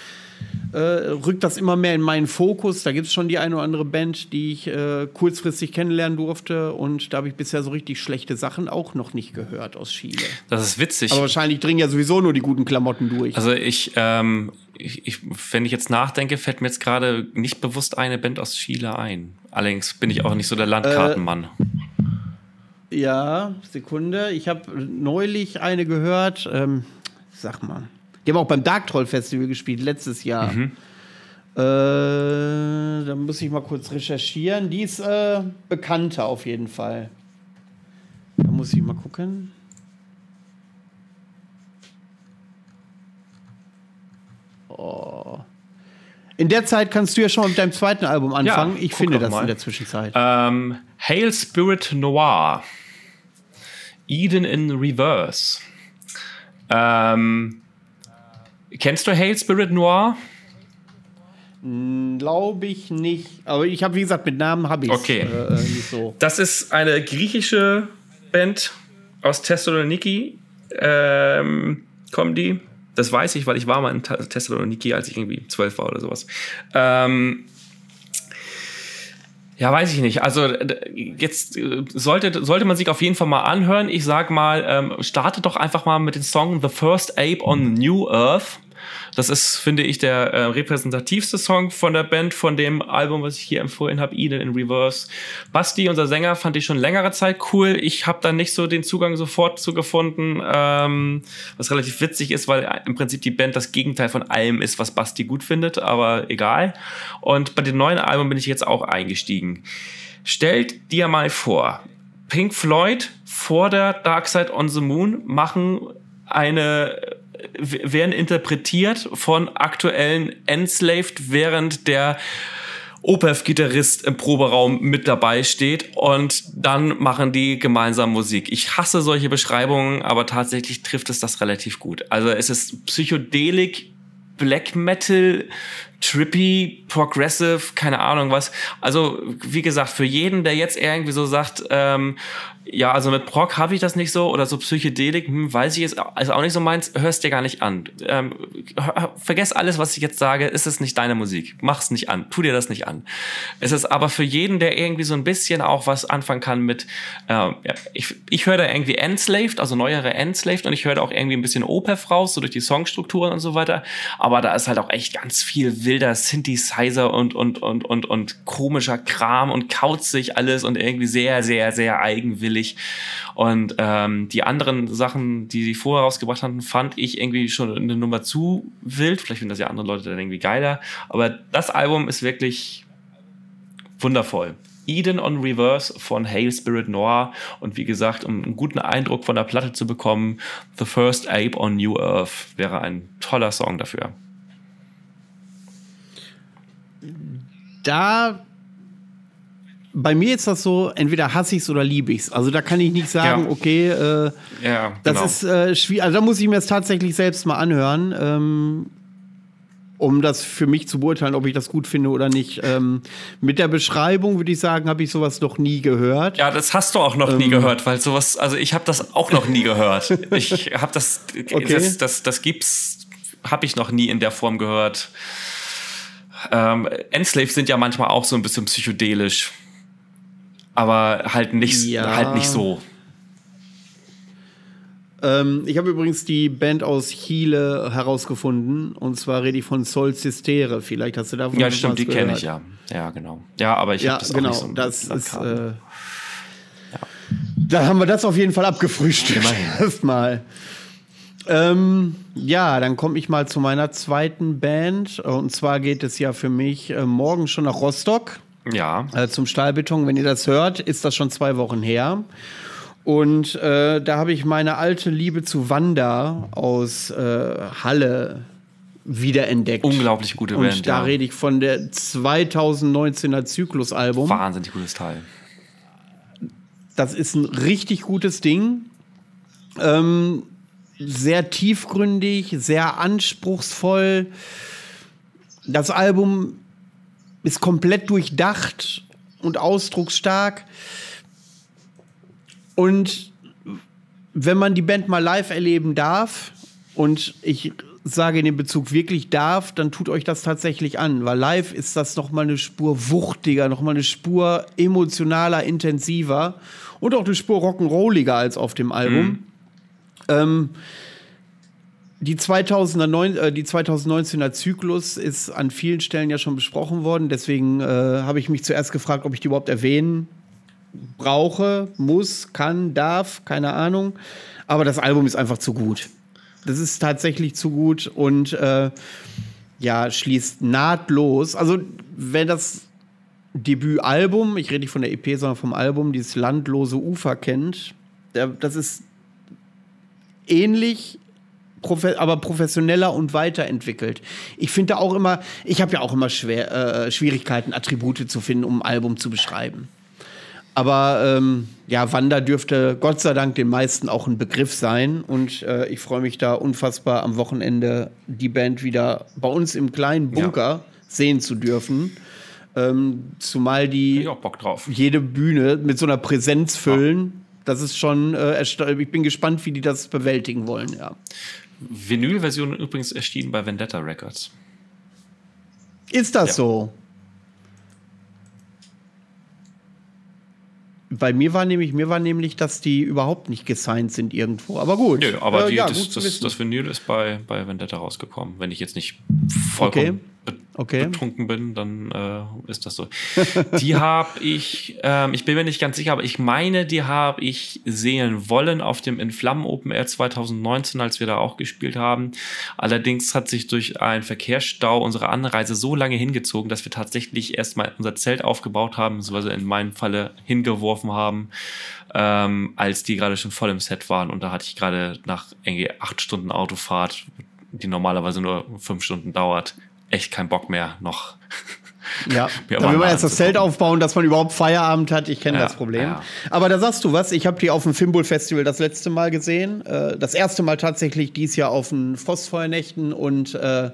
äh, rückt das immer mehr in meinen Fokus. Da gibt es schon die eine oder andere Band, die ich äh, kurzfristig kennenlernen durfte. Und da habe ich bisher so richtig schlechte Sachen auch noch nicht gehört aus Chile. Das ist witzig. Aber wahrscheinlich dringen ja sowieso nur die guten Klamotten durch. Also ich, ähm, ich, ich wenn ich jetzt nachdenke, fällt mir jetzt gerade nicht bewusst eine Band aus Chile ein. Allerdings bin ich auch nicht so der Landkartenmann. Äh, Ja, Sekunde. Ich habe neulich eine gehört. Ähm, sag mal. Die haben auch beim Dark Troll Festival gespielt, letztes Jahr. Mhm. Äh, da muss ich mal kurz recherchieren. Die ist äh, bekannter auf jeden Fall. Da muss ich mal gucken. Oh. In der Zeit kannst du ja schon mit deinem zweiten Album anfangen. Ja, ich finde das mal. in der Zwischenzeit. Ähm, Hail Spirit Noir. Eden in Reverse. Ähm, kennst du Hail Spirit Noir? Glaube ich nicht. Aber ich habe, wie gesagt, mit Namen habe ich okay. Äh, nicht so. Das ist eine griechische Band aus Thessaloniki. Ähm, kommen die? Das weiß ich, weil ich war mal in Thessaloniki, als ich irgendwie zwölf war oder sowas. Ähm, ja, weiß ich nicht. Also jetzt äh, sollte, sollte man sich auf jeden Fall mal anhören. Ich sag mal, ähm, starte doch einfach mal mit dem Song The First Ape on New Earth. Das ist, finde ich, der äh, repräsentativste Song von der Band, von dem Album, was ich hier empfohlen habe, Eden in Reverse. Basti, unser Sänger, fand ich schon längere Zeit cool. Ich habe da nicht so den Zugang sofort zu gefunden, ähm, was relativ witzig ist, weil im Prinzip die Band das Gegenteil von allem ist, was Basti gut findet, aber egal. Und bei dem neuen Album bin ich jetzt auch eingestiegen. Stellt dir mal vor, Pink Floyd vor der Dark Side on the Moon machen eine werden interpretiert von aktuellen Enslaved, während der Opeth-Gitarrist im Proberaum mit dabei steht und dann machen die gemeinsam Musik. Ich hasse solche Beschreibungen, aber tatsächlich trifft es das relativ gut. Also es ist Psychedelik, Black Metal, trippy, progressive, keine Ahnung was. Also wie gesagt, für jeden, der jetzt irgendwie so sagt, ähm, ja, also mit Prog habe ich das nicht so oder so Psychedelik, hm, weiß ich jetzt, also auch nicht so meins, hörst dir gar nicht an. Ähm, vergess alles, was ich jetzt sage, ist es nicht deine Musik. Mach's nicht an, tu dir das nicht an. Es ist aber für jeden, der irgendwie so ein bisschen auch was anfangen kann mit, äh, ja, ich, ich höre da irgendwie Enslaved, also neuere Enslaved und ich höre da auch irgendwie ein bisschen Opeth raus, so durch die Songstrukturen und so weiter. Aber da ist halt auch echt ganz viel wilder Synthesizer und, und, und, und, und komischer Kram und kaut sich alles und irgendwie sehr, sehr, sehr eigenwillig billig. Und ähm, die anderen Sachen, die sie vorher rausgebracht hatten, fand ich irgendwie schon eine Nummer zu wild. Vielleicht finden das ja andere Leute dann irgendwie geiler. Aber das Album ist wirklich wundervoll. Eden on Reverse von Hail Spirit Noir und wie gesagt, um einen guten Eindruck von der Platte zu bekommen, The First Ape on New Earth wäre ein toller Song dafür. Da bei mir ist das so, entweder hasse ich es oder liebe ich es. Also da kann ich nicht sagen, ja. okay, äh, ja, das genau. ist äh, schwierig. Also da muss ich mir das tatsächlich selbst mal anhören, ähm, um das für mich zu beurteilen, ob ich das gut finde oder nicht. Ähm, mit der Beschreibung würde ich sagen, habe ich sowas noch nie gehört. Ja, das hast du auch noch ähm, nie gehört, weil sowas, also ich habe das auch noch nie gehört. [laughs] ich habe das, okay. das, das, das gibt's, habe ich noch nie in der Form gehört. Ähm, Enslave sind ja manchmal auch so ein bisschen psychedelisch aber halt nicht, ja. halt nicht so. Ähm, ich habe übrigens die Band aus Chile herausgefunden und zwar rede ich von Sol Sistere. Vielleicht hast du davon Ja, stimmt, die kenne ich ja. Ja, genau. Ja, aber ich ja, habe das genau, auch nicht so das ist, äh, ja. Da haben wir das auf jeden Fall abgefrühstückt. [laughs] Erstmal. Ähm, ja, dann komme ich mal zu meiner zweiten Band. Und zwar geht es ja für mich äh, morgen schon nach Rostock. Ja. Äh, zum Stahlbeton. Wenn ihr das hört, ist das schon zwei Wochen her. Und äh, da habe ich meine alte Liebe zu Wanda aus äh, Halle wiederentdeckt. Unglaublich gute Band. Und da ja. rede ich von der 2019er Zyklusalbum. Wahnsinnig gutes Teil. Das ist ein richtig gutes Ding. Ähm, sehr tiefgründig, sehr anspruchsvoll. Das Album ist komplett durchdacht und ausdrucksstark. Und wenn man die Band mal live erleben darf, und ich sage in dem Bezug wirklich darf, dann tut euch das tatsächlich an, weil live ist das noch mal eine Spur wuchtiger, noch mal eine Spur emotionaler, intensiver und auch eine Spur rock'n'rolliger als auf dem Album. Mhm. Ähm, die, 2009, äh, die 2019er Zyklus ist an vielen Stellen ja schon besprochen worden. Deswegen äh, habe ich mich zuerst gefragt, ob ich die überhaupt erwähnen brauche, muss, kann, darf, keine Ahnung. Aber das Album ist einfach zu gut. Das ist tatsächlich zu gut und äh, ja, schließt nahtlos. Also, wenn das Debütalbum, ich rede nicht von der EP, sondern vom Album, dieses Landlose Ufer kennt, das ist ähnlich aber professioneller und weiterentwickelt. Ich finde auch immer, ich habe ja auch immer schwer, äh, Schwierigkeiten, Attribute zu finden, um ein Album zu beschreiben. Aber ähm, ja, Wanda dürfte Gott sei Dank den meisten auch ein Begriff sein. Und äh, ich freue mich da unfassbar am Wochenende die Band wieder bei uns im kleinen Bunker ja. sehen zu dürfen. Ähm, zumal die jede Bühne mit so einer Präsenz füllen. Ja. Das ist schon, äh, ich bin gespannt, wie die das bewältigen wollen, ja. Vinyl-Version übrigens erschienen bei Vendetta Records. Ist das ja. so? Bei mir war nämlich, mir war nämlich, dass die überhaupt nicht gesigned sind irgendwo. Aber gut. Nö, aber äh, die, ja, das, das, das, Vinyl ist bei, bei Vendetta rausgekommen. Wenn ich jetzt nicht vollkommen okay okay. betrunken bin, dann äh, ist das so. [laughs] Die habe ich, ähm, ich bin mir nicht ganz sicher, aber ich meine, die habe ich sehen wollen auf dem In Flammen Open Air 2019, als wir da auch gespielt haben. Allerdings hat sich durch einen Verkehrsstau unsere Anreise so lange hingezogen, dass wir tatsächlich erstmal unser Zelt aufgebaut haben, beziehungsweise in meinem Falle hingeworfen haben, ähm, als die gerade schon voll im Set waren. Und da hatte ich gerade nach irgendwie acht Stunden Autofahrt die normalerweise nur fünf Stunden dauert, echt keinen Bock mehr noch. Ja, [laughs] da will man jetzt das Zelt aufbauen, dass man überhaupt Feierabend hat. Ich kenne ja, das Problem. Ja. Aber da sagst du was, ich habe die auf dem Fimbul Festival das letzte Mal gesehen. Äh, das erste Mal tatsächlich dies Jahr auf den Frostfeuernächten und äh,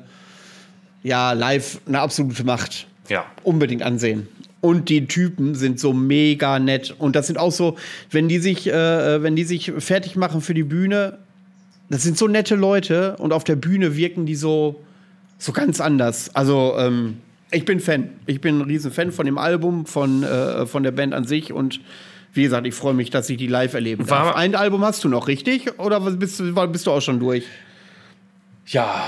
ja, live eine absolute Macht. Ja. Unbedingt ansehen. Und die Typen sind so mega nett. Und das sind auch so, wenn die sich, äh, wenn die sich fertig machen für die Bühne, das sind so nette Leute und auf der Bühne wirken die so, so ganz anders. Also, ähm, ich bin Fan. Ich bin ein riesen Fan von dem Album, von, äh, von der Band an sich und wie gesagt, ich freue mich, dass ich die live erleben darf. War ein Album hast du noch, richtig? Oder bist, bist du auch schon durch? Ja,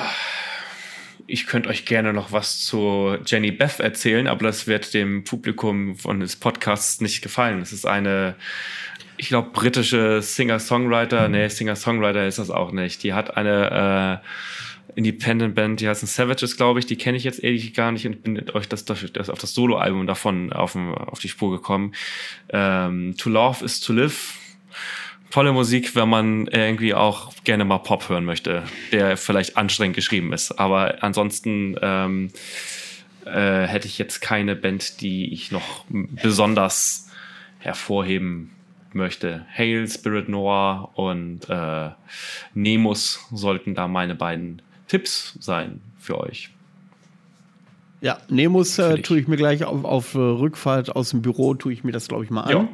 ich könnte euch gerne noch was zu Jenny Beth erzählen, aber das wird dem Publikum von des Podcasts nicht gefallen. Es ist eine, ich glaube, britische Singer-Songwriter. Nee, Singer-Songwriter ist das auch nicht. Die hat eine äh, Independent Band, die heißen Savages, glaube ich, die kenne ich jetzt ehrlich gar nicht und bin euch das, das, auf das Soloalbum davon auf, auf die Spur gekommen. Ähm, to Love is to Live. Tolle Musik, wenn man irgendwie auch gerne mal Pop hören möchte, der vielleicht anstrengend geschrieben ist. Aber ansonsten ähm, äh, hätte ich jetzt keine Band, die ich noch besonders hervorheben möchte. Hail, Spirit Noir und äh, Nemus sollten da meine beiden Tipps sein für euch. Ja, Nemus äh, tue ich mir gleich auf, auf äh, Rückfahrt aus dem Büro, tue ich mir das, glaube ich, mal an.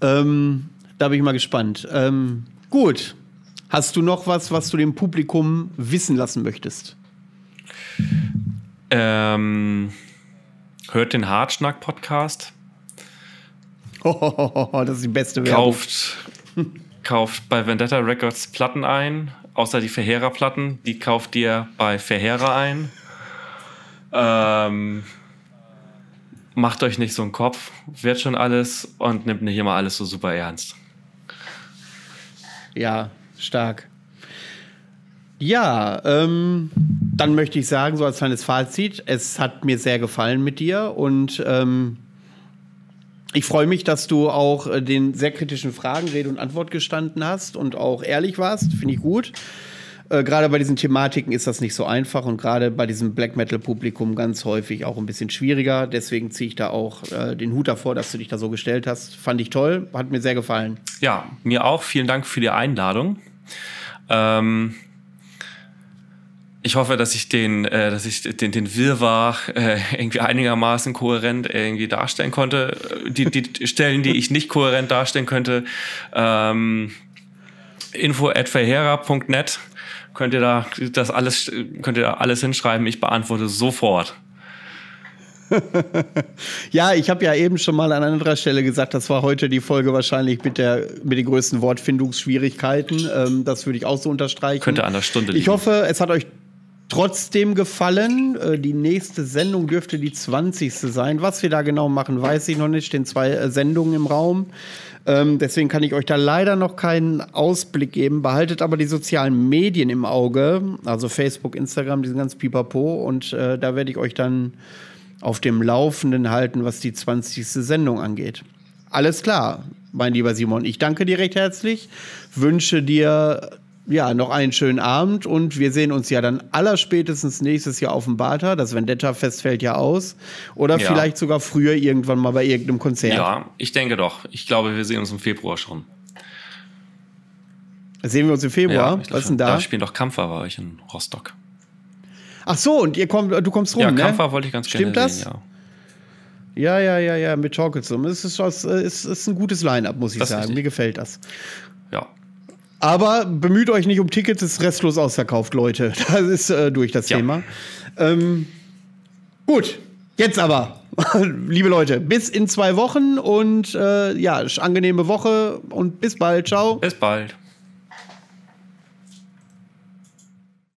Ähm, da bin ich mal gespannt. Ähm, gut. Hast du noch was, was du dem Publikum wissen lassen möchtest? Ähm, hört den Hartschnack-Podcast. Oh, [laughs] das ist die beste Werbung. Kauft, kauft bei Vendetta Records Platten ein außer die Verheerer-Platten, die kauft ihr bei Verheerer ein. Ähm, macht euch nicht so einen Kopf, wird schon alles und nimmt nicht immer alles so super ernst. Ja, stark. Ja, ähm, dann möchte ich sagen, so als kleines Fazit, es hat mir sehr gefallen mit dir und ähm, ich freue mich, dass du auch äh, den sehr kritischen Fragen Rede und Antwort gestanden hast und auch ehrlich warst. Finde ich gut. Äh, gerade bei diesen Thematiken ist das nicht so einfach und gerade bei diesem Black Metal-Publikum ganz häufig auch ein bisschen schwieriger. Deswegen ziehe ich da auch äh, den Hut davor, dass du dich da so gestellt hast. Fand ich toll, hat mir sehr gefallen. Ja, mir auch. Vielen Dank für die Einladung. Ähm, ich hoffe, dass ich den, äh, dass ich den, den Wirrwarr äh, irgendwie einigermaßen kohärent irgendwie darstellen konnte. Die, die Stellen, die ich nicht kohärent darstellen könnte, ähm, info at verheera.net könnt ihr da das alles, könnt ihr da alles hinschreiben. Ich beantworte sofort. [laughs] ja, ich habe ja eben schon mal an anderer Stelle gesagt, das war heute die Folge wahrscheinlich mit, der, mit den größten Wortfindungsschwierigkeiten. Ähm, das würde ich auch so unterstreichen. Könnte an der Stunde liegen. Ich hoffe, es hat euch trotzdem gefallen. Äh, die nächste Sendung dürfte die 20. sein. Was wir da genau machen, weiß ich noch nicht. Stehen zwei äh, Sendungen im Raum. Ähm, deswegen kann ich euch da leider noch keinen Ausblick geben. Behaltet aber die sozialen Medien im Auge, also Facebook, Instagram, diesen ganz Pipapo. Und äh, da werde ich euch dann auf dem Laufenden halten, was die 20. Sendung angeht. Alles klar, mein lieber Simon. Ich danke dir recht herzlich, wünsche dir ja, noch einen schönen Abend und wir sehen uns ja dann allerspätestens nächstes Jahr auf dem Bata. Das Vendetta-Fest fällt ja aus. Oder ja. vielleicht sogar früher irgendwann mal bei irgendeinem Konzert. Ja, ich denke doch. Ich glaube, wir sehen uns im Februar schon. Sehen wir uns im Februar? Ja, Was ist denn da? Da spielen doch Kampfer bei euch in Rostock. Ach so, und ihr kommt, du kommst rum, ja, ne? Kampfer wollte ich ganz Stimmt gerne sehen, ja. Ja, ja, ja, ja, mit Talkelsum. Es ist, es ist, ist ein gutes Line-Up, muss ich das sagen. Mir gefällt das. Ja, aber bemüht euch nicht um Tickets, ist restlos ausverkauft, Leute. [laughs] Das ist äh, durch das ja. Thema. Ähm, gut, jetzt aber, [laughs] liebe Leute, bis in zwei Wochen und äh, ja, angenehme Woche und bis bald. Ciao. Bis bald.